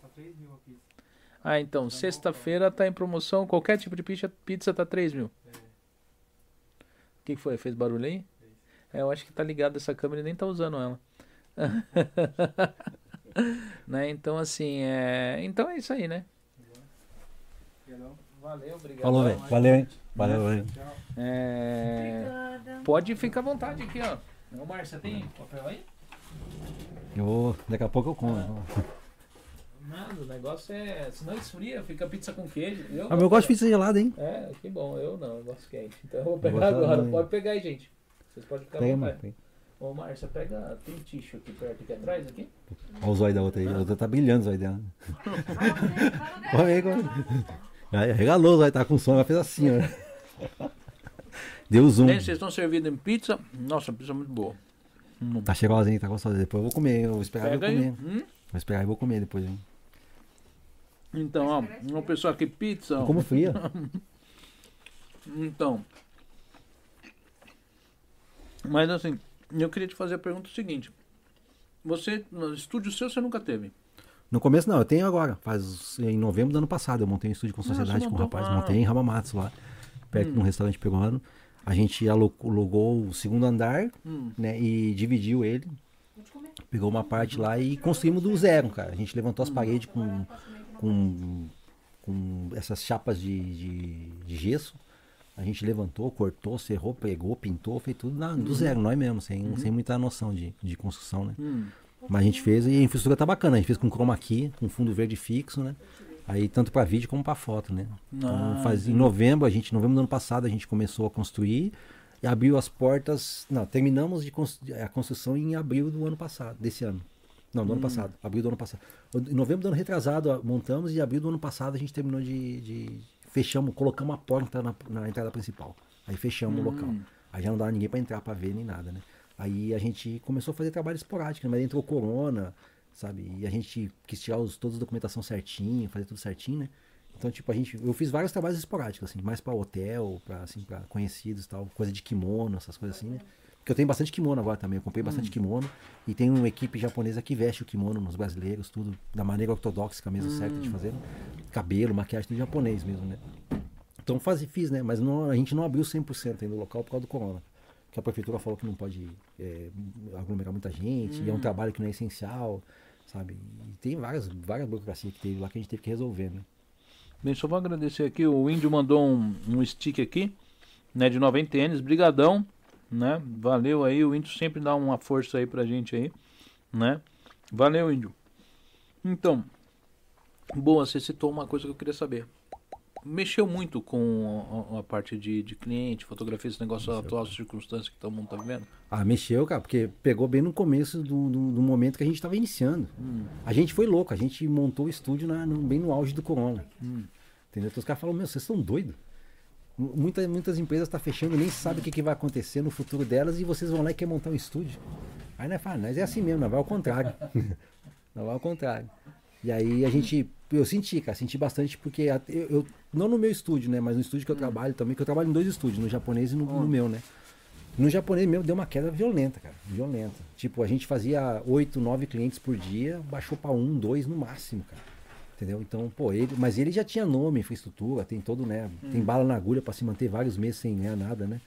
tá 3 mil a pizza. Ah, então, sexta-feira tá em promoção. Qualquer tipo de pizza, pizza tá 3 mil. É. O que, que foi? Fez barulho aí? É, eu acho que tá ligado essa câmera e nem tá usando ela. *laughs* né? Então, assim, é... Então é isso aí, né? Valeu, obrigado. Falou, velho. Valeu, hein? Valeu. Tchau. É... Obrigada. Pode ficar à vontade aqui, ó. Ô, Márcia, tem papel aí? Eu vou, daqui a pouco eu como. Nada, o negócio é... Senão esfria, fica pizza com queijo. Eu, Ah, mas eu gosto de pizza gelada, hein? É, que bom. Eu não, eu gosto quente. Então eu vou pegar agora. Pode pegar aí, gente. Vocês podem ficar pega. Ô, Márcia, pega. Tem tixo aqui perto, aqui atrás, aqui? Olha o zóio da outra aí. A outra tá brilhando o zóio dela. Olha aí, olha. Aí, regalou o zóio, tá com som, ela fez assim, ó. Deu zoom. Gente, vocês estão servindo em pizza. Nossa, pizza é muito boa. Hum. Tá cheirosinho, tá gostoso. Depois eu vou comer, eu vou esperar e vou Pega aí. comer. Hum? Vou esperar e vou comer depois, hein? Então, ó, uma pessoa aqui, pizza. ó. Como fria? *laughs* Então. Mas assim, eu queria te fazer a pergunta seguinte. Você, no estúdio seu, você nunca teve? No começo não, eu tenho agora. Faz em novembro do ano passado eu montei um estúdio com Ah, sociedade você com o montou? rapaz. Ah. Montei em Ramamatsu lá, perto Hum. de um restaurante peruano. A gente alu- alugou o segundo andar, Hum. né? E dividiu ele. Pegou uma parte lá e construímos do zero, cara. A gente levantou Hum. as paredes com, com, com essas chapas de, de, de gesso. A gente levantou, cortou, serrou, pegou, pintou, fez tudo na- do zero, nós mesmo, sem, sem muita noção de, de construção, né? Hum. Mas a gente fez e a infraestrutura tá bacana. A gente fez com chroma key, com fundo verde fixo, né? Aí tanto para vídeo como para foto, né? Então, Ah, faz, em novembro, a gente, em novembro do ano passado, a gente começou a construir e abriu as portas. Não, terminamos de cons- a construção em abril do ano passado, desse ano. Não, do ano passado. Abril do ano passado. Em novembro do ano retrasado, montamos e abril do ano passado a gente terminou de. de- fechamos, colocamos a porta na, na entrada principal. Aí fechamos o local. Aí já não dava ninguém para entrar para ver nem nada, né? Aí a gente começou a fazer trabalho esporádico, né? mas entrou corona, sabe? E a gente quis tirar os, toda a documentação certinho, fazer tudo certinho, né? Então, tipo, a gente, eu fiz vários trabalhos esporádicos, assim, mais para hotel, para assim, para conhecidos e tal, coisa de kimono, essas coisas assim, né? Porque eu tenho bastante kimono agora também, eu comprei bastante kimono e tem uma equipe japonesa que veste o kimono nos brasileiros, tudo da maneira ortodoxa mesmo, certa de fazer. Cabelo, maquiagem, tudo japonês mesmo, né? Então faz, fiz, né? Mas não, a gente não abriu 100% ainda o local por causa do corona. Que a prefeitura falou que não pode é, aglomerar muita gente, e é um trabalho que não é essencial, sabe? E tem várias, várias burocracias que teve lá que a gente teve que resolver, né? Bem, só vou agradecer aqui. O Índio mandou um, um stick aqui, né? De 90 Ns. Brigadão, né? Valeu aí. O Índio sempre dá uma força aí pra gente aí, né? Valeu, Índio. Então, boa, você citou uma coisa que eu queria saber. Mexeu muito com a, a parte de, de cliente, fotografia, esse negócio atual, as circunstâncias que todo mundo tá vivendo? Ah, mexeu, cara, porque pegou bem no começo do, do, do momento que a gente estava iniciando. A gente foi louco, a gente montou o estúdio na- no- bem no auge do corona. Entendeu? Então os caras falam, meu, vocês estão doidos? Muita, muitas empresas estão fechando, nem sabem o que, que vai acontecer no futuro delas e vocês vão lá e querem montar um estúdio. Aí nós falamos, nós é assim mesmo, nós vai ao contrário. *laughs* nós vai ao contrário. E aí a gente, eu senti, cara, senti bastante porque eu, eu- não no meu estúdio, né, mas no estúdio que eu trabalho também, que eu trabalho em dois estúdios, no japonês e no, no meu, né. No japonês mesmo deu uma queda violenta, cara. Violenta. Tipo, a gente fazia oito, nove clientes por dia, baixou pra um, dois no máximo, cara. Entendeu? Então, pô, ele, mas ele já tinha nome, infraestrutura, tem todo, né? Tem bala na agulha pra se manter vários meses sem ganhar nada, né?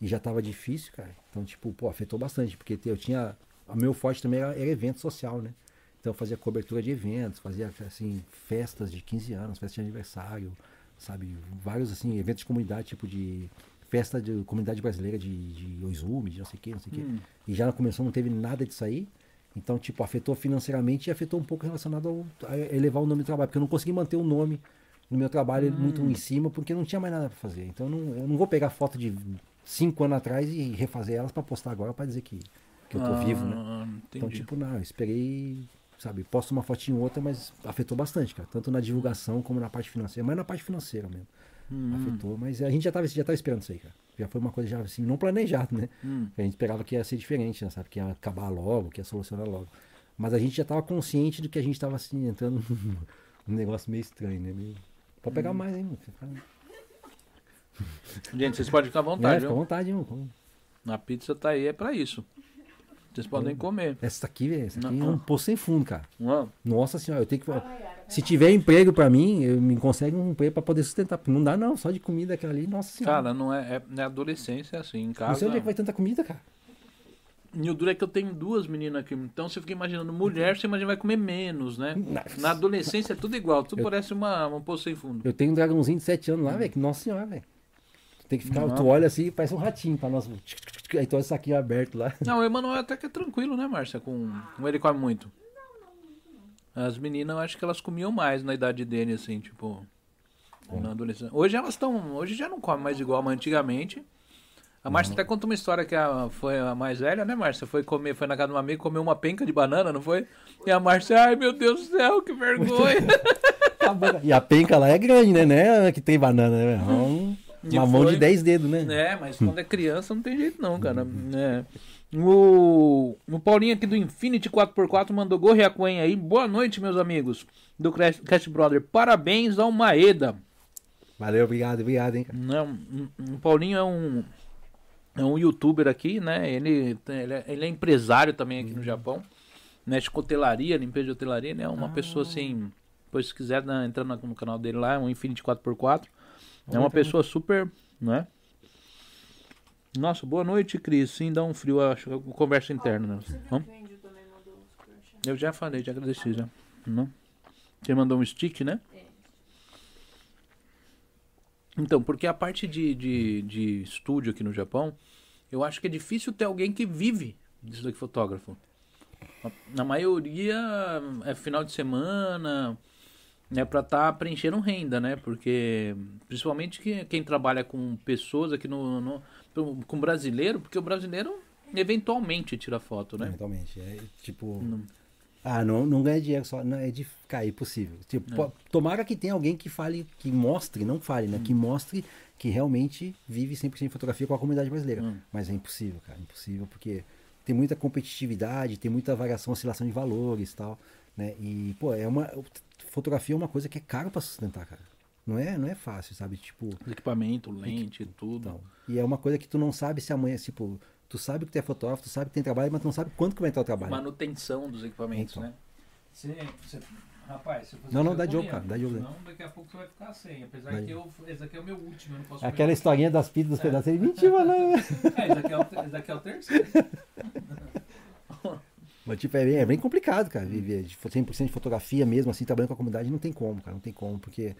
E já tava difícil, cara. Então, tipo, pô, afetou bastante, porque eu tinha. O meu forte também era, era evento social, né? Então eu fazia cobertura de eventos, fazia assim, festas de 15 anos, festa de aniversário, sabe? Vários assim, eventos de comunidade, tipo de festa de comunidade brasileira de, de Oizumi, de não sei o que, não sei o que. E já na começou não teve nada disso aí. Então, tipo, afetou financeiramente e afetou um pouco relacionado ao, a elevar o nome do trabalho, porque eu não consegui manter o nome no meu trabalho muito em cima, porque não tinha mais nada para fazer. Então, eu não, eu não vou pegar foto de cinco anos atrás e refazer elas para postar agora para dizer que, que eu tô vivo, né? Ah, Então, entendi. tipo, não, eu esperei, sabe, posto uma fotinho ou outra, mas afetou bastante, cara. Tanto na divulgação como na parte financeira, mas na parte financeira mesmo. Hum. Afetou, mas a gente já tava, já tava esperando isso aí, cara. Já foi uma coisa já assim, não planejado, né? Hum. A gente esperava que ia ser diferente, né, sabe? Que ia acabar logo, que ia solucionar logo. Mas a gente já tava consciente do que a gente tava assim, entrando *laughs* num negócio meio estranho, né? Meio... Pode pegar mais, hein, mano? Gente, vocês podem ficar à *laughs* É, vontade, fica à vontade, mano. A pizza tá aí, é pra isso. Vocês podem comer. Essa aqui, velho, essa aqui Não. é um poço sem fundo, cara. Ó, Nossa senhora, eu tenho que. Se tiver emprego pra mim, eu me consegue um emprego pra poder sustentar. Não dá, não, só de comida aquela ali, nossa senhora. Cara, não é, é, na adolescência, é assim, em não casa. sei onde é que vai tanta comida, cara. E o duro é que eu tenho duas meninas aqui. Então você fica imaginando, mulher, você imagina vai comer menos, né? Na adolescência é tudo igual, tudo parece uma, uma poça sem fundo. Eu tenho um dragãozinho de 7 anos lá, velho. que Nossa senhora, velho. Tem que ficar, Não. tu olha assim, parece um ratinho pra nós. Aí tu olha o saquinho aberto lá. Não, o Emanuel até que é tranquilo, né, Márcia? Com, com ele come muito. As meninas, eu acho que elas comiam mais na idade dele, assim, tipo. Na adolescência. Hoje elas estão. Hoje já não comem mais igual, mas antigamente. A Márcia até conta uma história que a, foi a mais velha, né, Márcia? Foi comer, foi na casa de uma amiga comeu uma penca de banana, não foi? E a Márcia, ai meu Deus do céu, que *laughs* vergonha! E a penca lá é grande, né? Né? Que tem banana, né? velho? E uma mão foi- de 10 dedos, né? É, mas quando é criança não tem jeito não, cara. É. O, o Paulinho aqui do Infinity 4x4 mandou Gorriacuen aí. Boa noite, meus amigos do Crash, Cast Brother. Parabéns ao Maeda. Valeu, obrigado, obrigado, hein, cara. Não, o Paulinho é um é um youtuber aqui, né? Ele, ele, é, ele é empresário também aqui no Japão. Mexe com hotelaria, limpeza de hotelaria, né? Uma pessoa assim. Depois, se quiser, né, entrar no, no canal dele lá, é um Infinity 4x4. É uma pessoa super, né? Nossa, boa noite, Cris. Sim, dá um frio, acho. que Conversa interna, né? Você viu Hã? que o Índio também mandou uns crochê? Eu já falei, já agradeci já. Não? Você mandou um stick, né? É. Então, porque a parte de, de, de estúdio aqui no Japão, eu acho que é difícil ter alguém que vive disso daqui fotógrafo. Na maioria é final de semana, né, pra estar preenchendo renda, né? Porque principalmente que, quem trabalha com pessoas aqui no, no com brasileiro, porque o brasileiro eventualmente tira foto, né? Eventualmente. É tipo. Não. Ah, não, não ganha dinheiro só. Não, é de cair possível. Tipo, É. tomara que tenha alguém que fale, que mostre, não fale, né? Que Hum. mostre que realmente vive 100% de fotografia com a comunidade brasileira. Hum. Mas é impossível, cara. Impossível, porque tem muita competitividade, tem muita variação, oscilação de valores e tal, né? E, pô, é uma fotografia é uma coisa que é caro para sustentar, cara. Não é, não é fácil, sabe? Tipo, Equipamento, lente, tudo. então, e é uma coisa que tu não sabe se amanhã, tipo, tu sabe que tu é fotógrafo, tu sabe que tem trabalho, mas tu não sabe quanto que vai entrar o trabalho. Manutenção dos equipamentos, Então. né? Você, você, rapaz, se fosse Não, não, você, dá jogo, cara, dá jogo. Não, daqui a pouco você vai ficar sem. Apesar Dá que eu, esse aqui é o meu último, eu não posso Aquela historinha das pitas dos É. pedaços, ele mentiu, né? *laughs* É, esse aqui é o, esse aqui é o terceiro. *laughs* Mas, tipo, é bem, é bem complicado, cara, viver de fo- 100% de fotografia mesmo, assim, trabalhando com a comunidade, não tem como, cara, não tem como, porque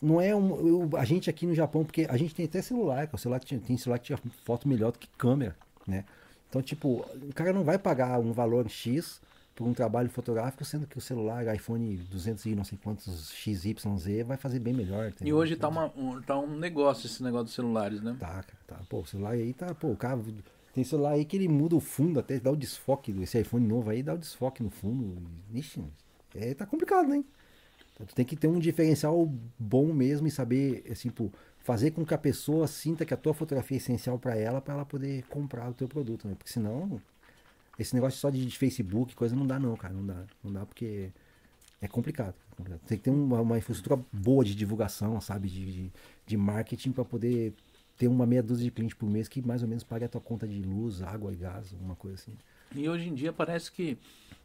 não é um... eu- a gente aqui no Japão, porque a gente tem até celular, cara, o celular tinha- tem celular que tira foto melhor do que câmera, né? Então, tipo, o cara não vai pagar um valor X por um trabalho fotográfico, sendo que o celular iPhone 200 e não sei quantos XYZ vai fazer bem melhor. E entendeu? hoje tá, uma, um, tá um negócio esse negócio dos celulares, né? Tá, cara, tá. Pô, o celular aí tá, pô, o cara tem celular aí que ele muda o fundo, até dá o desfoque, esse iPhone novo aí dá o desfoque no fundo. Ixi, é, tá complicado, né? Então, tu tem que ter um diferencial bom mesmo e saber, assim, pô, fazer com que a pessoa sinta que a tua fotografia é essencial para ela, para ela poder comprar o teu produto, né? Porque senão, esse negócio só de, de Facebook, coisa não dá não, cara, não dá, não dá porque é complicado. Tem que ter uma, uma infraestrutura boa de divulgação, sabe, de, de, de marketing para poder ter uma meia dúzia de clientes por mês que mais ou menos pague a tua conta de luz, água e gás, alguma coisa assim. E hoje em dia parece que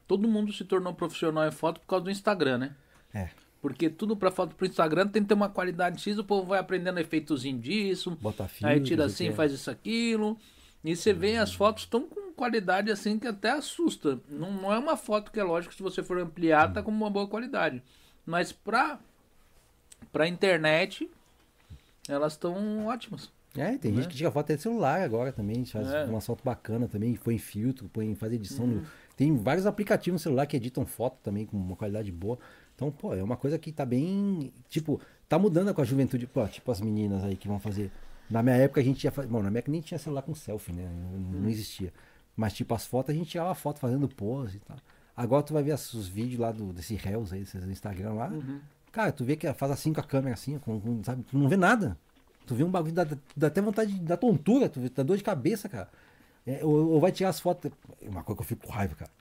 todo mundo se tornou profissional em foto por causa do Instagram, né? É, Porque tudo pra foto pro Instagram tem que ter uma qualidade X, o povo vai aprendendo efeitozinho disso. bota fio. aí tira assim, faz isso, aquilo. E você vê as fotos estão com qualidade assim que até assusta. Não, não é uma foto que é lógico se você for ampliar, tá com uma boa qualidade. Mas pra, pra internet, elas estão ótimas. É, tem né? gente que tira foto até de celular agora também, faz É. uma foto bacana também, põe filtro, põe, faz edição. Uhum. no- Tem vários aplicativos no celular que editam foto também com uma qualidade boa. Então, pô, é uma coisa que tá bem. Tipo, tá mudando com a juventude. Pô, tipo as meninas aí que vão fazer. Na minha época a gente ia fazer. Bom, na minha época nem tinha celular com selfie, né? Não, não existia. Mas, tipo, as fotos a gente tirava foto fazendo pose e tal. Agora tu vai ver os vídeos lá do, desse Reels aí, desses Instagram lá. Cara, tu vê que faz assim com a câmera assim, com, com- sabe? Tu não vê nada. Tu vê um bagulho, dá, dá até vontade de dar tontura, tu vê, dá dor de cabeça, cara. É, ou, ou vai tirar as fotos. é Uma coisa que eu fico com raiva, cara.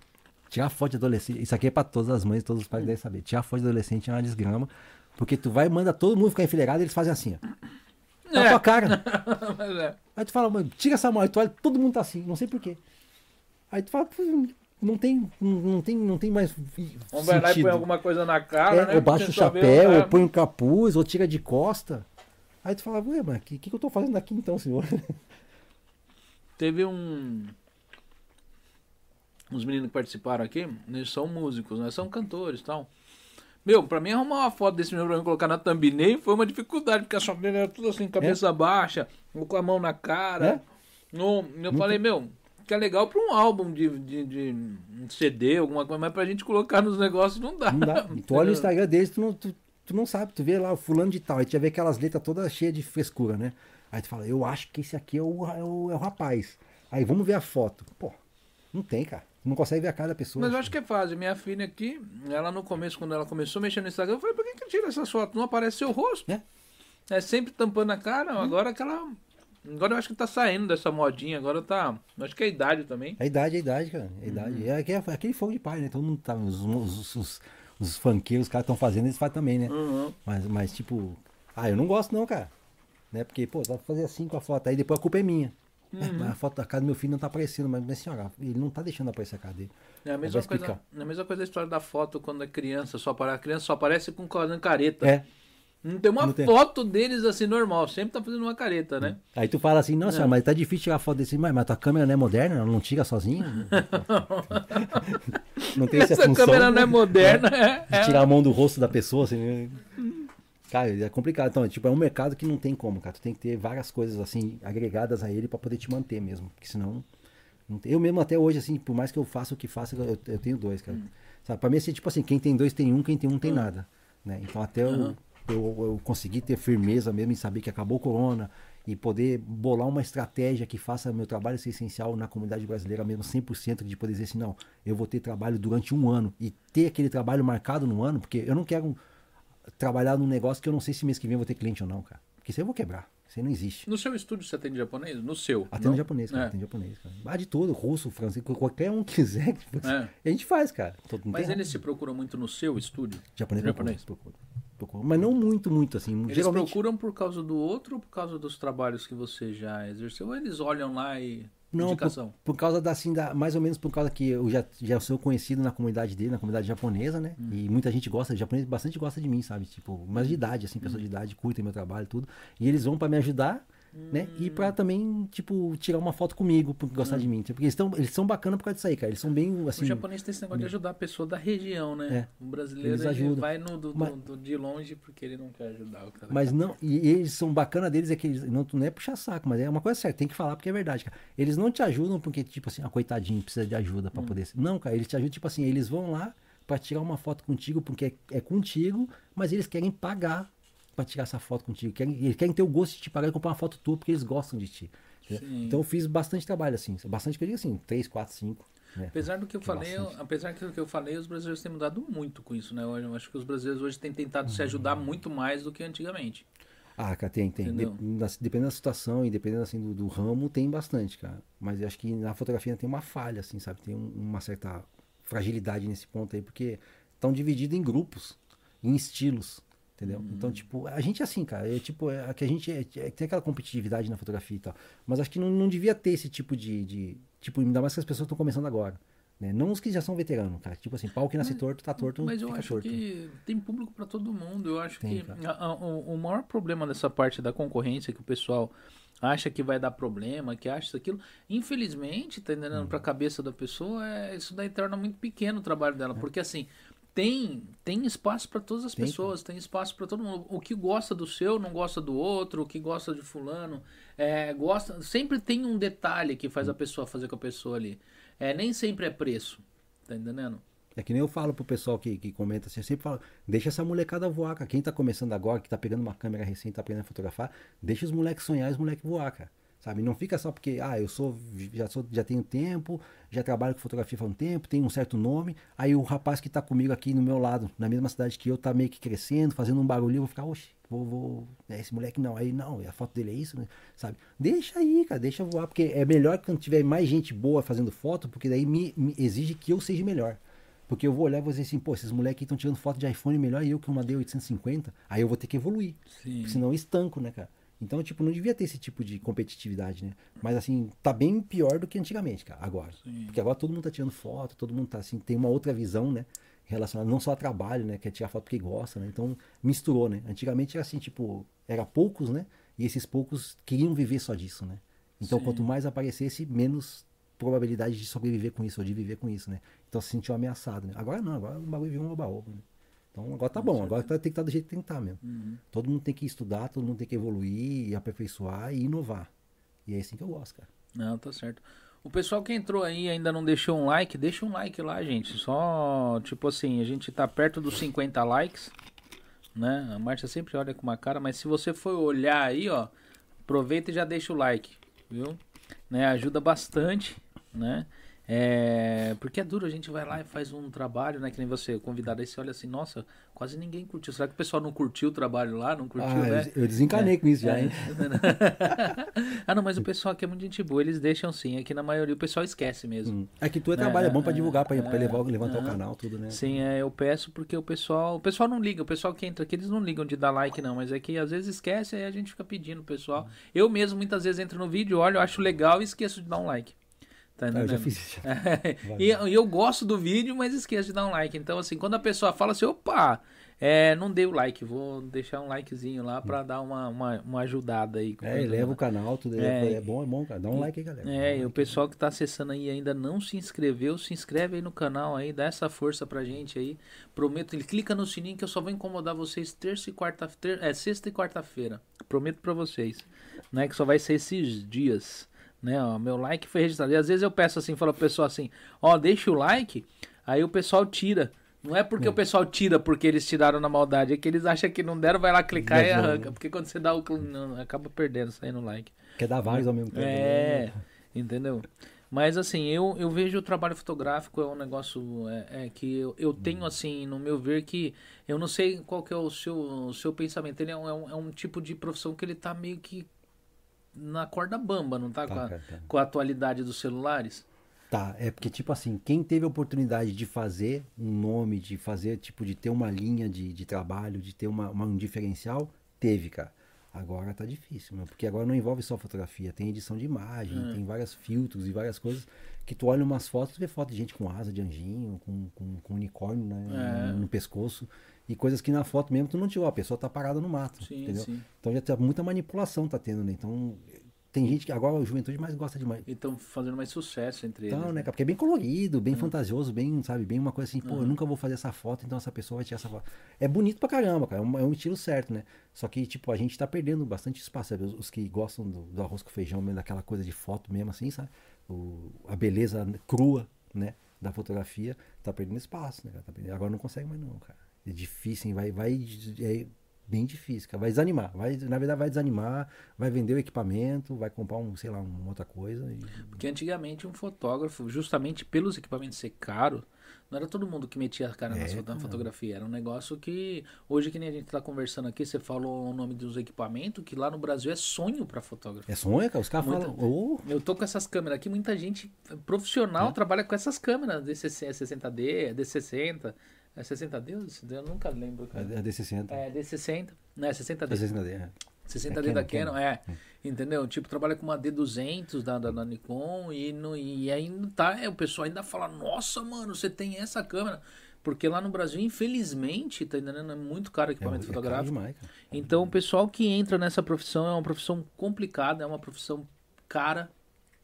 Tirar foto de adolescente. Isso aqui é pra todas as mães, todos os pais devem saber. Tirar foto de adolescente é uma desgrama. Porque tu vai e manda todo mundo ficar enfileirado e eles fazem assim, ó. Na É. tua cara. *laughs* É. Aí tu fala, mano, tira essa mão. Aí tu olha, todo mundo tá assim, não sei porquê. Aí tu fala, "Pô, não tem, não, tem, não tem mais. Um vai lá e põe sentido." alguma coisa na cara, É, né? ou baixa o chapéu, ou põe um capuz, ou tira de costa. Aí tu fala, ué, mas o que, que, eu tô fazendo aqui então, senhor? *laughs* Teve um. Uns meninos que participaram aqui, eles são músicos, né? São cantores e tal. Meu, pra mim arrumar uma foto desse menino pra mim colocar na thumbnail foi uma dificuldade, porque a dele era tudo assim, cabeça baixa, ou com a mão na cara. É? No, eu falei, meu, que é legal pra um álbum de, de, de um CD, alguma coisa, mas pra gente colocar nos negócios não dá. Não dá. *laughs* Tu olha o Instagram deles, tu não, tu, tu não sabe, tu vê lá o fulano de tal, aí tu já vê aquelas letras todas cheias de frescura, né? Aí tu fala, eu acho que esse aqui é o, é o, é o rapaz. Aí vamos ver a foto. Pô, não tem, cara. Não consegue ver a cara da pessoa. Mas eu acho que é fácil. Minha filha aqui, ela no começo, quando ela começou a mexer no Instagram, eu falei, por que, que tira essas fotos? Não aparece seu rosto. É. É sempre tampando a cara. Agora que ela. Agora eu acho que tá saindo dessa modinha. Agora tá. eu Acho que é a idade também. É a idade, é a idade, cara. É a idade. É, aquele- é aquele fogo de pai, né? Todo mundo tá. Os, os, os, os funkeiros, os caras estão fazendo, eles fazem também, né? Uhum. Mas, mas, tipo, ah, eu não gosto não, cara. Né? Porque, pô, dá pra fazer assim com a foto. Aí depois a culpa é minha. É, mas a foto da cara do meu filho não tá aparecendo, mas, mas senhora, ele não tá deixando aparecer a cara dele. É a Vai mesma coisa, é a mesma coisa da história da foto quando é criança. Só apare- a criança só aparece com careta. É. Não tem uma Não tem. foto deles assim normal. Sempre tá fazendo uma careta, né? Aí tu fala assim, não, senhora, mas tá difícil tirar foto desse, mas, mas tua câmera não é moderna, ela não tira sozinha. *laughs* não tem essa, Essa função câmera não é moderna. É, de tirar a mão do rosto da pessoa, assim. né? Cara, é complicado. Então, tipo, é um mercado que não tem como, cara. Tu tem que ter várias coisas, assim, agregadas a ele pra poder te manter mesmo. Porque senão. Eu mesmo até hoje, assim, por mais que eu faça o que faça, eu, eu tenho dois, cara. Sabe, pra mim, assim, tipo assim, quem tem dois tem um, quem tem um tem nada. Né? Então até Uhum. eu, eu consegui ter firmeza mesmo em saber que acabou o corona e poder bolar uma estratégia que faça meu trabalho ser essencial na comunidade brasileira mesmo 100% de poder dizer assim, não, eu vou ter trabalho durante um ano e ter aquele trabalho marcado no ano, porque eu não quero trabalhar num negócio que eu não sei se mês que vem eu vou ter cliente ou não, cara. Porque isso eu vou quebrar. Isso não existe. No seu estúdio você atende japonês? No seu? Até não? japonês, cara. É. Tem japonês, cara. Ah, de todo, russo, francês, qualquer um quiser. tipo, É. A gente faz, cara. Todo, Mas eles se procuram muito no seu estúdio? Japonês, Japonês. Procura, procura, Mas não muito, muito assim. Eles Geralmente, procuram por causa do outro ou por causa dos trabalhos que você já exerceu? Ou eles olham lá e. Não, indicação? por causa da, assim, da, mais ou menos por causa que eu já, já sou conhecido na comunidade dele, na comunidade japonesa, né? Hum. E muita gente gosta japonês, bastante gosta de mim, sabe? Tipo, mas de idade, assim, Hum. pessoas de idade, curtem meu trabalho e tudo. E eles vão pra me ajudar, né? E Hum. pra também, tipo, tirar uma foto comigo, por gostar de mim. Porque eles, tão, eles são bacanas por causa disso aí, cara. Eles são bem, assim... o japonês tem esse negócio de ajudar a pessoa da região, né? O brasileiro ele vai no, do, Mas- do- de longe porque ele não quer ajudar o cara. Mas não, e eles são bacana deles é que eles não, não é puxar saco, mas é uma coisa certa, tem que falar porque é verdade, cara. Eles não te ajudam porque tipo assim, ah, coitadinho, precisa de ajuda pra poder. Não, cara, eles te ajudam tipo assim, eles vão lá pra tirar uma foto contigo porque é, é contigo, mas eles querem pagar pra tirar essa foto contigo. Querem, eles querem ter o gosto de te pagar e comprar uma foto tua porque eles gostam de ti. Então eu fiz bastante trabalho assim, bastante que eu digo assim, 3, 4, 5. Né? Apesar do que eu falei, eu- apesar do que eu falei, os brasileiros têm mudado muito com isso, né? Eu acho que os brasileiros hoje têm tentado se ajudar muito mais do que antigamente. Ah, cara, tem, tem. Dep- nas- dependendo da situação e dependendo assim do, do ramo, tem bastante, cara. Mas eu acho que na fotografia tem uma falha, assim, sabe? Tem um- uma certa fragilidade nesse ponto aí, porque estão divididos em grupos, em estilos, entendeu? Uhum. Então, tipo, a gente é assim, cara. É tipo, é, que a gente é- é- tem aquela competitividade na fotografia e tal. Mas acho que não, não devia ter esse tipo de, de. Tipo, ainda mais que as pessoas estão começando agora. Né? Não os que já são veteranos, cara. Tipo assim, pau que nasce torto, tá torto, Mas eu acho torto. que tem público para todo mundo. Eu acho Tem, que a- a- o, o maior problema dessa parte da concorrência que o pessoal acha que vai dar problema, que acha isso aquilo, infelizmente, tá entendendo? Hum. Pra cabeça da pessoa, é, isso daí torna muito pequeno o trabalho dela, É. porque assim, tem tem espaço para todas as Tem, pessoas, tem espaço para todo mundo. O que gosta do seu não gosta do outro, o que gosta de fulano, é, gosta, sempre tem um detalhe que faz a pessoa fazer com a pessoa ali. É, nem sempre é preço. Tá entendendo? É que nem eu falo pro pessoal que, que comenta assim, eu sempre falo, deixa essa molecada voar, cara. Quem tá começando agora, que tá pegando uma câmera recente, tá aprendendo a fotografar, deixa os moleques sonhar e os moleques voar, cara. Sabe? Não fica só porque, ah, eu sou, já sou, já tenho tempo, já trabalho com fotografia faz um tempo, tenho um certo nome, aí o rapaz que tá comigo aqui no meu lado, na mesma cidade que eu, tá meio que crescendo, fazendo um barulho, eu vou ficar, oxe, vou, vou, é, esse moleque não, aí não, a foto dele é isso, né? sabe? Deixa aí, cara, deixa voar, porque é melhor quando tiver mais gente boa fazendo foto, porque daí me, me exige que eu seja melhor. Porque eu vou olhar e vou dizer assim, pô, esses moleques estão tirando foto de iPhone melhor eu que uma D850, aí eu vou ter que evoluir. Sim. Porque senão eu estanco, né, cara? Então, tipo, não devia ter esse tipo de competitividade, né? Mas assim, tá bem pior do que antigamente, cara, agora. Sim. Porque agora todo mundo tá tirando foto, todo mundo tá assim, tem uma outra visão, né? Relacionada não só a trabalho, né? Quer tirar foto porque gosta, né? Então misturou, né? Antigamente era assim, tipo, era poucos, né? E esses poucos queriam viver só disso, né? Então Sim. quanto mais aparecesse, menos probabilidade de sobreviver com isso, ou de viver com isso, né? Então se sentiu ameaçado, né? Agora não, agora o bagulho virou um oba-oba, né? Então agora tá bom, agora tá- tem que estar do jeito que tem que estar mesmo. Uhum. Todo mundo tem que estudar, todo mundo tem que evoluir, aperfeiçoar e inovar. E é assim que eu gosto, cara. Não, tá certo. O pessoal que entrou aí e ainda não deixou um like, deixa um like lá, gente. Só, tipo assim, a gente tá perto dos 50 likes, né? A Márcia sempre olha com uma cara, mas se você for olhar aí, ó, aproveita e já deixa o like, viu? Né? Ajuda bastante, né? É, porque é duro, a gente vai lá e faz um trabalho, né? Que nem você, convidado aí, você olha assim, nossa, quase ninguém curtiu. Será que o pessoal não curtiu o trabalho lá? Não curtiu, ah, né? eu desencanei com isso já, É. hein? *laughs* ah, não, mas o pessoal aqui é muito gente boa, eles deixam sim. Aqui na maioria o pessoal esquece mesmo. Hum. É que tu é trabalho, é bom pra é, divulgar, pra, pra é, levar, levantar o é. canal, tudo, né? Sim, é, eu peço porque o pessoal. O pessoal não liga, o pessoal que entra aqui, eles não ligam de dar like, não. Mas é que às vezes esquece, aí a gente fica pedindo, o pessoal. Eu mesmo muitas vezes entro no vídeo, olho, acho legal e esqueço de dar um like. Tá Ah, eu já fiz isso. já. *laughs* e eu gosto do vídeo, mas esqueço de dar um like. Então, assim, quando a pessoa fala assim, opa, é, não dei o like, vou deixar um likezinho lá pra dar uma, uma, uma ajudada aí. É, eleva o canal, tudo. É. É, é bom, é bom, cara. Dá um like aí, galera. É, e o pessoal que tá acessando aí ainda não se inscreveu, se inscreve aí no canal aí, dá essa força pra gente aí. Prometo, ele clica no sininho que eu só vou incomodar vocês terça e quarta, ter, é, sexta e quarta-feira. Prometo pra vocês, né, que só vai ser esses dias, né, ó, meu like foi registrado. E às vezes eu peço assim, falo pro pessoal assim, ó, deixa o like, aí o pessoal tira. Não é porque o pessoal tira porque eles tiraram na maldade, é que eles acham que não deram, vai lá clicar e arranca. Porque quando você dá o não, acaba perdendo, saindo like. Quer dar vários ao mesmo tempo. É, né? entendeu? Mas assim, eu, eu vejo o trabalho fotográfico é um negócio é, é que eu, eu tenho assim, no meu ver, que eu não sei qual que é o seu, o seu pensamento. Ele é um, é, um, é um tipo de profissão que ele tá meio que na corda bamba, não tá? Tá, com, a, cara, tá. com a atualidade dos celulares. Tá, é porque, tipo assim, quem teve a oportunidade de fazer um nome, de fazer, tipo, de ter uma linha de, de trabalho, de ter uma, uma- um diferencial, teve, cara. Agora tá difícil, meu, porque agora não envolve só fotografia, tem edição de imagem, tem vários filtros e várias coisas que tu olha umas fotos, tu vê foto de gente com asa de anjinho, com, com, com unicórnio né, É. no pescoço, e coisas que na foto mesmo tu não tirou, a pessoa tá parada no mato, Sim, entendeu? sim. Então já tá muita manipulação tá tendo, né? Então tem gente que agora a juventude mais gosta de ma- E estão fazendo mais sucesso entre eles. então, né, cara? Porque é bem colorido, bem fantasioso, bem, sabe, bem uma coisa assim, pô, eu nunca vou fazer essa foto, então essa pessoa vai tirar essa foto. É bonito pra caramba, cara, é um, é um estilo certo, né? Só que, tipo, a gente tá perdendo bastante espaço, sabe? Os, os que gostam do, do arroz com feijão, mesmo, daquela coisa de foto mesmo, assim, sabe? O, a beleza crua, né, da fotografia, tá perdendo espaço, né? Tá perdendo- Agora não consegue mais não, cara. É difícil, hein? vai, vai, é bem difícil, cara. Vai desanimar, vai, na verdade vai desanimar, vai vender o equipamento, vai comprar um, sei lá, uma outra coisa e... Porque antigamente um fotógrafo, justamente pelos equipamentos ser caro, não era todo mundo que metia a cara na É, na fotografia. Era um negócio que, hoje que nem a gente tá conversando aqui, você falou o nome dos equipamentos, que lá no Brasil é sonho pra fotógrafo. É sonho, cara? Os caras falam. "Ô, Eu tô com essas câmeras aqui, muita gente profissional É. trabalha com essas câmeras, D60, 60D, D60. É 60D ou D60D? Eu nunca lembro, cara. é D60. É D60, né? 60D. D60D, é. 60D É da Canon, Canon, é. Entendeu? Tipo, trabalha com uma D200 da, da, da Nikon e, no, e ainda tá. É, o pessoal ainda fala: Nossa, mano, você tem essa câmera. Porque lá no Brasil, infelizmente, tá entendendo? É muito caro o É, equipamento é fotográfico. demais. Então, o pessoal que entra nessa profissão é uma profissão complicada, é uma profissão cara,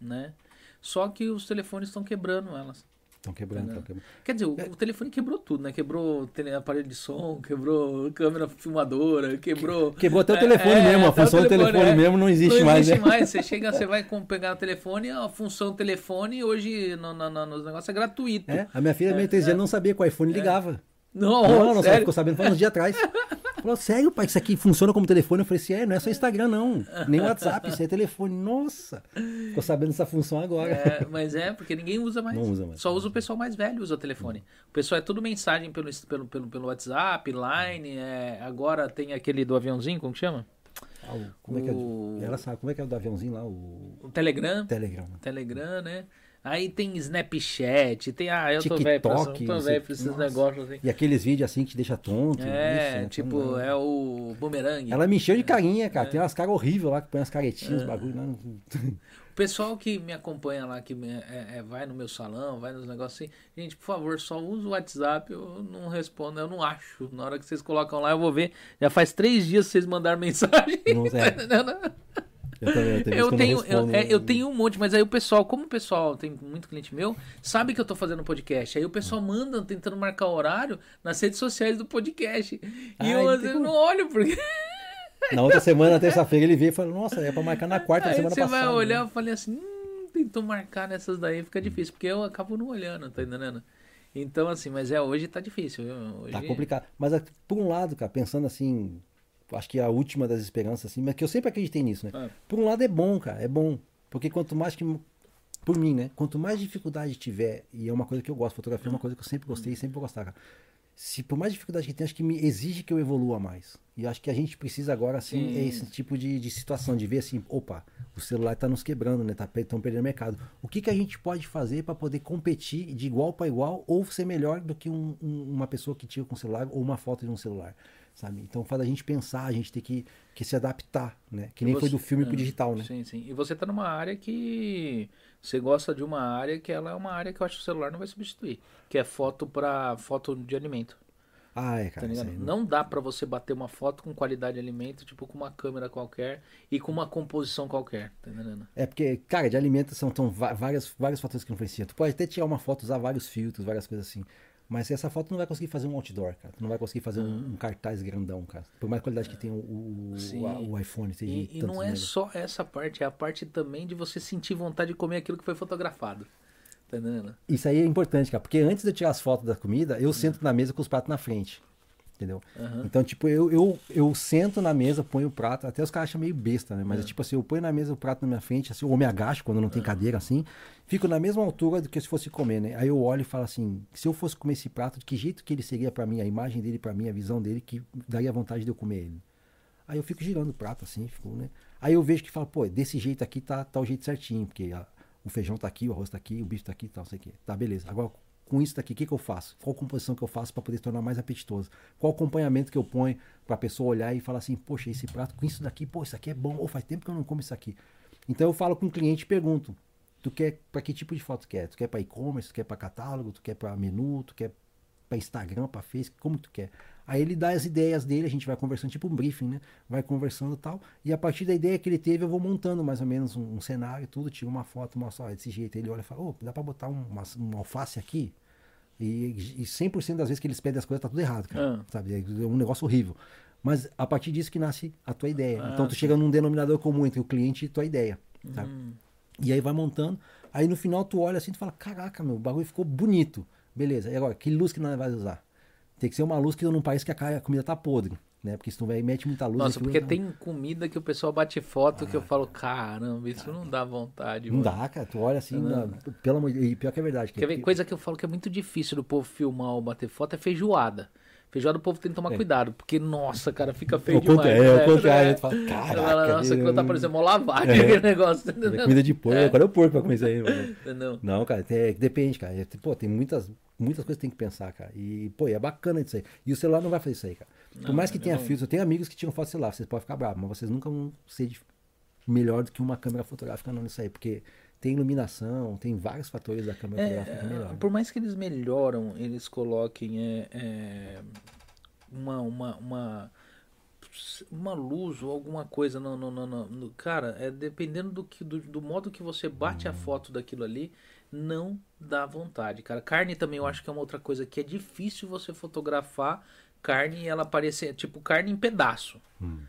né? Só que os telefones estão quebrando elas. Estão quebrando, estão quebrando. Quer dizer, o, o telefone quebrou tudo, né? Quebrou aparelho de som, quebrou câmera filmadora, quebrou. Quebrou até o É, telefone é, mesmo, a função do telefone é. mesmo não existe não mais, existe né? mais. Você chega, você vai pegar o telefone, a função telefone hoje no, no, no- nos negócios é gratuito. É, a minha filha, meio três anos, não sabia que o iPhone ligava. Não, Não, não, sério. ficou sabendo faz uns dias atrás. *laughs* Falou, sério, pai, isso aqui funciona como telefone? Eu falei assim, é, não é só Instagram, não. Nem WhatsApp, isso é telefone. Nossa! Ficou sabendo dessa função agora. É, mas é, porque ninguém usa mais. Não usa mais. Só usa o pessoal mais velho usa o telefone. O pessoal é tudo mensagem pelo, pelo, pelo, pelo WhatsApp, Line, é, agora tem aquele do aviãozinho, como que chama? Ah, o- como é que é? O- Ela sabe, como é que é o do aviãozinho lá? O O Telegram. Telegram. Telegram, né? Aí tem Snapchat, tem. Ah, eu tô velho pra, TikTok, tô não sei velho pra esses negócios assim. E aqueles vídeos assim que te deixa tonto. É, isso, né? tipo, Não. é o boomerang. Ela me encheu de carinha, cara. Tem umas caras horríveis lá que põe as caretinhas, É. os bagulho lá. no- O pessoal que me acompanha lá, que me- é- é- vai no meu salão, vai nos negócios assim, gente, por favor, só usa o WhatsApp, eu não respondo, eu não acho. Na hora que vocês colocam lá, eu vou ver. Já faz três dias que vocês mandaram *laughs* mensagem. Não tá é. Eu, também, eu, tenho Eu que tenho, não respondo, eu, é, eu tenho um monte, mas aí o pessoal, como o pessoal tem muito cliente meu, sabe que eu tô fazendo podcast. Aí o pessoal manda tentando marcar horário nas redes sociais do podcast. E Ai, eu não às tem vezes como. não olho, porque. Na outra semana, terça-feira, ele veio e falou, nossa, é pra marcar na quarta Aí semana você passada. vai olhar, né? eu falei assim, hum, tentou marcar nessas daí, fica difícil, porque eu acabo não olhando, tá entendendo? Então, assim, mas é, hoje tá difícil. viu? Hoje... Tá complicado. Mas, é, por um lado, cara, pensando assim, acho que é a última das esperanças, assim, mas que eu sempre acreditei nisso, né? É. Por um lado é bom, cara, é bom. Porque quanto mais que. Por mim, né? Quanto mais dificuldade tiver, e é uma coisa que eu gosto, fotografia é uma coisa que eu sempre gostei e sempre vou gostar, cara. Se por mais dificuldade que tem, acho que me exige que eu evolua mais. E acho que a gente precisa agora, assim, Sim. é esse tipo de, de situação, de ver assim, opa, o celular tá nos quebrando, né? Tá, estão perdendo mercado. O que, que a gente pode fazer para poder competir de igual para igual ou ser melhor do que um- um- uma pessoa que tira com celular ou uma foto de um celular? Sabe? Então faz a gente pensar, a gente tem que, que se adaptar, né? Que E nem você- foi do filme pro é, digital, né? Sim, sim. E você tá numa área que. Você gosta de uma área que ela é uma área que eu acho que o celular não vai substituir. Que é foto para foto de alimento. Ah, é, Tá cara. ligado? aí, Não dá pra você bater uma foto com qualidade de alimento, tipo com uma câmera qualquer e com uma composição qualquer, tá entendendo? É porque, cara, de alimentação são va- várias, vários fatores que influenciam. Tu pode até tirar uma foto, usar vários filtros, várias coisas assim. Mas essa foto não vai conseguir fazer um outdoor, cara. Tu não vai conseguir fazer um, um cartaz grandão, cara. Por mais qualidade que tenha o, o, o, o iPhone. seja E, e não é só essa parte, é a parte também de você sentir vontade de comer aquilo que foi fotografado. Tá? Isso aí é importante, cara. Porque antes de eu tirar as fotos da comida, eu sento na mesa com os pratos na frente. Entendeu? Aham. Então, tipo, eu, eu, eu sento na mesa, ponho o prato, até os caras acham meio besta, né? Mas é. tipo assim, eu ponho na mesa o prato na minha frente, assim, ou me agacho quando não tem cadeira assim, fico na mesma altura do que se fosse comer, né? Aí eu olho e falo assim, se eu fosse comer esse prato, de que jeito que ele seria pra mim, a imagem dele pra mim, a visão dele, que daria vontade de eu comer ele. Aí eu fico girando o prato assim, fico, né? Aí eu vejo que fala, pô, desse jeito aqui tá, tá o jeito certinho, porque a- o feijão tá aqui, o arroz tá aqui, o bife tá aqui, tal, não sei o quê. Tá, beleza. Agora, com isso daqui, o que, que eu faço? Qual composição que eu faço para poder tornar mais apetitoso? Qual acompanhamento que eu ponho para a pessoa olhar e falar assim, poxa, esse prato com isso daqui, pô, isso aqui é bom, ou faz tempo que eu não como isso aqui. Então eu falo com o cliente e pergunto, tu quer para que tipo de foto tu quer? Tu quer para e-commerce, tu quer para catálogo, tu quer para menu, tu quer para Instagram, para Facebook, como tu quer? Aí ele dá as ideias dele, a gente vai conversando, tipo um briefing, né? Vai conversando e tal. E a partir da ideia que ele teve, eu vou montando mais ou menos um, um cenário, tudo, tiro uma foto, mostro, ó, desse jeito. Ele olha e fala, ô, dá pra botar um, uma, um alface aqui? E, e 100% das vezes que eles pedem as coisas, tá tudo errado, cara. Ah. Sabe? É um negócio horrível. Mas a partir disso que nasce a tua ideia. Ah, então tu sim. chega num denominador comum entre o cliente e tua ideia. Sabe? Hum. E aí vai montando. Aí no final tu olha assim e fala, caraca, meu, o bagulho ficou bonito. Beleza, e agora, que luz que nós vamos usar? Tem que ser uma luz que não parece que a comida tá podre, né? Porque se tu vai mete muita luz. Nossa, porque não- tem comida que o pessoal bate foto que eu falo, caramba, isso não dá vontade. Não mano. dá, cara. Tu olha assim, Não. na- pelo amor de E pior que é verdade. Quer ver? Coisa que eu falo que é muito difícil do povo filmar ou bater foto é feijoada. Feijoada o povo tem que tomar É. cuidado, porque, nossa, cara, fica feio Ao contrário, demais. é, né? ao contrário, É. tu fala, caraca. Nossa, aquilo tá parecendo uma lavagem, É. aquele negócio. é Entendeu? comida de porco. É. Qual é o porco pra comer isso aí, mano? Entendeu? Não, cara, tem- depende, cara. É, Pô, tem muitas, muitas coisas que tem que pensar, cara. E, pô, é bacana isso aí. E o celular não vai fazer isso aí, cara. Por Não, mais que tenha não- filtros, eu tenho amigos que tiram foto celular, vocês podem ficar bravos, mas vocês nunca vão ser melhor do que uma câmera fotográfica não nisso aí, porque tem iluminação, tem vários fatores da câmera fotográfica que É, melhoram. por mais que eles melhoram, eles coloquem é, é, uma, uma, uma, uma luz ou alguma coisa no, no, no- no- no- cara, é dependendo do que do, do modo que você bate a Hum. foto daquilo ali, não dá vontade, cara. Carne também eu acho que é uma outra coisa que é difícil você fotografar carne e ela aparecer tipo carne em pedaço. Hum.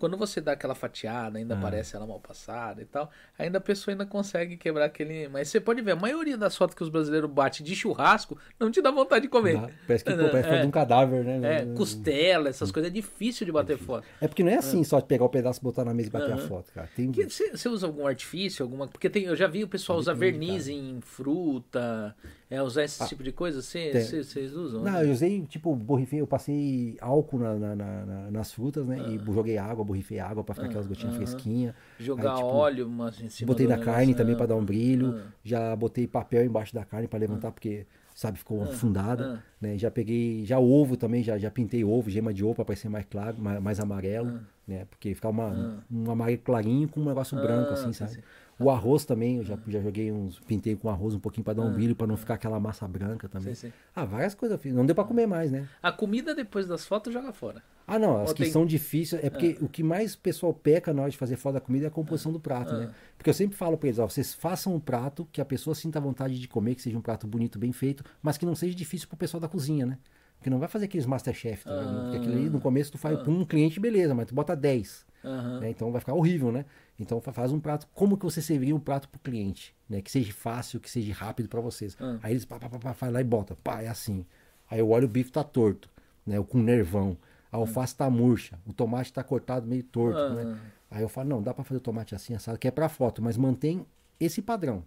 Quando você dá aquela fatiada, ainda Ah. parece ela mal passada e tal, ainda a pessoa ainda consegue quebrar aquele. Mas você pode ver, a maioria das fotos que os brasileiros batem de churrasco não te dá vontade de comer. Dá- Parece que pô, É, parece é. de um cadáver, né? É, costela, essas coisas é difícil de bater foto. É porque não é assim só pegar o pedaço, botar na mesa e bater a Aham. foto, cara. Tem... Você usa algum artifício, alguma. Porque tem, eu já vi o pessoal usar Depende, verniz em fruta, é, usar esse Ah, tipo de coisa. Vocês usam? Não, eu usei, tipo, borrifei, eu passei álcool na- na- na- na- nas frutas, né? Ah. E joguei água, borrifei água pra ficar aquelas gotinhas fresquinhas. Jogar Aí, tipo, óleo mas, em cima Botei na negócio, carne também ah, pra dar um brilho. ah. Já botei papel embaixo da carne pra levantar, porque, sabe, ficou afundada. ah. Né? Já peguei, já ovo também, já, já pintei ovo, gema de ovo pra parecer mais claro, mais, mais amarelo, Ah. né? Porque ficar uma, Ah. um amarelo clarinho com um negócio branco, Ah, assim, sim, sabe? sim. O arroz também, eu já, já joguei uns, pintei com arroz um pouquinho pra dar um Ah. brilho, pra não ficar aquela massa branca também. Sim, sim. Ah, várias coisas eu fiz. Não deu pra comer mais, né? A comida depois das fotos joga fora. Ah, não, as Ou que tem- são difíceis. É porque o que mais o pessoal peca na hora de fazer foto da comida é a composição do prato, né? Porque eu sempre falo pra eles, ó, vocês façam um prato que a pessoa sinta vontade de comer, que seja um prato bonito, bem feito, mas que não seja difícil pro pessoal da cozinha, né? Porque não vai fazer aqueles Masterchef, tá ligado? Porque aquilo ali no começo tu faz pra um cliente, beleza, mas tu bota 10. Aham. né? Então vai ficar horrível, né? Então fa- faz um prato, como que você serviria um prato pro cliente, né? Que seja fácil, que seja rápido pra vocês. Ah. Aí eles pá, pá, pá, pá, faz lá e bota, pá, é assim. Aí eu olho o bife tá torto, né? Com nervão. A alface tá murcha, o tomate tá cortado meio torto, Ah. né? Aí eu falo, não, dá pra fazer o tomate assim, assado, que é pra foto, mas mantém esse padrão.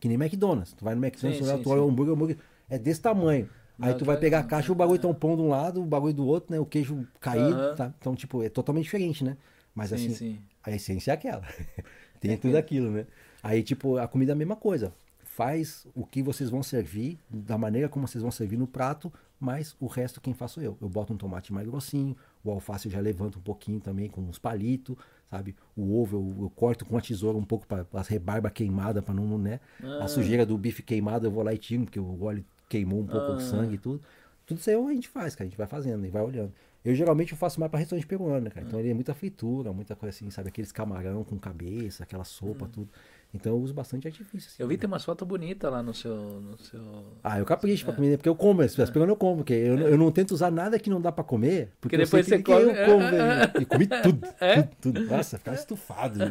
Que nem McDonald's. Tu vai no McDonald's, Sim, tu olha, sim, tu olha o hambúrguer, o hambúrguer é desse tamanho. Aí tu vai vai- pegar a caixa, o bagulho tá um pão de um lado, o bagulho do outro, né? O queijo caído, tá? Então, tipo, é totalmente diferente, né? Mas Sim, assim, sim. a essência é aquela. *laughs* Tem tudo aquilo, né? Aí, tipo, a comida é a mesma coisa. Faz o que vocês vão servir, da maneira como vocês vão servir no prato, mas o resto quem faço eu. Eu boto um tomate mais grossinho, o alface eu já levanto um pouquinho também com uns palitos, sabe? O ovo eu, eu corto com a tesoura um pouco para as rebarbas queimadas, para não, né? Ah. A sujeira do bife queimado eu vou lá e tiro, porque o óleo queimou um pouco Ah. o sangue e tudo. Tudo isso aí a gente faz, cara. A gente vai fazendo e vai olhando. Eu geralmente eu faço mais para restaurante peruano, cara? Então ele é muita fritura, muita coisa assim, sabe? Aqueles camarão com cabeça, aquela sopa, tudo. Então eu uso bastante artifício. assim, Eu vi né? tem umas fotos bonitas lá no seu. No seu... Ah, eu capricho pra comer, né? porque eu como, as peruano eu como, porque eu, eu não tento usar nada que não dá pra comer, porque Porque depois você come- eu como, velho. *laughs* E comi tudo, *laughs* É? tudo, tudo. Nossa, ficava estufado. né?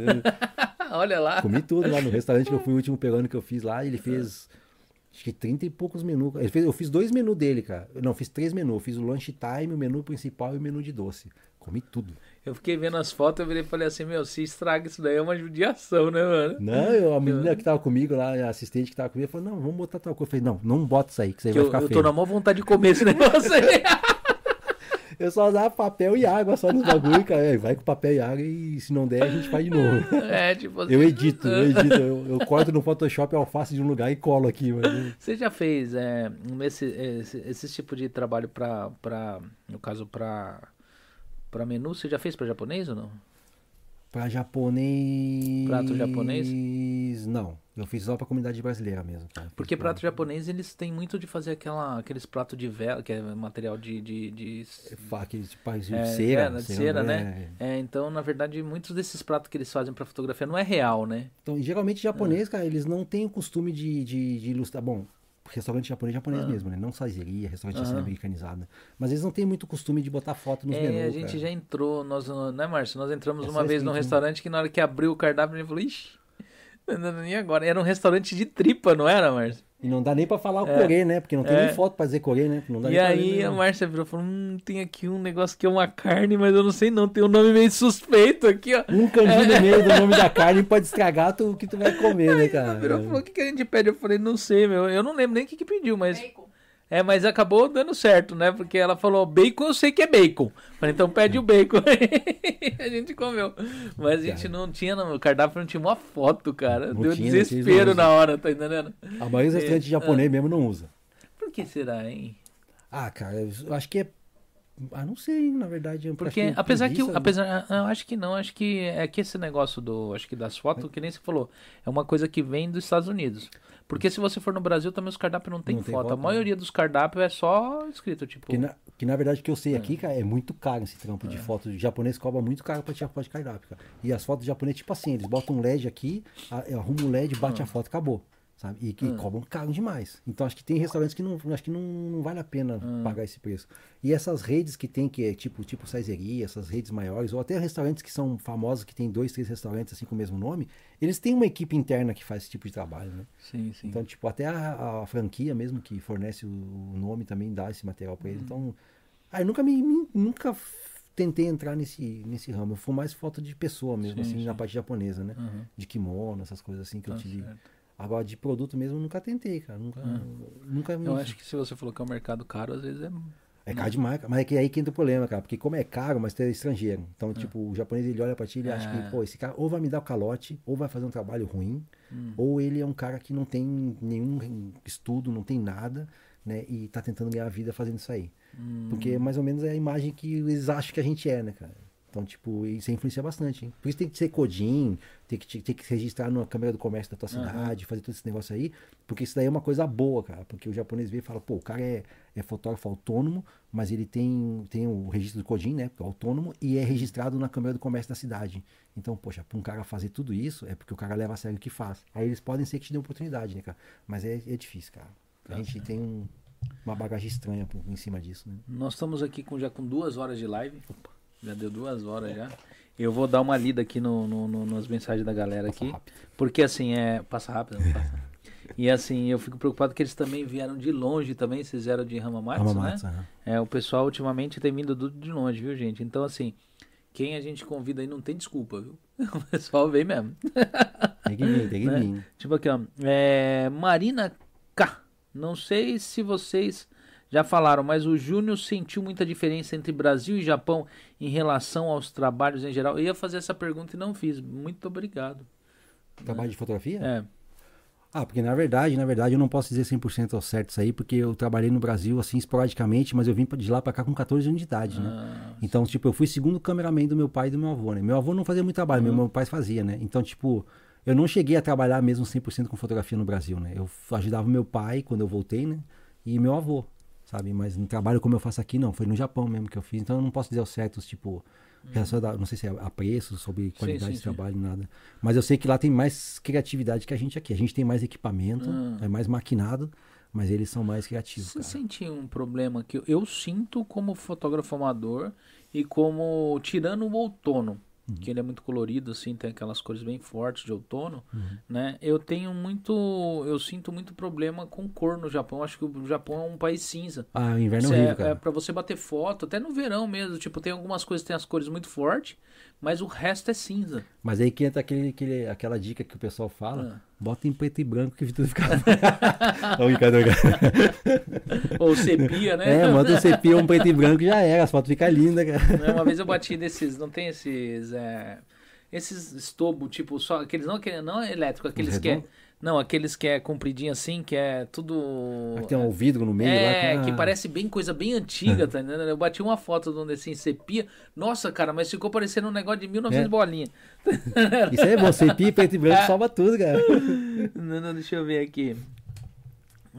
*laughs* Olha lá. Comi tudo lá no restaurante que eu fui, o último peruano que eu fiz lá, ele fez acho que 30 e poucos menus. Eu fiz dois menus dele, cara. Não, fiz três menus. Eu fiz o lunch time, o menu principal e o menu de doce. Comi tudo. Eu fiquei vendo as fotos, eu virei e falei assim, meu, se estraga isso daí é uma judiação, né, mano? Não, eu, a menina que tava comigo lá, a assistente que tava comigo, falou, não, vamos botar tal coisa. Eu falei, não, não bota isso aí, que isso aí Que vai eu, ficar eu feio. tô na maior vontade de comer esse *laughs* negócio aí. Eu só usava papel e água só nos bagulho, cara. É, vai com papel e água e se não der, a gente faz de novo. É, tipo assim. Eu edito, eu edito. Eu, eu corto no Photoshop a alface de um lugar e colo aqui. Mas... Você já fez é, esse, esse, esse tipo de trabalho pra, pra no caso, pra, pra menu? Você já fez pra japonês ou não? Pra japonês. Prato japonês? Não. Eu fiz só pra comunidade brasileira mesmo, cara. Porque Fiz prato pra- japonês, eles têm muito de fazer aquela, aqueles pratos de vela, que é material de... de, de- É fa- Aquele tipo de É, cera. é, de cera, né? né? É, então, na verdade, muitos desses pratos que eles fazem pra fotografia não é real, né? Então, geralmente japonês, cara, eles não têm o costume de, de, de ilustrar. Bom, restaurante japonês é japonês mesmo, né? Não saizeria, restaurante assim Aham. americanizado. Mas eles não têm muito costume de botar foto nos É, menus. a gente cara. já entrou, nós, né, Márcio? Nós entramos É uma vez num né? restaurante que na hora que abriu o cardápio, a gente falou, ixi, e agora? Era um restaurante de tripa, não era, Márcio? E não dá nem pra falar o É. corê, né? Porque não tem É. nem foto pra dizer corê, né? Não dá E nem aí ver a. Márcia virou e falou, hum, tem aqui um negócio que é uma carne, mas eu não sei não, tem um nome meio suspeito aqui, ó. Um cantinho no meio do nome da *laughs* carne pode estragar tu- o que tu vai comer, né, cara? Virou e falou, o que, que a gente pede? Eu falei, não sei, meu, eu não lembro nem o que, que pediu, mas... Bacon. É, mas acabou dando certo, né? Porque ela falou, bacon eu sei que é bacon. Falei, então pede o bacon. *laughs* a gente comeu. Mas a gente não tinha, no o cardápio não tinha uma foto, cara. Não Deu tinha, desespero na hora, tá entendendo? A maioria dos restaurantes É. japonês mesmo não usa. Por que será, hein? Ah, cara, eu acho que é. Ah, não sei, na verdade. Porque, é apesar que, preguiça, né? apesar, eu acho que não, acho que é que esse negócio do, acho que das fotos, que nem você falou, é uma coisa que vem dos Estados Unidos. Porque se você for no Brasil, também os cardápios não tem Não tem foto. A foto, né? maioria dos cardápios é só escrito, tipo... Que na, que na verdade o que eu sei aqui, cara, é muito caro esse trampo É. de foto. O japonês cobra muito caro pra tirar foto de cardápio, cara. E as fotos japonesas, tipo assim, eles botam um LED aqui, arruma o LED, bate a Ah. foto, acabou. Sabe? E que cobram caro demais. Então acho que tem restaurantes que não, acho que não, não vale a pena Ah. pagar esse preço. E essas redes que tem, que é tipo, tipo Saizeria, essas redes maiores, ou até restaurantes que são famosos, que tem dois, três restaurantes assim com o mesmo nome, eles têm uma equipe interna que faz esse tipo de trabalho, né? Sim, sim. Então, tipo, até a, a franquia mesmo que fornece o, o nome também dá esse material pra eles. Então, ah, eu nunca me, me- nunca tentei entrar nesse, nesse ramo. Eu fui mais foto de pessoa mesmo, Sim, assim, na sim. parte japonesa, né? Uhum. De kimono, essas coisas assim que eu Tá tive. certo. Agora, de produto mesmo, eu nunca tentei, cara. Nunca, nunca me. Eu acho que se você falou que é um mercado caro, às vezes é... É caro de marca, mas é que aí que entra o problema, cara. Porque como é caro, mas é estrangeiro. Ah. Então, tipo, o japonês ele olha pra ti e ele acha É. que, pô, esse cara ou vai me dar o calote, ou vai fazer um trabalho ruim, Hum. ou ele é um cara que não tem nenhum estudo, não tem nada, né? E tá tentando ganhar a vida fazendo isso aí. Hum. Porque mais ou menos é a imagem que eles acham que a gente é, né, cara? Então, tipo, isso influencia bastante, hein? Por isso tem que ser codin, tem que, te- tem que se registrar na Câmara do Comércio da tua cidade, fazer todo esse negócio aí, porque isso daí é uma coisa boa, cara. Porque o japonês vê e fala, pô, o cara é, é fotógrafo autônomo, mas ele tem, tem o registro do codin, né? porque é Autônomo, e é registrado na Câmara do Comércio da cidade. Então, poxa, pra um cara fazer tudo isso, é porque o cara leva a sério o que faz. Aí eles podem ser que te dêem oportunidade, né, cara? Mas é, é difícil, cara. A gente tem um- uma bagagem estranha por- em cima disso, né? Nós estamos aqui com, já com duas horas de live. Já deu duas horas já. Eu vou dar uma lida aqui no, no- no- nas mensagens da galera aqui. Porque assim, é. Passa rápido, não passa. E assim, eu fico preocupado que eles também vieram de longe também, vocês vieram de Hamamatsu, Hamamatsu, né? aham. É, o pessoal ultimamente tem vindo do- de longe, viu, gente? Então, assim, quem a gente convida aí não tem desculpa, viu? *laughs* O pessoal vem mesmo. Tem que vir, tem que Né? vir. Tipo aqui, ó. É, Marina K. Não sei se vocês já falaram, mas o Júnior sentiu muita diferença entre Brasil e Japão em relação aos trabalhos em geral. Eu ia fazer essa pergunta e não fiz. Muito obrigado. Trabalho de fotografia? É. Ah, porque na verdade, na verdade, eu não posso dizer 100% ao certo isso aí, porque eu trabalhei no Brasil assim esporadicamente, mas eu vim de lá pra cá com 14 anos de idade, né? Ah, Então, tipo, eu fui segundo cameraman do meu pai e do meu avô, né? Meu avô não fazia muito trabalho, Uhum. meu, pai fazia, né? Então, tipo, eu não cheguei a trabalhar mesmo 100% com fotografia no Brasil, né? Eu ajudava meu pai quando eu voltei, né? E meu avô, sabe? Mas no trabalho como eu faço aqui, não. Foi no Japão mesmo que eu fiz. Então, eu não posso dizer ao certo, tipo, relacionado a- não sei se é a preço, sobre qualidade Uhum. sim, de sim. trabalho, nada. Mas eu sei que lá tem mais criatividade que a gente aqui. A gente tem mais equipamento, Ah. é mais maquinado, mas eles são mais criativos, Você cara. sentiu um problema que eu, eu sinto como fotógrafo amador e como tirando o outono, Uhum. que ele é muito colorido assim, tem aquelas cores bem fortes de outono, Uhum. né? Eu tenho muito, eu sinto muito problema com cor no Japão. Acho que o Japão é um país cinza. Ah, o inverno é Cê- horrível, é, cara. pra você bater foto, até no verão mesmo, tipo, tem algumas coisas que tem as cores muito fortes, mas o resto é cinza. Mas aí que entra aquele, aquele, aquela dica que o pessoal fala. Ah. Bota em preto e branco que tudo fica. *laughs* Brincadeira. Ou sepia, né? É, bota um sepia, um preto e branco já era. As fotos ficam lindas, cara. Né, Uma vez eu bati desses, não tem esses. é, esses estobo, tipo, só. Aqueles não, não é elétrico, aqueles que é. Não, aqueles que é compridinho assim, que é tudo. Aqui tem um vidro no meio É, lá. que parece bem coisa bem antiga, *laughs* tá entendendo? Eu bati uma foto de um assim, sepia. Nossa, cara, mas ficou parecendo um negócio de 1900 É. bolinha. *laughs* Isso aí é bom. Sepia, preto e branco, É. salva tudo, cara. *laughs* Não, não, deixa eu ver aqui.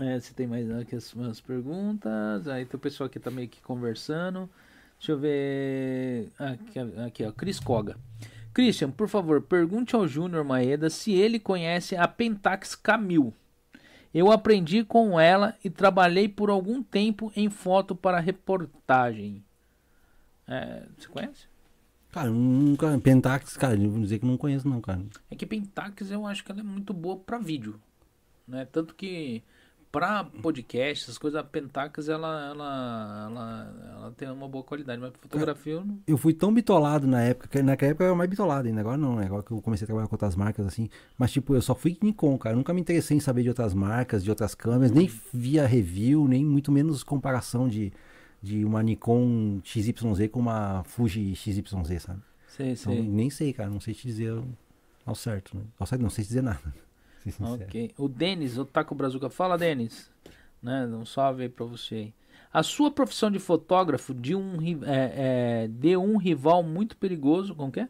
É, se tem mais aqui as, as perguntas. Aí tem o pessoal aqui tá meio que conversando. Deixa eu ver. Aqui, aqui ó, Cris Koga. Christian, por favor, pergunte ao Júnior Maeda se ele conhece a Pentax Camil. Eu aprendi com ela e trabalhei por algum tempo em foto para reportagem. É, você conhece? Cara, nunca. Pentax, cara, vou dizer que não conheço, não, cara. É que Pentax eu acho que ela é muito boa pra vídeo, né? Tanto que pra podcast, essas coisas, a Pentax ela, ela, ela, ela tem uma boa qualidade, mas fotografia eu não... Eu fui tão bitolado na época, que naquela época eu era mais bitolado ainda, agora não, né? Agora que eu comecei a trabalhar com outras marcas, assim. Mas, tipo, eu só fui Nikon, cara. Eu nunca me interessei em saber de outras marcas, de outras câmeras, nem via review, nem muito menos comparação de, de uma Nikon XYZ com uma Fuji XYZ, sabe? Sei, Então, sei. nem sei, cara. Não sei te dizer ao certo, né? Ao certo, não sei te dizer nada. Ser sincero. Ok. O Denis, o Taco Brazuca. Fala, Denis. Né? Um salve aí pra você aí. A sua profissão de fotógrafo de um, é, é, de um rival muito perigoso. Como que é?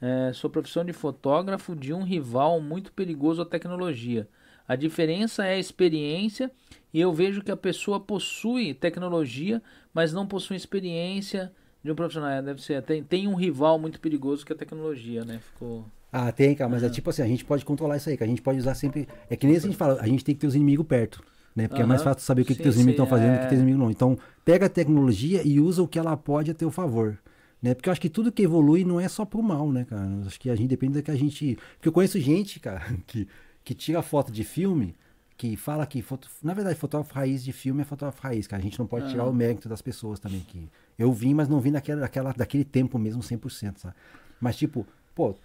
É, Sua profissão de fotógrafo de um rival muito perigoso à tecnologia. A diferença é a experiência e eu vejo que a pessoa possui tecnologia, mas não possui experiência de um profissional. É, Deve ser. Tem, tem um rival muito perigoso que é a tecnologia, né? Ficou. Ah, tem, cara, mas é tipo assim, a gente pode controlar isso aí, que a gente pode usar sempre. É que nem a gente fala, a gente tem que ter os inimigos perto. Né? Porque é mais fácil saber o que, que Sim, teus inimigos estão fazendo do é. que teus inimigos não. Então, pega a tecnologia e usa o que ela pode a teu favor. Né? Porque eu acho que tudo que evolui não é só pro mal, né, cara? Eu acho que a gente depende da que a gente. Porque eu conheço gente, cara, *laughs* que, que tira foto de filme, que fala que. Foto... Na verdade, fotógrafo raiz de filme é fotógrafo raiz, cara. A gente não pode tirar o mérito das pessoas também. que Eu vi, mas não vi naquela, daquela, daquele tempo mesmo 100%, sabe? Mas, tipo, pô,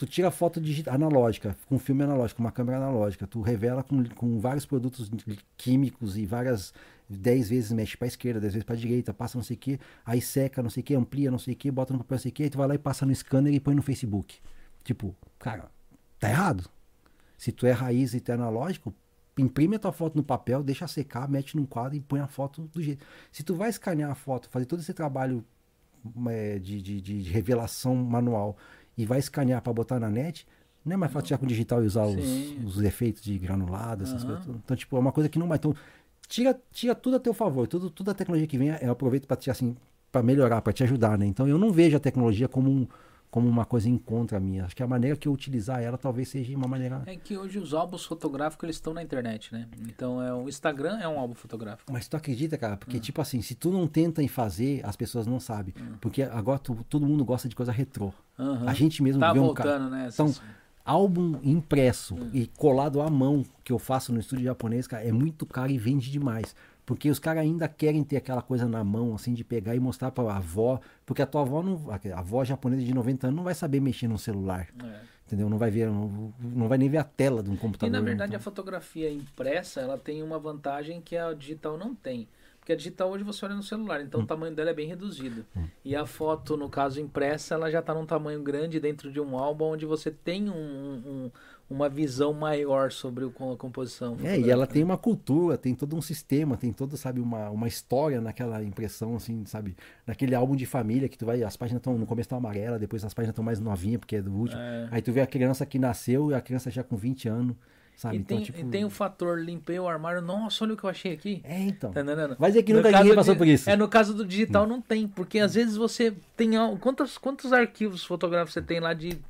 tu tira foto digital, analógica, com filme analógico, uma câmera analógica, tu revela com, com vários produtos químicos e várias 10 vezes mexe pra esquerda, 10 vezes pra direita, passa não sei o que, aí seca não sei o que, amplia não sei o que, bota no papel não sei o que, aí tu vai lá e passa no scanner e põe no Facebook. Tipo, cara, tá errado. Se tu é raiz e tu é analógico, imprime a tua foto no papel, deixa secar, mete num quadro e põe a foto do jeito. Se tu vai escanear a foto, fazer todo esse trabalho é, de, de, de revelação manual e vai escanear para botar na net, não é mais fácil tirar com digital e usar os, os efeitos de granulado, essas Aham. coisas. tudo. Então, tipo, é uma coisa que não vai. Então, tira, tira tudo a teu favor, tudo, toda a tecnologia que vem, eu aproveito para te assim, para melhorar, para te ajudar, né? Então, eu não vejo a tecnologia como um, como uma coisa em contra minha. Acho que a maneira que eu utilizar ela talvez seja uma maneira. É que hoje os álbuns fotográficos eles estão na internet, né? Então é o Instagram é um álbum fotográfico. Mas tu acredita, cara? Porque, Hum. tipo assim, se tu não tenta em fazer, as pessoas não sabem. Porque agora tu- todo mundo gosta de coisa retrô. Aham. A gente mesmo tá vê um cara. voltando, né? Então, álbum impresso Hum. e colado à mão que eu faço no estúdio japonês, cara, é muito caro e vende demais. Porque os caras ainda querem ter aquela coisa na mão, assim, de pegar e mostrar pra avó. Porque a tua avó, não, a avó japonesa de 90 anos não vai saber mexer num celular. é. Entendeu? Não vai ver, não, não vai nem ver a tela de um E computador. na né? verdade a Então, fotografia impressa ela tem uma vantagem que a digital não tem. Porque a digital hoje você olha no celular, Hum. então o tamanho dela é bem reduzido. E a foto, no caso impressa, ela já está num tamanho grande dentro de um álbum onde você tem um- um- uma visão maior sobre o, com a composição. É, e ela tem né? uma cultura, tem todo um sistema, tem todo, sabe, uma, uma história naquela impressão, assim, sabe? Naquele álbum de família que tu vai, as páginas estão, no começo estão amarela, depois as páginas estão mais novinhas, porque é do último. É. Aí tu vê a criança que nasceu e a criança já com 20 anos, sabe? E, então, tem, tipo... e tem o fator, limpei o armário, nossa, olha o que eu achei aqui. É, então. Tá entendendo? Vai dizer que No nunca caso ninguém passou por isso. Hum. É, no caso do digital não tem, porque às vezes você tem. Quantos, quantos arquivos fotográficos você tem lá de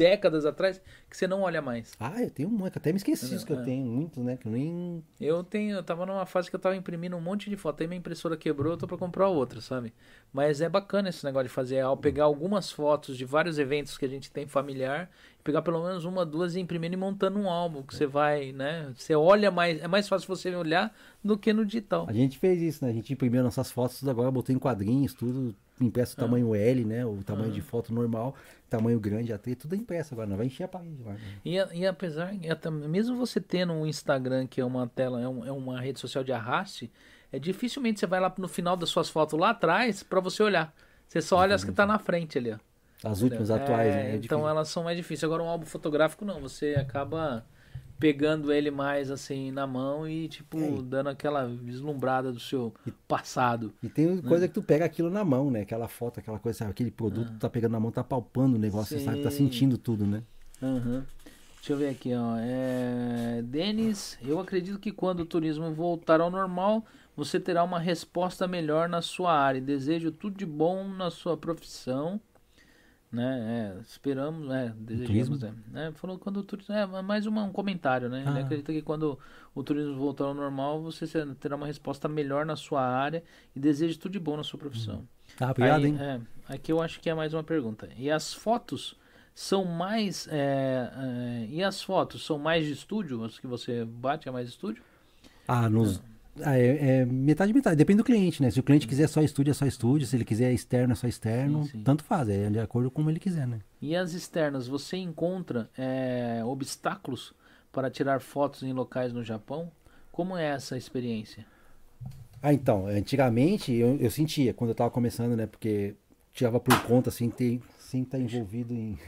décadas atrás que você não olha mais? Ah, eu tenho um monte, até me esqueci isso que eu É. tenho, muitos, né? Que eu nem. Eu tenho, eu tava numa fase que eu tava imprimindo um monte de foto, aí minha impressora quebrou, eu tô pra comprar outra, sabe? Mas é bacana esse negócio de fazer, ao pegar algumas fotos de vários eventos que a gente tem familiar, pegar pelo menos uma, duas e imprimir e montando um álbum, que você vai, né? Você olha mais, é mais fácil você olhar do que no digital. A gente fez isso, né? A gente imprimiu nossas fotos, agora botou em quadrinhos, tudo. Impresso o tamanho L, né? O tamanho Ah. de foto normal, tamanho grande, AT, tudo é impresso agora, não vai encher a parede lá. né? E, e apesar, até mesmo você tendo um Instagram que é uma tela, é, um- é uma rede social de arraste, é dificilmente você vai lá no final das suas fotos lá atrás pra você olhar. Você só olha as que tá na frente ali, ó. As últimas É, atuais, né? É então difícil. elas são mais difíceis. Agora um álbum fotográfico não, você acaba pegando ele mais assim na mão e tipo É. dando aquela vislumbrada do seu passado. E tem né? coisa que tu pega aquilo na mão, né? Aquela foto, aquela coisa, sabe? Aquele produto que tu tá pegando na mão, tá palpando o negócio, você sabe? Tá Ah. Sim. sentindo tudo, né? Aham. Deixa eu ver aqui, ó. É... Denis, eu acredito que quando o turismo voltar ao normal, você terá uma resposta melhor na sua área. Desejo tudo de bom na sua profissão. Né? É, esperamos, é, desejamos, turismo? é. É, falou quando o turismo. É, mais uma- um comentário, né? Ele Ah. acredita que quando o turismo voltar ao normal, você terá uma resposta melhor na sua área e desejo tudo de bom na sua profissão. Tá, obrigado, Aí, hein? é, aqui eu acho que é mais uma pergunta. E as fotos são mais. é, é, e as fotos são mais de estúdio? As que você bate é mais de estúdio? Ah, nos. Ah, é, é metade, metade. Depende do cliente, né? Se o cliente quiser só estúdio, é só estúdio. Se ele quiser externo, é só externo. Sim, sim. Tanto faz, é de acordo com como ele quiser, né? E as externas, você encontra é, obstáculos para tirar fotos em locais no Japão? Como é essa experiência? Ah, então, antigamente eu, eu sentia, quando eu tava começando, né? Porque tirava por conta sem ter, sem estar envolvido em.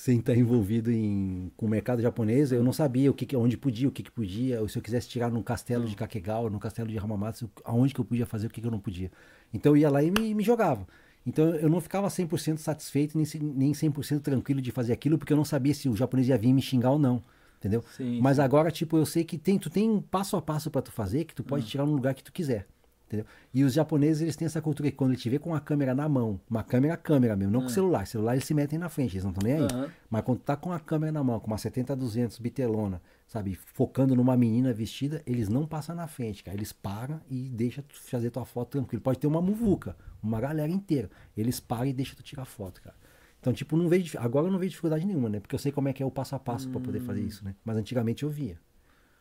Sem estar envolvido em, com o mercado japonês, eu não sabia o que, onde podia, o que, que podia, ou se eu quisesse tirar num castelo de Kakegawa, num castelo de Hamamatsu, aonde que eu podia fazer, o que, que eu não podia. Então eu ia lá e me, me jogava. Então eu não ficava 100% satisfeito, nem, nem 100% tranquilo de fazer aquilo, porque eu não sabia se o japonês ia vir me xingar ou não. Entendeu? Sim, Mas agora, tipo, eu sei que tem, tu tem um passo a passo pra tu fazer, que tu pode tirar no lugar que tu quiser. Entendeu? E os japoneses, eles têm essa cultura que quando ele te vê com a câmera na mão, uma câmera, câmera mesmo, não com celular. Celular eles se metem na frente, eles não estão nem aí. Aham. Mas quando tu tá com a câmera na mão, com uma 70-200 bitelona, sabe, focando numa menina vestida, eles não passam na frente, cara. Eles param e deixam tu fazer tua foto tranquilo. Pode ter uma muvuca, uma galera inteira. Eles param e deixam tu tirar foto, cara. Então, tipo, não vejo, agora eu não vejo dificuldade nenhuma, né? Porque eu sei como é que é o passo a passo pra poder fazer isso, né? Mas antigamente eu via.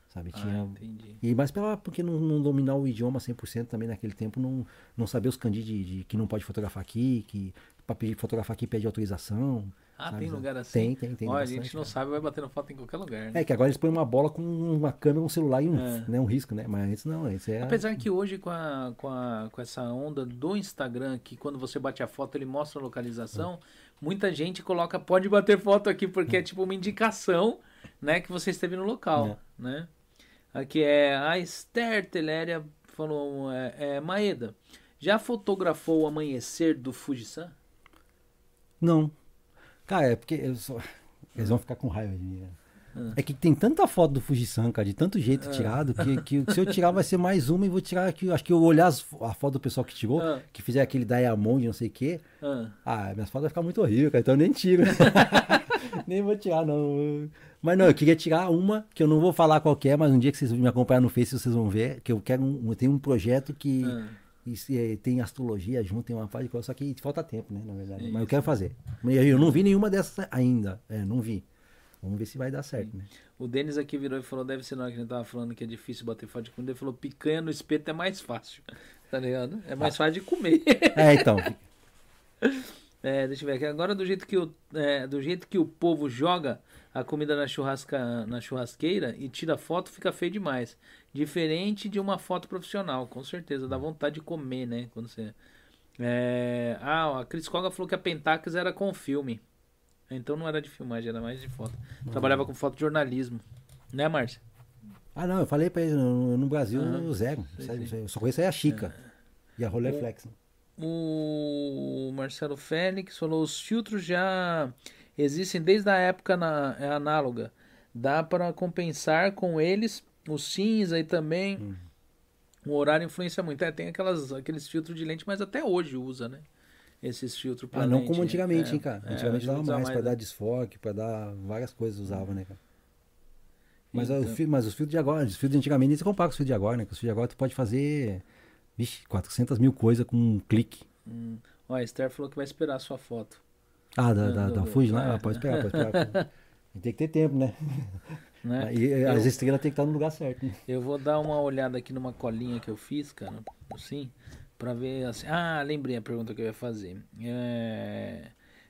Sabe, Ah, tinha entendi. e mais pela, porque não, não dominar o idioma 100% também naquele tempo, não, não saber os kanji de, de que não pode fotografar aqui, que para pedir fotografar aqui pede autorização. Ah, sabe? tem lugar assim? Tem, tem, tem. Olha, a gente não cara. sabe, vai batendo foto em qualquer lugar. né? É que agora eles põem uma bola com uma câmera, um celular e um, É. né, um risco, né? Mas antes não, antes é... Apesar que hoje com, a, com, a, com essa onda do Instagram, que quando você bate a foto ele mostra a localização, muita gente coloca, pode bater foto aqui, porque é tipo uma indicação, né, que você esteve no local, né? Aqui é a Esther Teléria falou, é, é, Maeda, já fotografou o amanhecer do Fujisan? Não. Cara, é porque eu só- eles vão ficar com raiva de mim. né? Ah. É que tem tanta foto do Fujisan, cara, de tanto jeito tirado, que, que *laughs* se eu tirar vai ser mais uma e vou tirar aqui. Acho que eu olhar as a foto do pessoal que tirou, Ah. que fizer aquele Diamond, não sei o quê. Ah, Ah, minhas fotos vai ficar muito horrível, cara, então eu nem tiro. *laughs* *laughs* nem vou tirar, não. Mas não, eu queria tirar uma que eu não vou falar qual é, mas um dia que vocês me acompanhar no Face, vocês vão ver, que eu quero um, eu tenho um projeto que Ah. isso, é, tem astrologia junto, tem uma parte de coisa, só que falta tempo, né, na verdade. Sim, mas eu quero fazer. Eu não vi nenhuma dessas ainda, é, não vi. Vamos ver se vai dar certo, né? o Denis aqui virou e falou, deve ser na hora que a gente tava falando que é difícil bater foto de comida, ele falou, picanha no espeto é mais fácil, *laughs* tá ligado? É mais fácil de comer. É, então. *laughs* É, deixa eu ver aqui. Agora do jeito que o, é, do jeito que o povo joga a comida na, churrasca, na churrasqueira e tira foto, fica feio demais. Diferente de uma foto profissional, com certeza. Dá vontade de comer, né? Quando você. É, ah, a Cris Coga falou que a Pentax era com filme. Então não era de filmagem, era mais de foto. Trabalhava com fotojornalismo. Né, Márcia? Ah, não, eu falei pra eles, no, no Brasil, Aham. zero. Eu só conheço aí a Chica e a Rolleiflex. Né? O Marcelo Félix falou: os filtros já existem desde a época na, é análoga. Dá para compensar com eles o cinza e também Hum. o horário influencia muito. É, tem aquelas, aqueles filtros de lente, mas até hoje usa, né? Esses filtros pra Ah, não lente, como antigamente, é, hein, cara. é, Antigamente dava usa mais, pra dar desfoque, pra dar várias coisas usava, né, cara. Mas, Então. o mas os filtros de agora, os filtros de antigamente, nem se compara com os filtros de agora, né? Os filtros de agora tu pode fazer, vixe, 400 mil coisas com um clique. Hum. Ó, a Esther falou que vai esperar a sua foto. Ah, da, da, da Fuji lá? é. Ah, pode esperar, pode esperar. *laughs* Tem que ter tempo, né? Né? *laughs* E eh, as Eu- estrelas tem que estar no lugar certo, né? Eu vou dar uma olhada aqui numa colinha que eu fiz, cara. Assim. Pra ver assim. Ah, lembrei a pergunta que eu ia fazer. É.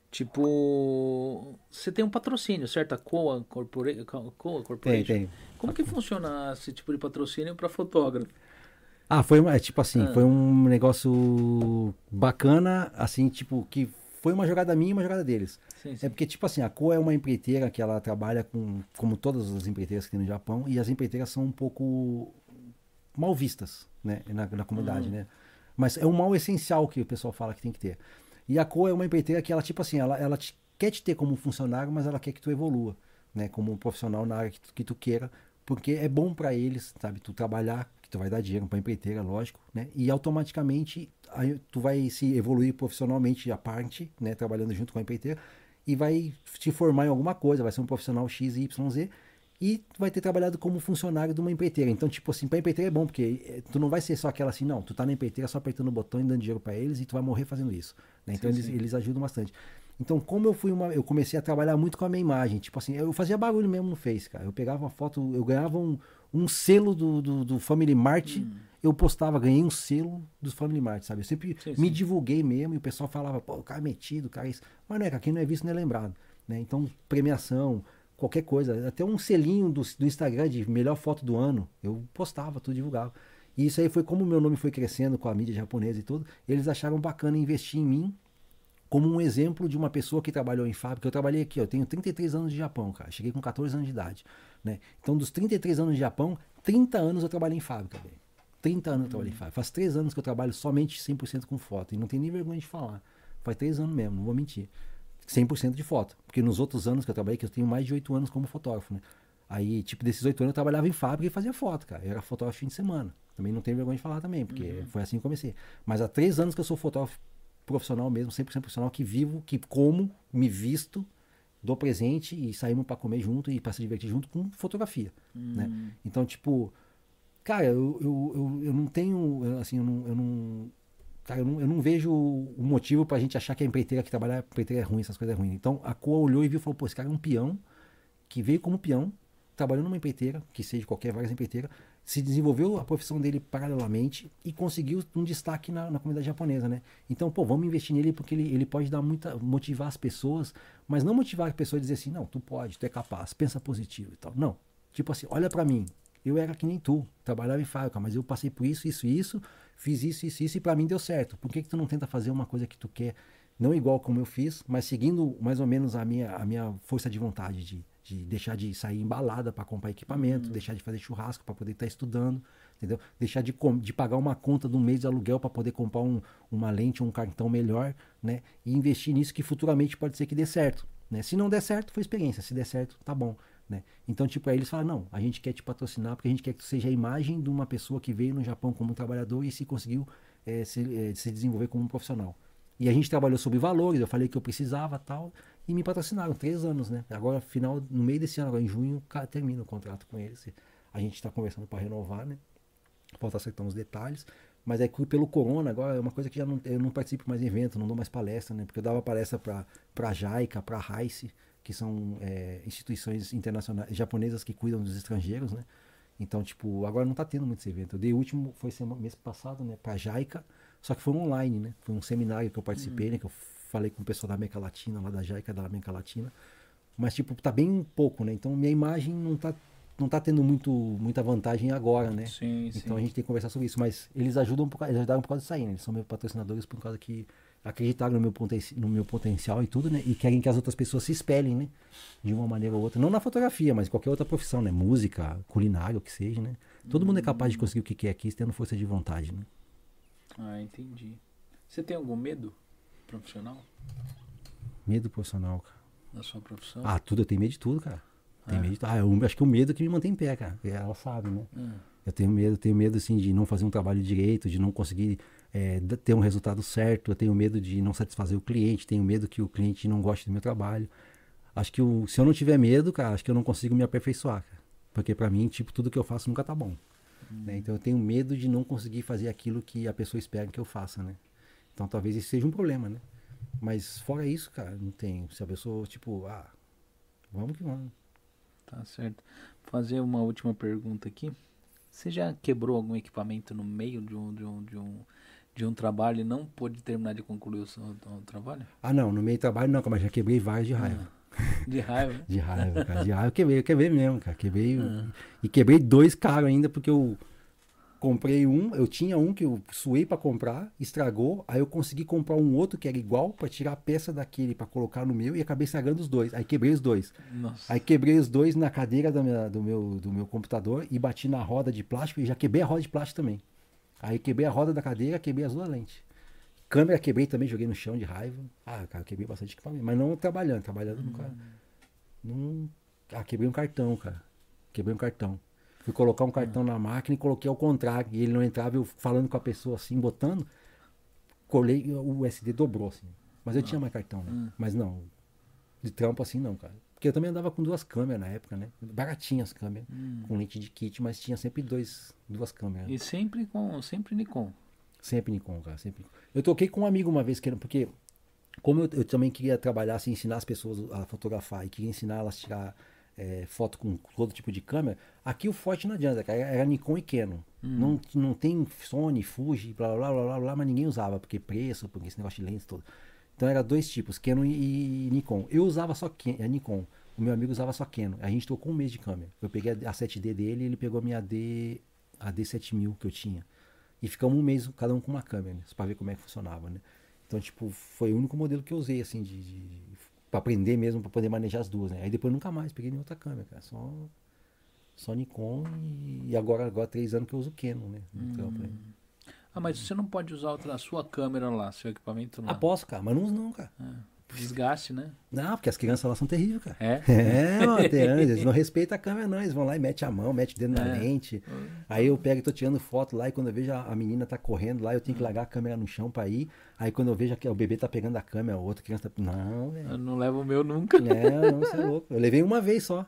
Tipo, você tem um patrocínio, certo? A Coa, Corpora... Coa Corporation. Tem, tem. Como que funciona esse tipo de patrocínio para fotógrafo? Ah, foi uma, é, tipo assim, Ah. foi um negócio bacana, assim, tipo, que foi uma jogada minha e uma jogada deles. Sim, sim. É porque, tipo assim, a Coa é uma empreiteira que ela trabalha com, como todas as empreiteiras que tem no Japão, e as empreiteiras são um pouco mal vistas, né, na, na comunidade, Hum. né? Mas é um mal essencial que o pessoal fala que tem que ter. E a Coa é uma empreiteira que ela, tipo assim, ela, ela te- quer te ter como funcionário, mas ela quer que tu evolua, né, como um profissional na área que tu, que tu queira, porque é bom pra eles, sabe, tu trabalhar, que tu vai dar dinheiro pra empreiteira, lógico, né, e automaticamente aí tu vai se evoluir profissionalmente à parte, né, trabalhando junto com a empreiteira, e vai te formar em alguma coisa, vai ser um profissional X, Y, Z, e tu vai ter trabalhado como funcionário de uma empreiteira. Então, tipo assim, pra empreiteira é bom, porque eh, tu não vai ser só aquela assim, não, tu tá na empreiteira só apertando o botão e dando dinheiro pra eles e tu vai morrer fazendo isso. né? Então, Sim, eles, sim. eles ajudam bastante. Então, como eu fui uma. Eu comecei a trabalhar muito com a minha imagem. Tipo assim, eu fazia barulho mesmo no Face, cara. Eu pegava uma foto, eu ganhava um, um selo do, do, do Family Mart, eu postava, ganhei um selo do Family Mart, sabe? Eu sempre Sim, me sim. divulguei mesmo e o pessoal falava, pô, o cara é metido, o cara é isso. Mas não é, cara, quem não é visto não é lembrado. Né? Então, premiação, qualquer coisa, até um selinho do, do Instagram de melhor foto do ano, eu postava, tudo divulgava. E isso aí foi como o meu nome foi crescendo com a mídia japonesa e tudo, eles acharam bacana investir em mim como um exemplo de uma pessoa que trabalhou em fábrica. Eu trabalhei aqui, ó, eu tenho 33 anos de Japão, cara. Cheguei com 14 anos de idade, né? Então, dos 33 anos de Japão, 30 anos eu trabalhei em fábrica, velho. 30 anos eu trabalhei em fábrica. Faz 3 anos que eu trabalho somente 100% com foto. E não tem nem vergonha de falar. Faz 3 anos mesmo, não vou mentir. 100% de foto. Porque nos outros anos que eu trabalhei, que eu tenho mais de 8 anos como fotógrafo, né? Aí, tipo, desses 8 anos eu trabalhava em fábrica e fazia foto, cara. Eu era fotógrafo fim de semana. Também não tenho vergonha de falar também, porque foi assim que comecei. Mas há 3 anos que eu sou fotógrafo profissional mesmo, 100% profissional, que vivo, que como, me visto, dou presente e saímos para comer junto e para se divertir junto com fotografia, né? Então, tipo, cara, eu, eu, eu, eu não tenho, assim, eu não, eu não cara, eu não, eu não vejo o motivo pra gente achar que a empreiteira que trabalha, a empreiteira é ruim, essas coisas é ruim. Então, a Coa olhou e viu e falou, pô, esse cara é um peão, que veio como peão, trabalhou numa empreiteira, que seja qualquer várias empreiteira, se desenvolveu a profissão dele paralelamente e conseguiu um destaque na, na comunidade japonesa, né? Então, pô, vamos investir nele porque ele, ele pode dar muita, motivar as pessoas, mas não motivar a pessoa a dizer assim, não, tu pode, tu é capaz, pensa positivo e tal. Não, tipo assim, olha pra mim, eu era que nem tu, trabalhava em fábrica, mas eu passei por isso, isso, isso, fiz isso, isso, isso e pra mim deu certo. Por que que tu não tenta fazer uma coisa que tu quer, não igual como eu fiz, mas seguindo mais ou menos a minha, a minha força de vontade de, de deixar de sair embalada para comprar equipamento, deixar de fazer churrasco para poder estar estudando, entendeu? Deixar de, de pagar uma conta de um mês de aluguel para poder comprar um, uma lente ou um cartão melhor, né? E investir nisso que futuramente pode ser que dê certo, né? Se não der certo, foi experiência. Se der certo, tá bom, né? Então, tipo, aí eles falam, não, a gente quer te patrocinar porque a gente quer que tu seja a imagem de uma pessoa que veio no Japão como um trabalhador e se conseguiu eh, se, eh, se desenvolver como um profissional. E a gente trabalhou sobre valores, eu falei que eu precisava tal, e me patrocinaram três anos, né? Agora, final, no meio desse ano, agora em junho, termina o contrato com eles. A gente está conversando para renovar, né? Falta acertar uns detalhes. Mas é que pelo corona agora é uma coisa que já não, eu não participo mais de evento, não dou mais palestra, né? Porque eu dava palestra para a JICA, para a RICE, que são é, instituições internacionais japonesas que cuidam dos estrangeiros, né? Então, tipo, agora não tá tendo muito esse evento. Eu dei o último, foi semana, mês passado, né, pra JICA, só que foi online, né? Foi um seminário que eu participei, né? Que eu falei com o pessoal da América Latina, lá da JICA da América Latina. Mas, tipo, tá bem pouco, né? Então, minha imagem não tá, não tá tendo muito, muita vantagem agora, né? Sim, sim. Então a gente tem que conversar sobre isso. Mas eles ajudam por, eles ajudaram por causa disso aí, né? Eles são meus patrocinadores por causa que acreditaram no meu, poten- no meu potencial e tudo, né? E querem que as outras pessoas se espelhem, né? De uma maneira ou outra. Não na fotografia, mas em qualquer outra profissão, né? Música, culinária, o que seja, né? Todo mundo é capaz de conseguir o que quer aqui, tendo força de vontade, né? Ah, entendi. Você tem algum medo profissional Medo profissional, cara. na sua profissão? Ah, tudo, eu tenho medo de tudo, cara. Tenho É. medo de, ah, eu acho que é o medo que me mantém em pé, cara. Ela sabe, né? Hum. Eu tenho medo, tenho medo assim de não fazer um trabalho direito, de não conseguir é, ter um resultado certo. Eu tenho medo de não satisfazer o cliente, tenho medo que o cliente não goste do meu trabalho. Acho que o- se eu não tiver medo, cara, acho que eu não consigo me aperfeiçoar, cara. Porque pra mim, tipo, tudo que eu faço nunca tá bom. né? Então eu tenho medo de não conseguir fazer aquilo que a pessoa espera que eu faça, né? Então talvez isso seja um problema, né? Mas fora isso, cara, não tem. Se a pessoa, tipo, ah, vamos que vamos. Tá certo. Vou fazer uma última pergunta aqui. Você já quebrou algum equipamento no meio de um, de um, de um, de um trabalho e não pôde terminar de concluir o, seu, o trabalho? Ah, não, no meio do trabalho não, mas já quebrei vários de raiva. De raiva. *laughs* De raiva, cara. De raiva eu quebrei, eu quebrei mesmo, cara. Quebrei. Ah. E quebrei dois caros ainda, porque eu comprei um, eu tinha um que eu suei pra comprar, estragou, aí eu consegui comprar um outro que era igual pra tirar a peça daquele pra colocar no meu e acabei estragando os dois. Aí quebrei os dois. Nossa. Aí quebrei os dois na cadeira minha- do, meu, do meu computador e bati na roda de plástico e já quebrei a roda de plástico também. Aí quebrei a roda da cadeira, quebrei as duas lentes. Câmera quebrei também, joguei no chão de raiva. Ah, cara, quebrei bastante equipamento. Mas não trabalhando, trabalhando no cara. Não... Ah, quebrei um cartão, cara. Quebrei um cartão. Fui colocar um cartão na máquina e coloquei ao contrário. E ele não entrava, eu falando com a pessoa assim, botando. Colei, o SD dobrou, assim. Mas eu tinha mais cartão, né? Mas não, de trampo assim não, cara. Porque eu também andava com duas câmeras na época, né? Baratinhas as câmeras, com lente de kit, mas tinha sempre dois, duas câmeras. E sempre com sempre Nikon. Sempre Nikon, cara, sempre. Eu toquei com um amigo uma vez, que, porque como eu, eu também queria trabalhar, assim, ensinar as pessoas a fotografar e queria ensinar elas a tirar é, foto com todo tipo de câmera, aqui o forte não adianta, cara, era Nikon e Canon. Não, não tem Sony, Fuji, blá, blá, blá, blá, blá, mas ninguém usava, porque preço, porque esse negócio de lentes todo. Então era dois tipos, Canon e, Nikon. Eu usava só Ken- é, Nikon, o meu amigo usava só Canon. A gente trocou um mês de câmera. Eu peguei a, a 7D dele e ele pegou a minha D, a D7000 que eu tinha. E ficamos um mês cada um com uma câmera, né? Pra ver como é que funcionava, né? Então, tipo, foi o único modelo que eu usei, assim, de, de pra aprender mesmo, pra poder manejar as duas, né? Aí depois nunca mais peguei nenhuma outra câmera, cara. Só, só Nikon e, e agora, agora três anos que eu uso Canon, né? No trampo, né? Ah, mas você não pode usar outra, a sua câmera lá, seu equipamento lá. Ah, posso, cara, mas não uso não, cara. Desgaste, né? Não, porque as crianças lá são terríveis, cara. É? *laughs* É, mano, anos, eles não respeitam a câmera, não. Eles vão lá e metem a mão, metem o dedo na É. lente. Aí eu pego e tô tirando foto lá e quando eu vejo a, a menina tá correndo lá, eu tenho que largar a câmera no chão pra ir. Aí quando eu vejo que o bebê tá pegando a câmera, a outra criança tá. Não, velho. Eu não levo o meu nunca. É, não, você é louco. Eu levei uma vez só.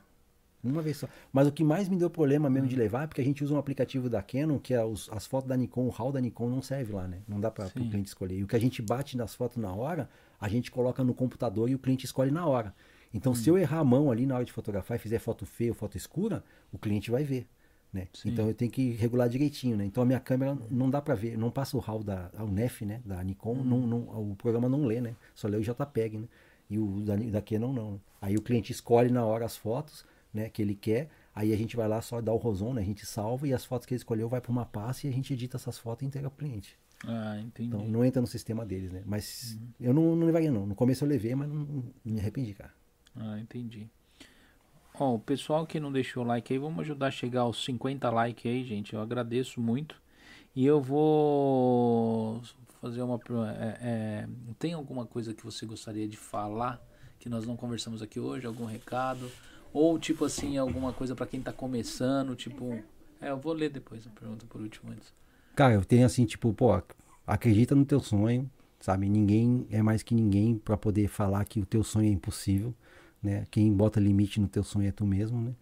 Uma vez só. Mas o que mais me deu problema mesmo Hum. de levar é porque a gente usa um aplicativo da Canon, que é os- as fotos da Nikon, o RAW da Nikon não serve lá, né? Não dá para o cliente escolher. E o que a gente bate nas fotos na hora, a gente coloca no computador e o cliente escolhe na hora. Então, Hum. se eu errar a mão ali na hora de fotografar e fizer foto feia ou foto escura, o cliente vai ver. Né? Então eu tenho que regular direitinho, né? Então a minha câmera não dá para ver, não passa o RAW da o NEF, né? Da Nikon, Hum. não, não, o programa não lê, né? Só lê o JPEG, né? E o da, da Canon não. Aí o cliente escolhe na hora as fotos, né? Que ele quer. Aí a gente vai lá só dar o rosão, né? A gente salva e as fotos que ele escolheu vai para uma pasta e a gente edita essas fotos e entrega pro cliente. Ah, entendi. Então não entra no sistema deles, né? Mas Uhum. eu não, não levaria não. No começo eu levei, mas não, não me arrependi, cara. Ah, entendi. Ó, o pessoal que não deixou o like aí, vamos ajudar a chegar aos 50 likes aí, gente. Eu agradeço muito. E eu vou fazer uma. é, é, tem alguma coisa que você gostaria de falar que nós não conversamos aqui hoje? Algum recado? Ou, tipo assim, alguma coisa pra quem tá começando? Tipo. É, eu vou ler depois a pergunta por último antes. Cara, eu tenho assim, tipo, pô, acredita no teu sonho, sabe? Ninguém é mais que ninguém pra poder falar que o teu sonho é impossível, né? Quem bota limite no teu sonho é tu mesmo, né?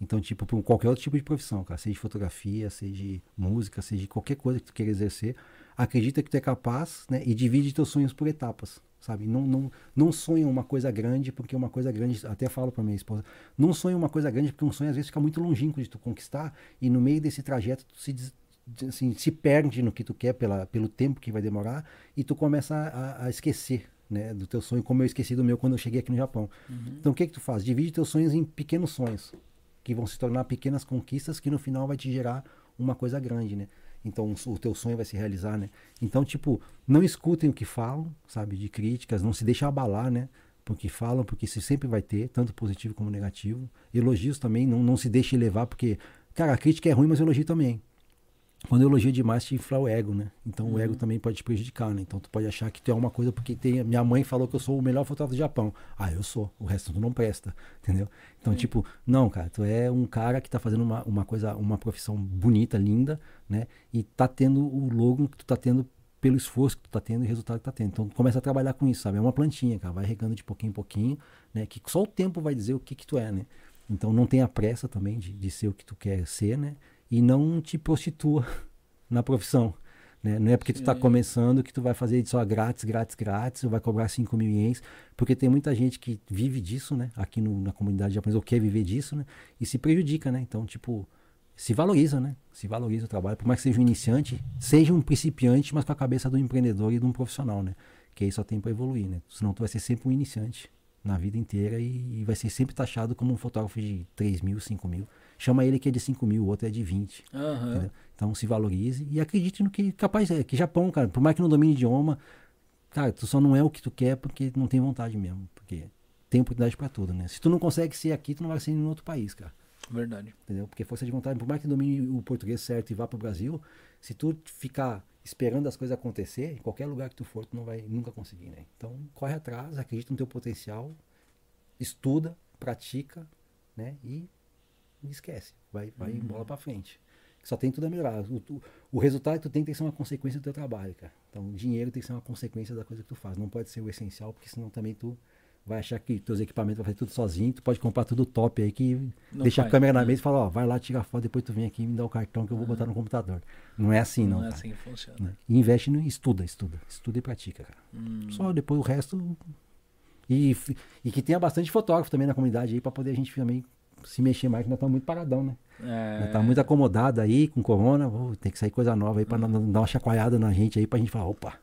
Então, tipo, qualquer outro tipo de profissão, cara, seja de fotografia, seja de música, seja de qualquer coisa que tu queira exercer, acredita que tu é capaz, né? E divide teus sonhos por etapas, sabe? Não, não, não sonha uma coisa grande, porque uma coisa grande, até falo pra minha esposa, não sonha uma coisa grande, porque um sonho às vezes fica muito longínquo de tu conquistar, e no meio desse trajeto tu se, des- assim, se perde no que tu quer pela, pelo tempo que vai demorar, e tu começa a, a esquecer, né, do teu sonho, como eu esqueci do meu quando eu cheguei aqui no Japão. Então o que que tu faz? Divide teus sonhos em pequenos sonhos, que vão se tornar pequenas conquistas que no final vai te gerar uma coisa grande, né? Então o teu sonho vai se realizar, né? Então, tipo, não escutem o que falam, sabe, de críticas, não se deixem abalar, né? Porque falam, porque isso sempre vai ter, tanto positivo como negativo. Elogios também, não, não se deixe levar, porque, cara, a crítica é ruim, mas o elogio também. Quando eu elogio demais, te infla o ego, né? Então o ego também pode te prejudicar, né? Então tu pode achar que tu é uma coisa porque tem. Minha mãe falou que eu sou o melhor fotógrafo do Japão. Ah, eu sou. O resto tu não presta, entendeu? Então, tipo, não, cara, tu é um cara que tá fazendo uma, uma coisa, uma profissão bonita, linda, né? E tá tendo o logo que tu tá tendo pelo esforço que tu tá tendo e o resultado que tá tendo. Então começa a trabalhar com isso, sabe? É uma plantinha, cara, vai regando de pouquinho em pouquinho, né? Que só o tempo vai dizer o que que tu é, né? Então não tenha pressa também de, de ser o que tu quer ser, né? E não te prostitua *laughs* na profissão. Né? Não é porque tu está Sim. começando que tu vai fazer só grátis, grátis, grátis, ou vai cobrar 5 mil ienes, porque tem muita gente que vive disso, né? Aqui no- na comunidade japonesa, ou quer viver disso, né? E se prejudica, né? Então, tipo, se valoriza, né? Se valoriza o trabalho. Por mais que seja um iniciante, seja um principiante, mas com a cabeça do empreendedor e de um profissional, né? Que aí só tem para evoluir, né? Senão tu vai ser sempre um iniciante na vida inteira e, e vai ser sempre taxado como um fotógrafo de 3 mil, 5 mil. Chama ele que é de 5 mil, o outro é de 20. Aham. Entendeu? Então se valorize e acredite no que capaz é. Que Japão, cara, por mais que não domine idioma, cara, tu só não é o que tu quer porque não tem vontade mesmo. Porque tem oportunidade pra tudo, né? Se tu não consegue ser aqui, tu não vai ser em nenhum outro país, cara. Verdade. Entendeu? Porque força de vontade, por mais que domine o português certo e vá pro Brasil, se tu ficar esperando as coisas acontecer, em qualquer lugar que tu for, tu não vai nunca conseguir, né? Então, corre atrás, acredita no teu potencial, estuda, pratica, né? E esquece, vai, vai bola pra frente. Só tem tudo a melhorar. O, tu- o resultado que tu tem tem que ser uma consequência do teu trabalho, cara. Então, o dinheiro tem que ser uma consequência da coisa que tu faz. Não pode ser o essencial, porque senão também tu vai achar que teus equipamentos vai fazer tudo sozinho. Tu pode comprar tudo top aí que Não deixa a câmera na mesa e fala, ó, vai lá, tira a foto, depois tu vem aqui e me dá o cartão que eu vou botar no computador. Não é assim, não. Não é assim que funciona. Né? Investe no estuda, estuda. Estuda e pratica, cara. Hum. Só depois o resto. E, e que tenha bastante fotógrafo também na comunidade aí pra poder a gente também se mexer mais, que nós estamos muito paradão, né? É, Nós tá muito acomodado aí com corona, ô, tem que sair coisa nova aí pra não- não dar uma chacoalhada na gente aí pra gente falar, opa.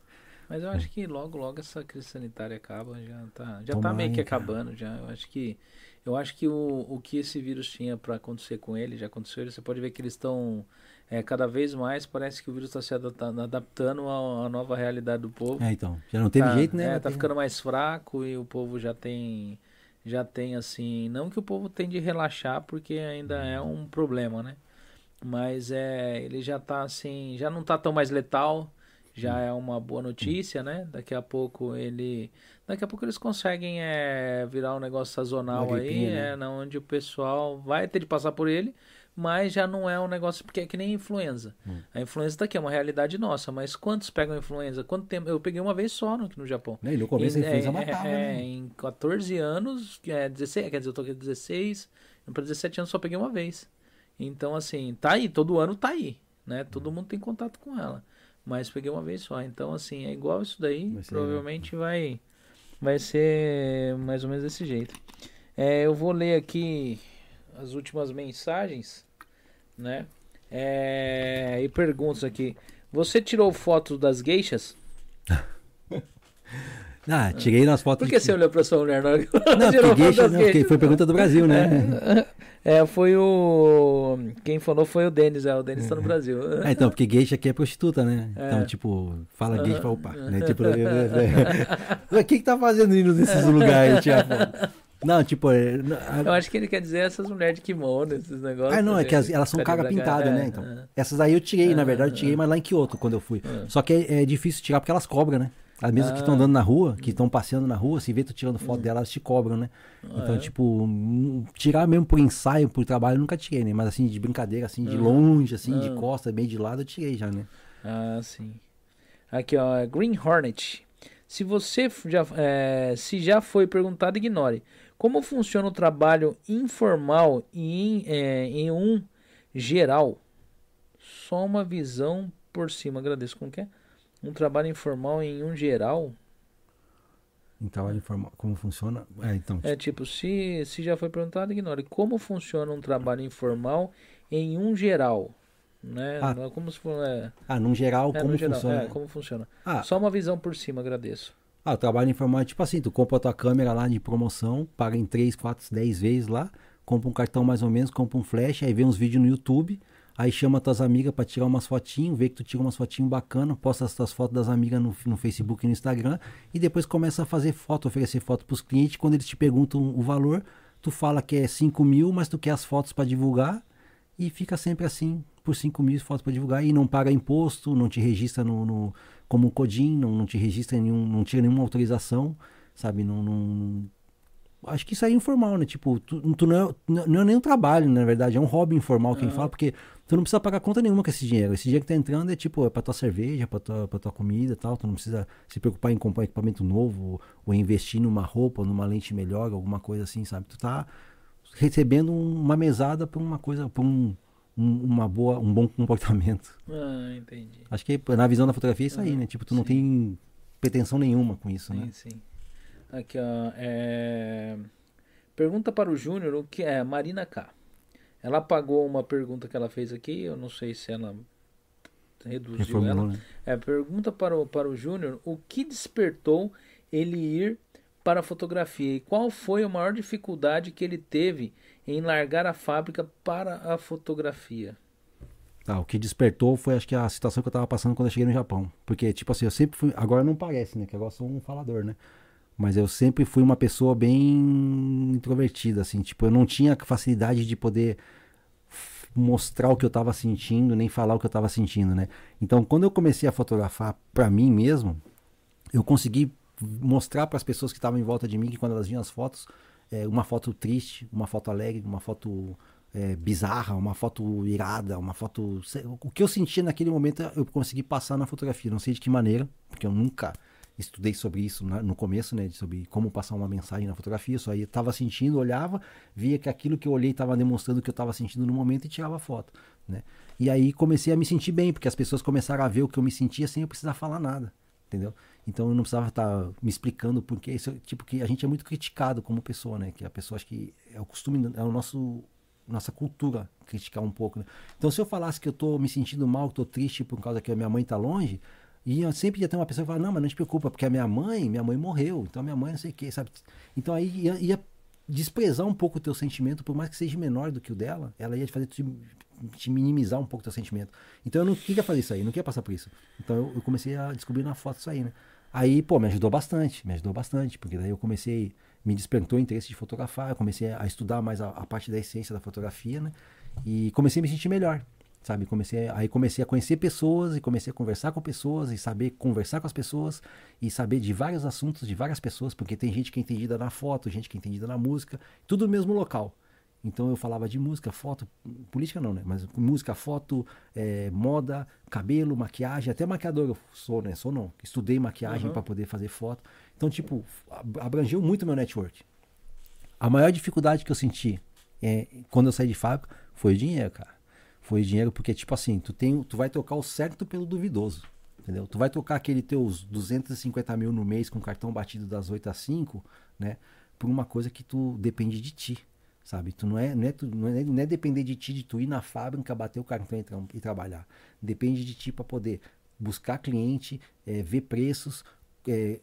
Mas eu acho que logo, logo essa crise sanitária acaba, já tá, já tá Tomara, meio que cara. acabando já. Eu acho que eu acho que o, o que esse vírus tinha para acontecer com ele já aconteceu. Você pode ver que eles estão é, cada vez mais parece que o vírus está se adapta- adaptando à, à nova realidade do povo. É, então. Já não teve tá, jeito, né? É, tá ficando mais fraco e o povo já tem já tem assim, não que o povo tem de relaxar porque ainda é um problema, né? Mas é, ele já tá assim, já não tá tão mais letal, já é uma boa notícia, né? Daqui a pouco ele, daqui a pouco eles conseguem é, virar um negócio sazonal aí, né? é, na onde o pessoal vai ter de passar por ele, mas já não é um negócio porque é que nem influenza. Hum. A influenza tá aqui, é uma realidade nossa, mas quantos pegam influenza? Quanto tempo? Eu peguei uma vez só no, aqui no Japão. Né? E no começo a Em- influenza é, matava, é, né? Em 14 anos, que é 16, quer dizer, eu tô aqui 16, para 17 anos só peguei uma vez. Então, assim, tá aí, todo ano tá aí, né? Todo mundo tem contato com ela. Mas peguei uma vez só. Então, assim, é igual isso daí, Vai ser, provavelmente vai, vai ser mais ou menos desse jeito. É, eu vou ler aqui as últimas mensagens, né? É, e perguntas aqui. Você tirou foto das geixas? *laughs* Ah, tirei nas fotos Por que de... você olhou pra sua mulher na hora que Não, tirou porque, foto geisha, das não, porque foi pergunta do Brasil, né? *laughs* É, foi o. Quem falou foi o Denis, é. O Denis tá no Brasil. É, então, porque geisha aqui é prostituta, né? É. Então, tipo, fala geisha, fala, opa. Aham. Né? *laughs* Tipo, *laughs* o que que tá fazendo indo nesses lugares, *laughs* foto? Não, tipo... é, a- Eu acho que ele quer dizer essas mulheres de kimono, esses negócios. Ah, não, é né? que as- elas são braga- pintada, é, né? Então, é. essas aí eu tirei, na verdade, eu tirei, mas lá em Kyoto, quando eu fui. Só que é, é difícil tirar porque elas cobram, né? As mesmas que Ah. estão andando na rua, que estão passeando na rua, se vê tu tirando foto delas, elas te cobram, né? Então, é? tipo, tirar mesmo por ensaio, por trabalho, eu nunca tirei, né? Mas assim, de brincadeira, assim, de Ah. longe, assim, de Ah. costa, bem de lado, eu tirei já, né? Ah, sim. Aqui, ó, Green Hornet. Se você já, é, se já foi perguntado, ignore. Como funciona o trabalho informal e em, é, em um geral? Só uma visão por cima. Agradeço. Como que é? Um trabalho informal em um geral? Em trabalho informal, como funciona? É, então, É tipo, se, se já foi perguntado, ignore. Como funciona um trabalho informal em um geral? Né? Ah. Não é como se for. É, ah, num geral, é, como no geral, funciona? é, como funciona. Ah, Só uma visão por cima, agradeço. Ah, o trabalho informal é tipo assim, tu compra a tua câmera lá de promoção, paga em 3, 4, 10 vezes lá, compra um cartão mais ou menos, compra um flash, aí vê uns vídeos no YouTube, aí chama tuas amigas pra tirar umas fotinhos, vê que tu tira umas fotinhos bacana, posta as tuas fotos das amigas no, no Facebook e no Instagram, e depois começa a fazer foto, oferecer foto pros clientes, quando eles te perguntam o valor, tu fala que é 5 mil, mas tu quer as fotos pra divulgar, e fica sempre assim, por 5 mil fotos para divulgar, e não paga imposto, não te registra no, no- como um CODIN, não, não te registra nenhum, não tira nenhuma autorização, sabe? Não, não- Acho que isso aí é informal, né? Tipo, tu, tu não, é, não é nem um trabalho, na verdade, é um hobby informal quem Aham. fala, porque tu não precisa pagar conta nenhuma com esse dinheiro. Esse dinheiro que tá entrando é tipo, é pra tua cerveja, pra tua, pra tua comida e tal. Tu não precisa se preocupar em comprar equipamento novo, ou investir numa roupa, numa lente melhor, alguma coisa assim, sabe? Tu tá recebendo um- uma mesada por uma coisa, por um, um- uma boa, um bom comportamento. *laughs* Ah, entendi. Acho que na visão da fotografia é isso aí, Aham, né? Tipo, tu não sim. tem pretensão nenhuma com isso, Sim, né? sim. Aqui, ó. é, Pergunta para o Júnior o que é Marina K. Ela apagou uma pergunta que ela fez aqui, eu não sei se ela reduziu ela. né? É, pergunta para o, para o Júnior o que despertou ele ir para a fotografia e qual foi a maior dificuldade que ele teve em largar a fábrica para a fotografia. Tá, o que despertou foi acho que a situação que eu tava passando quando eu cheguei no Japão. Porque, tipo assim, eu sempre fui. Agora não parece, né? Que agora eu sou um falador, né? Mas eu sempre fui uma pessoa bem introvertida, assim. Tipo, eu não tinha facilidade de poder mostrar o que eu tava sentindo, nem falar o que eu tava sentindo, né? Então, quando eu comecei a fotografar pra mim mesmo, eu consegui mostrar para as pessoas que estavam em volta de mim que quando elas viam as fotos, é, uma foto triste, uma foto alegre, uma foto é, bizarra, uma foto irada, uma foto. O que eu sentia naquele momento eu consegui passar na fotografia. Não sei de que maneira, porque eu nunca estudei sobre isso no começo, né? Sobre como passar uma mensagem na fotografia. Só aí estava sentindo, olhava, via que aquilo que eu olhei estava demonstrando o que eu estava sentindo no momento e tirava foto, né? E aí comecei a me sentir bem, porque as pessoas começaram a ver o que eu me sentia sem eu precisar falar nada, entendeu? Então eu não precisava estar me explicando porque isso, tipo que a gente é muito criticado como pessoa, né? Que a pessoa acho que é o costume, é o nosso nossa cultura criticar um pouco, né? Então se eu falasse que eu tô me sentindo mal, que tô triste por causa que a minha mãe tá longe, e eu sempre ia ter uma pessoa que falava, não, mas não te preocupa, porque a minha mãe, minha mãe morreu, então minha mãe não sei o que, sabe? Então aí ia, ia desprezar um pouco o teu sentimento, por mais que seja menor do que o dela, ela ia te fazer te, te minimizar um pouco o teu sentimento. Então eu não queria fazer isso aí, não queria passar por isso. Então eu, eu comecei a descobrir na foto isso aí, né? Aí, pô, me ajudou bastante, me ajudou bastante, porque daí eu comecei, me despertou o interesse de fotografar, eu comecei a estudar mais a, a parte da essência da fotografia, né? E comecei a me sentir melhor, sabe? Comecei, aí comecei a conhecer pessoas e comecei a conversar com pessoas e saber conversar com as pessoas e saber de vários assuntos de várias pessoas, porque tem gente que é entendida na foto, gente que é entendida na música, tudo no mesmo local. Então eu falava de música, foto, política não, né? Mas música, foto, eh, moda, cabelo, maquiagem, até maquiador eu sou, né? Sou não. Estudei maquiagem Uhum. para poder fazer foto. Então, tipo, ab- abrangeu muito meu network. A maior dificuldade que eu senti é, quando eu saí de fábrica foi o dinheiro, cara. Foi dinheiro porque, tipo assim, tu, tem, tu vai trocar o certo pelo duvidoso. Entendeu? Tu vai trocar aquele teus 250 mil no mês com cartão batido das 8 às 5, né? Por uma coisa que tu depende de ti. Sabe? Tu não é, não, é, tu, não, é, não é depender de ti, de tu ir na fábrica, bater o cartão e, tra e trabalhar. Depende de ti para poder buscar cliente, eh, ver preços, é,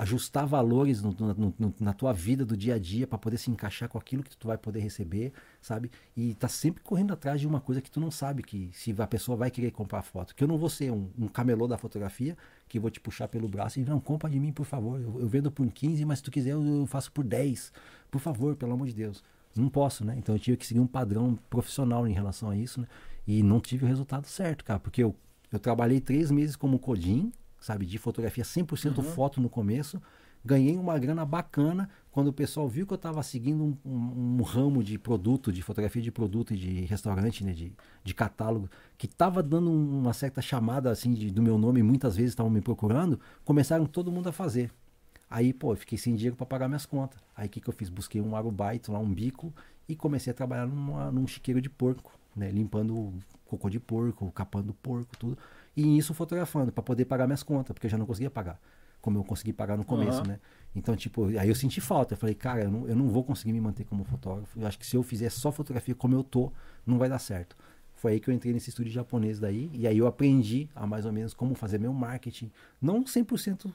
ajustar valores no- no- no- na tua vida do dia a dia para poder se encaixar com aquilo que tu vai poder receber, sabe? E tá sempre correndo atrás de uma coisa que tu não sabe que se a pessoa vai querer comprar foto. Que eu não vou ser um, um camelô da fotografia que vou te puxar pelo braço e não compra de mim, por favor. Eu, eu vendo por 15, mas se tu quiser eu, eu faço por 10. Por favor, pelo amor de Deus. Não posso, né? Então eu tive que seguir um padrão profissional em relação a isso, né? E não tive o resultado certo, cara, porque eu, eu trabalhei três meses como codim, sabe, de fotografia 100% foto no começo. Ganhei uma grana bacana quando o pessoal viu que eu estava seguindo um, um- um ramo de produto, de fotografia de produto e de restaurante, né, de, de catálogo, que estava dando um- uma certa chamada assim de- do meu nome, muitas vezes estavam me procurando, começaram todo mundo a fazer. Aí, pô, eu fiquei sem dinheiro para pagar minhas contas. Aí o que, que eu fiz? Busquei um arubaito lá, um bico, e comecei a trabalhar numa- num chiqueiro de porco, né? Limpando cocô de porco, capando porco, tudo. E isso fotografando, para poder pagar minhas contas, porque eu já não conseguia pagar. Como eu consegui pagar no começo, Aham. né? Então, tipo, aí eu senti falta. Eu falei, cara, eu não, eu não vou conseguir me manter como fotógrafo. Eu acho que se eu fizer só fotografia como eu tô, não vai dar certo. Foi aí que eu entrei nesse estúdio japonês daí, e aí eu aprendi a mais ou menos como fazer meu marketing. Não 100%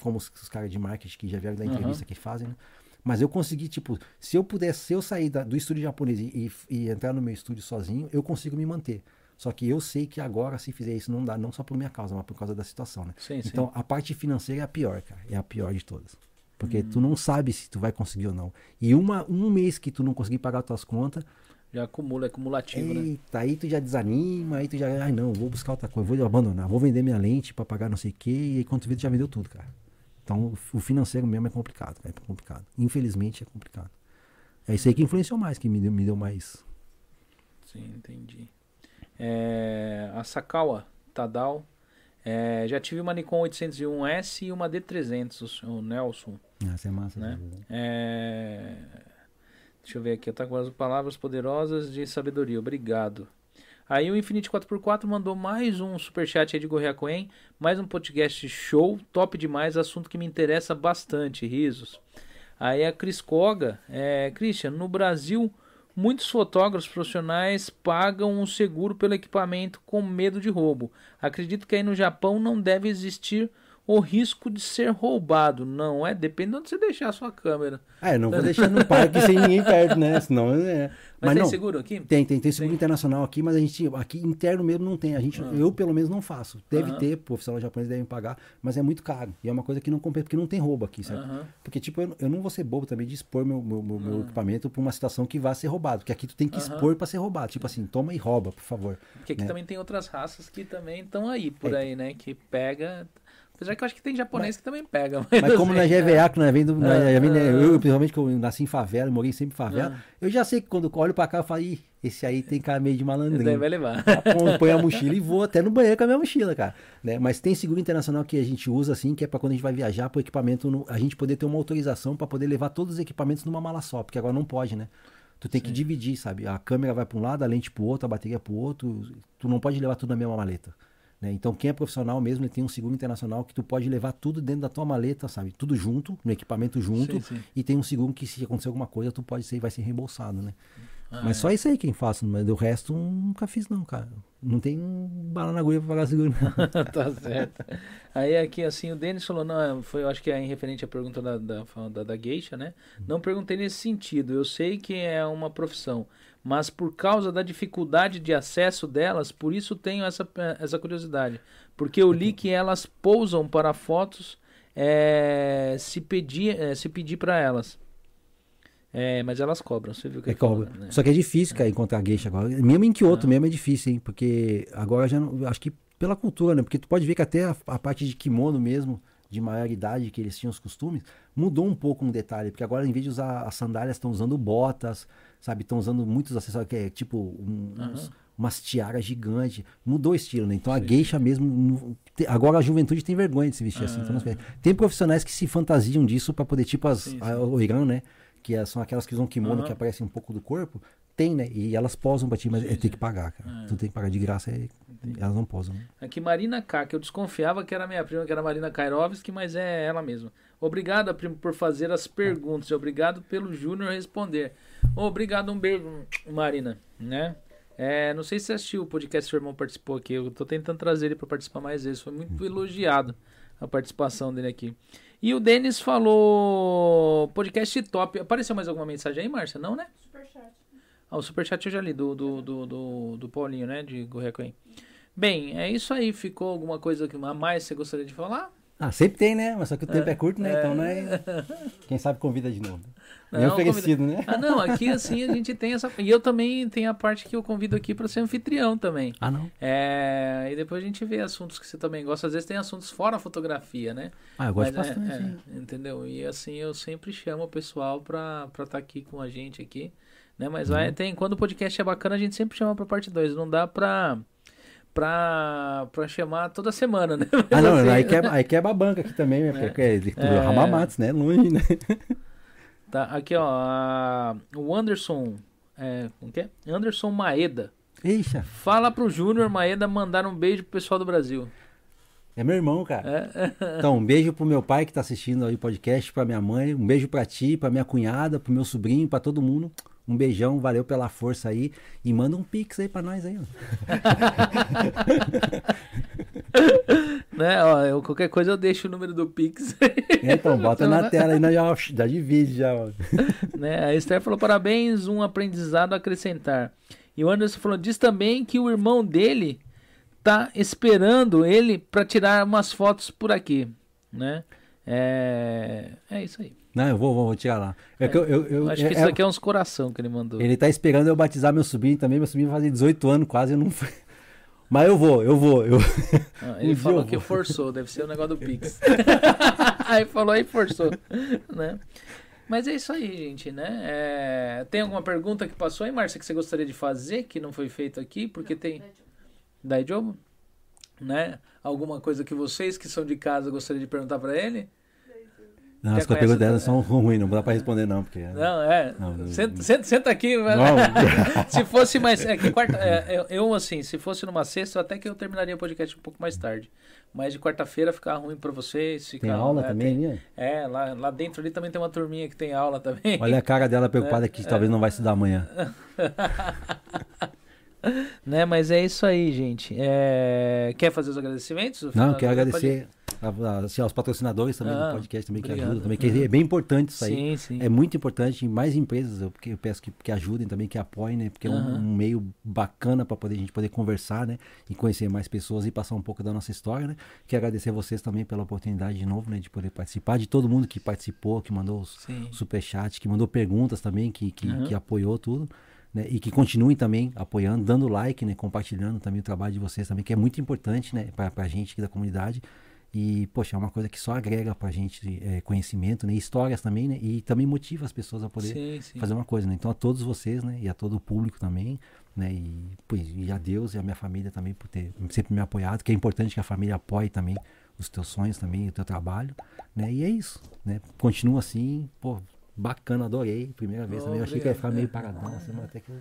como os, os caras de marketing que já vieram da entrevista que fazem, né? Mas eu consegui, tipo, se eu pudesse, se eu sair da- do estúdio japonês e- e entrar no meu estúdio sozinho, eu consigo me manter. Só que eu sei que agora, se fizer isso, não dá, não só por minha causa, mas por causa da situação, né? Sim, sim. Então, a parte financeira é a pior, cara. É a pior de todas. Porque Hum. tu não sabe se tu vai conseguir ou não. E uma, um mês que tu não conseguir pagar as tuas contas, Já acumula, é cumulativo, né? eita, aí tu já desanima, aí tu já, ai não, vou buscar outra coisa, vou abandonar, vou vender minha lente pra pagar não sei o quê, e aí quando tu vê, tu já vendeu tudo, cara. Então, o financeiro mesmo é complicado, cara, é complicado. Infelizmente é complicado. É isso aí que influenciou mais, que me deu, me deu mais. Sim, entendi. É, a Sakawa Tadal. é, já tive uma Nikon 801S e uma D300, o Nelson. Ah, isso é massa. Né? né? É, deixa eu ver aqui, tá com as palavras poderosas de sabedoria. Obrigado. Aí o Infinity 4x4 mandou mais um superchat aí de Gorrea Coen, mais um podcast show, top demais, assunto que me interessa bastante, risos. Aí a Cris Koga, é, Christian, no Brasil Muitos fotógrafos profissionais pagam um seguro pelo equipamento com medo de roubo. Acredito que aí no Japão não deve existir o risco de ser roubado. Não é? Depende de onde você deixar a sua câmera. Ah, eu não vou deixar no parque sem ninguém perto, né? *laughs* Senão é. Mas, tem não, seguro aqui? Tem, tem, tem seguro Tem. internacional aqui, mas a gente aqui interno mesmo não tem. A gente, Ah. eu pelo menos não faço. Deve Aham. ter, profissional japonês devem pagar, mas é muito caro. E é uma coisa que não compensa, porque não tem roubo aqui? Aham. Porque, tipo, eu, eu não vou ser bobo também de expor meu, meu, meu, meu equipamento pra uma situação que vá ser roubado. Porque aqui tu tem que expor pra ser roubado. Tipo assim, toma e rouba, por favor. Porque aqui né? também tem outras raças que também estão aí, por É. aí, né? Que pega. Apesar que eu acho que tem japonês que também pega. Mas como na assim, GVA, que nós vem do. nós Ah, vem, né, eu, principalmente, que eu nasci em favela, morei sempre em favela, Ah. eu já sei que quando eu olho pra cá, eu falo, Ih, esse aí tem cara meio de Esse malandrinho. vai levar. Põe- a mochila e vou até no banheiro com a minha mochila, cara. Né? Mas tem seguro internacional que a gente usa, assim, que é pra quando a gente vai viajar, pro equipamento, a gente poder ter uma autorização pra poder levar todos os equipamentos numa mala só, porque agora não pode, né? Tu tem que dividir, sabe? A câmera vai pra um lado, a lente pro outro, a bateria pro outro. Tu não pode levar tudo na mesma maleta. Né? Então, quem é profissional mesmo, ele tem um seguro internacional que tu pode levar tudo dentro da tua maleta, sabe? Tudo junto, no equipamento junto. Sim, sim. E tem um seguro que se acontecer alguma coisa, tu pode ser, vai ser reembolsado, né? Ah, mas é. só isso aí quem faço, mas do resto nunca fiz não, cara. Não tem bala na agulha pra pagar seguro. não. *laughs* tá certo. Aí aqui, assim, o Denis falou, não, foi, eu acho que é em referente à pergunta da, da, da, da geisha, né? Não perguntei nesse sentido. Eu sei que é uma profissão, mas por causa da dificuldade de acesso delas, por isso tenho essa, essa curiosidade. Porque eu li que elas pousam para fotos é, se pedir, é, se pedir para elas. É, mas elas cobram, você viu que É cobra. né? Só que é difícil, cara, encontrar geisha agora. Mesmo em Kyoto mesmo é difícil, hein? Porque agora já não. Acho que pela cultura, né? Porque tu pode ver que até a, a parte de kimono mesmo, de maior idade, que eles tinham os costumes, mudou um pouco um detalhe. Porque agora, em vez de usar as sandálias, estão usando botas, sabe? Estão usando muitos acessórios, que é tipo um- uns- umas tiaras gigantes. Mudou o estilo, né? Então a geisha mesmo. Agora a juventude tem vergonha de se vestir assim. então não veste. Tem profissionais que se fantasiam disso pra poder, tipo as, Sim, a- o Irã, né? Que é- são aquelas que usam kimono que aparecem um pouco do corpo. Tem, né? E elas posam pra ti, mas é, tem que pagar, cara. Tu tem que pagar de graça, é- elas não posam. né? Aqui, Marina K, que eu desconfiava que era minha prima, que era Marina Kairovski, mas é ela mesma. Obrigado, primo, por fazer as perguntas. Obrigado pelo Júnior responder. Obrigado, um beijo, Marina. Né? É, não sei se você assistiu o podcast que seu irmão participou aqui. Eu tô tentando trazer ele para participar mais vezes. Foi muito elogiado a participação dele aqui. E o Denis falou podcast top. Apareceu mais alguma mensagem aí, Márcia? Não, né? Superchat. Ah, o superchat eu já li, do, do, do, do, do Paulinho, né? De Gorrecoim. Bem, é isso aí. Ficou alguma coisa que- a mais que você gostaria de falar? Ah, sempre tem, né? Mas só que o tempo é, curto, né? Então, né? Quem sabe convida de novo. Bem Não, oferecido, né? Ah, não, aqui assim a gente tem essa. E eu também tenho a parte que eu convido aqui para ser anfitrião também. Ah, não? É, e depois a gente vê assuntos que você também gosta. Às vezes tem assuntos fora a fotografia, né? Ah, eu gosto Mas é- bastante. é, hein? entendeu? E assim eu sempre chamo o pessoal pra estar tá aqui com a gente aqui, né? Uhum. Mas vai, tem, quando o podcast é bacana, a gente sempre chama pra parte 2. Não dá pra, pra, pra chamar toda semana, né? *laughs* Ah, não, Assim, aí, quebra, *laughs* aí quebra a banca aqui também, né? Porque é, é, É. Ramamatos, né? Longe, né? *laughs* Tá, aqui ó, a- o Anderson, é, como que é? Anderson Maeda. Eixa, Fala pro Júnior Maeda mandar um beijo pro pessoal do Brasil. é meu irmão, cara. É, Então, um beijo pro meu pai que tá assistindo aí o podcast, pra minha mãe, um beijo pra ti, pra minha cunhada, pro meu sobrinho, pra todo mundo. Um beijão, valeu pela força aí. E manda um pix aí pra nós aí, *laughs* né, ó, eu- qualquer coisa eu deixo o número do Pix. Então, bota na tela aí, nós já, já divide já, ó. *laughs* né? A Esther falou: parabéns, um aprendizado a acrescentar. E o Anderson falou: diz também que o irmão dele tá esperando ele para tirar umas fotos por aqui, né? É, é isso aí. Não, eu vou, vou, vou tirar lá. É que eu, eu, eu- Eu acho que é- isso é- aqui é uns coração que ele mandou. Ele tá esperando eu batizar meu sobrinho também. Meu sobrinho vai fazer 18 anos quase, eu não fui. Mas eu vou, eu vou. Eu... Ah, *laughs* Um ele dia falou que vou. forçou, deve ser o negócio do *laughs* Pix. *laughs* aí falou aí forçou, né? Mas é isso aí, gente, né? É, Tem alguma pergunta que passou aí, Márcia, que você gostaria de fazer, que não foi feito aqui? Porque tem... Da? Né? Alguma coisa que vocês que são de casa gostariam de perguntar pra ele? Não, as perguntas conhece- dela são *laughs* ruins, não dá pra responder não, porque... Não, é. Não, não- senta, senta, senta aqui. *laughs* se fosse mais. É quarta. é, *laughs* eu, assim, se fosse numa sexta, até que eu terminaria o podcast um pouco mais tarde. Mas de quarta-feira ficar ruim pra vocês. Tem aula é, também, tem- né? É, lá, lá dentro ali também tem uma turminha que tem aula também. Olha a cara dela preocupada que talvez não vai estudar amanhã. Né, mas é isso aí, gente. É, Quer fazer os agradecimentos? Não, quero agradecer a- assim, aos patrocínadores também Ah, do podcast também que obrigado. ajudam, também, que é bem importante isso aí. Sim, sim. É muito importante, e mais empresas, eu, eu peço que, que ajudem também, que apoiem, né? Porque é um, um meio bacana para poder, a gente poder conversar, né? E conhecer mais pessoas e passar um pouco da nossa história, né? Quero agradecer a vocês também pela oportunidade de novo, né? De poder participar, de todo mundo que participou, que mandou os superchat, que mandou perguntas também, que, que, Aham. que apoiou tudo. Né? E que continuem também apoiando, dando like, né? compartilhando também o trabalho de vocês também, que é muito importante né? para a gente aqui da comunidade. E, poxa, é uma coisa que só agrega pra gente é, conhecimento, né? Histórias também, né? E também motiva as pessoas a poder Sim, sim. fazer uma coisa, né? Então a todos vocês, né? E a todo o público também, né? E, pois, e a Deus e a minha família também por ter sempre me apoiado, que é importante que a família apoie também os teus sonhos também, o teu trabalho, né? E é isso, né? Continua assim, pô, bacana, adorei. Primeira vez também, eu achei que ia ficar meio paradão, assim, mas até que eu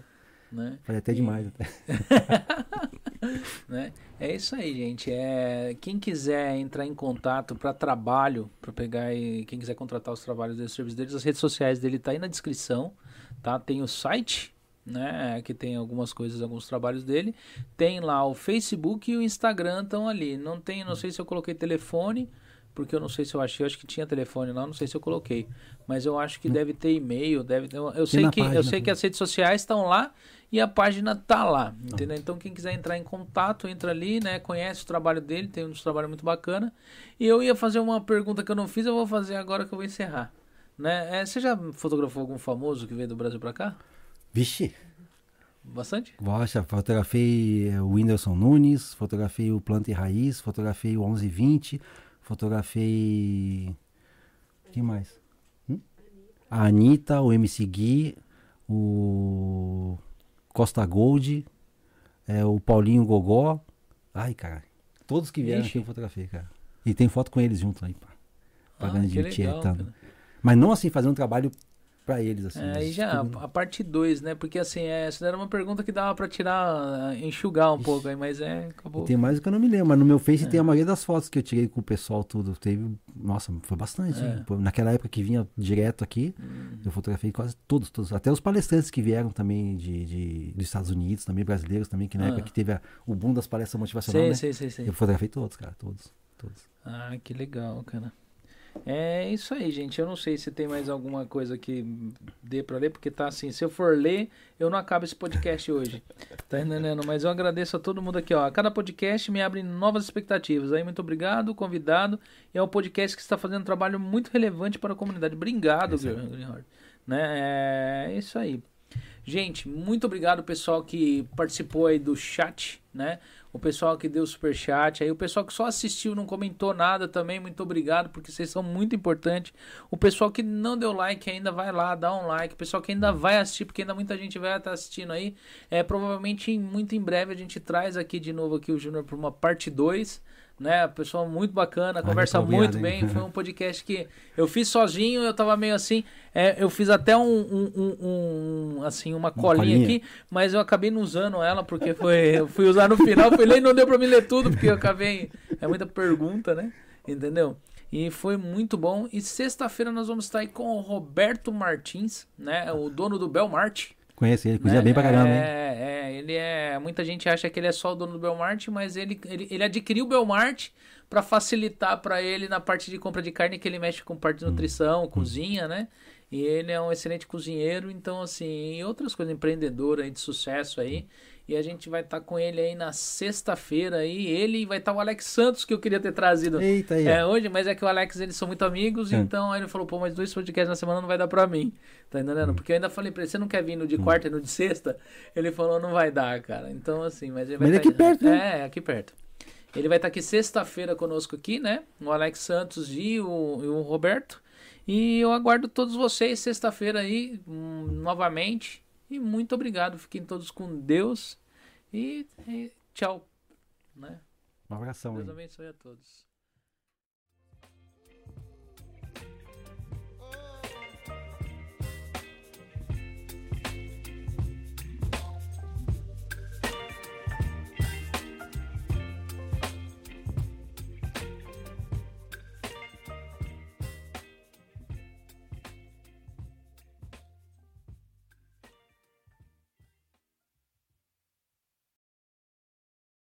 Né? falei até demais. Até. *laughs* *laughs* né? É isso aí, gente. É quem quiser entrar em contato para trabalho, para pegar e quem quiser contratar os trabalhos desse serviço deles, as redes sociais dele tá aí na descrição, tá? Tem o site, né, que tem algumas coisas, alguns trabalhos dele. Tem lá o Facebook e o Instagram estão ali. Não tem, não sei se eu coloquei telefone, porque eu não sei se eu achei, eu acho que tinha telefone lá, não sei se eu coloquei, mas eu acho que deve ter e-mail, deve ter, eu sei que eu página sei que as redes sociais estão lá e a página tá lá, entendeu? Então quem quiser entrar em contato, entra ali, né? Conhece o trabalho dele, tem um trabalho muito bacana. E eu ia fazer uma pergunta que eu não fiz, eu vou fazer agora que eu vou encerrar. Né? É, você já fotografou algum famoso que veio do Brasil pra cá? Vixe, Bastante? Gosta, fotografei eh, o Whindersson Nunes, fotografei o Planta e Raiz, fotografei o 1120, fotografei. Quem mais? Hum? A Anitta, o MC Gui, o Costa Gold, eh, o Paulinho Gogó. Ai, cara. Todos que vieram Ixi. aqui eu fotografei, cara. E tem foto com eles juntos aí, pá. Pagando Ah, de legal. Mas não assim, fazer um trabalho pra eles, assim. É, aí já tudo- a, parte 2, né? Porque assim, é, essa era uma pergunta que dava pra tirar, enxugar um pouco aí, mas é, acabou. Tem mais do que eu não me lembro, mas no meu Face É. tem a maioria das fotos que eu tirei com o pessoal tudo. Teve, nossa, foi bastante. É. Naquela época que vinha direto aqui, Hum. eu fotografei quase todos, todos. Até os palestrantes que vieram também de, de- dos Estados Unidos, também brasileiros também, que na Ah. época que teve a- o boom das palestras motivacionais, Sei, né? sei, sei, sei. Eu fotografei todos, cara, todos, todos. Ah, que legal, cara. É isso aí, gente. Eu não sei se tem mais alguma coisa que dê pra ler, porque tá assim, se eu for ler, eu não acabo esse podcast hoje. Tá entendendo? Mas eu agradeço a todo mundo aqui, ó. A cada podcast me abre novas expectativas. Aí, muito obrigado, convidado. E é um podcast que está fazendo um trabalho muito relevante para a comunidade. Obrigado, Greenhard. Né? É isso aí. Gente, muito obrigado pessoal que participou aí do chat, né? O pessoal que deu super chat, aí o pessoal que só assistiu, não comentou nada também, muito obrigado, porque vocês são muito importantes. O pessoal que não deu like ainda vai lá, dá um like. O pessoal que ainda vai assistir, porque ainda muita gente vai estar assistindo aí. É provavelmente muito em breve a gente traz aqui de novo aqui o Júnior para uma parte 2. Né, pessoal muito bacana, conversa muito muito hein? bem. Foi *laughs* um podcast que eu fiz sozinho, eu tava meio assim. é, eu fiz até um, um- um- um, assim, uma colinha, colinha. aqui, mas eu acabei não usando ela, porque foi, eu fui usar no final, fui ler e não deu pra me ler tudo, porque eu acabei. É muita pergunta, né? Entendeu? E foi muito bom. E sexta-feira nós vamos estar aí com o Roberto Martins, né? O dono do Belmart. Conhece ele, cozinha né? bem pra caramba, hein? É, é, ele é. Muita gente acha que ele é só o dono do Belmart, mas ele, ele, ele adquiriu o Belmart para facilitar para ele na parte de compra de carne, que ele mexe com parte de Hum. nutrição, cozinha, né? E ele é um excelente cozinheiro, então assim, e outras coisas, empreendedor aí de sucesso aí. E a gente vai estar com ele aí na sexta-feira aí. Ele vai estar o Alex Santos, que eu queria ter trazido Eita aí, é, hoje, mas é que o Alex eles são muito amigos, É. então aí ele falou, pô, mas dois podcasts na semana não vai dar pra mim. Tá Hum. entendendo? Porque eu ainda falei pra ele, você não quer vir no de quarta e no de sexta? Ele falou, não vai dar, cara. Então, assim, mas ele vai Mas é tá- aqui perto, né? É, aqui perto. Ele vai estar aqui sexta-feira conosco aqui, né? O Alex Santos e o, e o Roberto. E eu aguardo todos vocês sexta-feira aí, hum, novamente. E muito obrigado. Fiquem todos com Deus. E, e tchau. Né? Um abração. Deus abençoe a todos.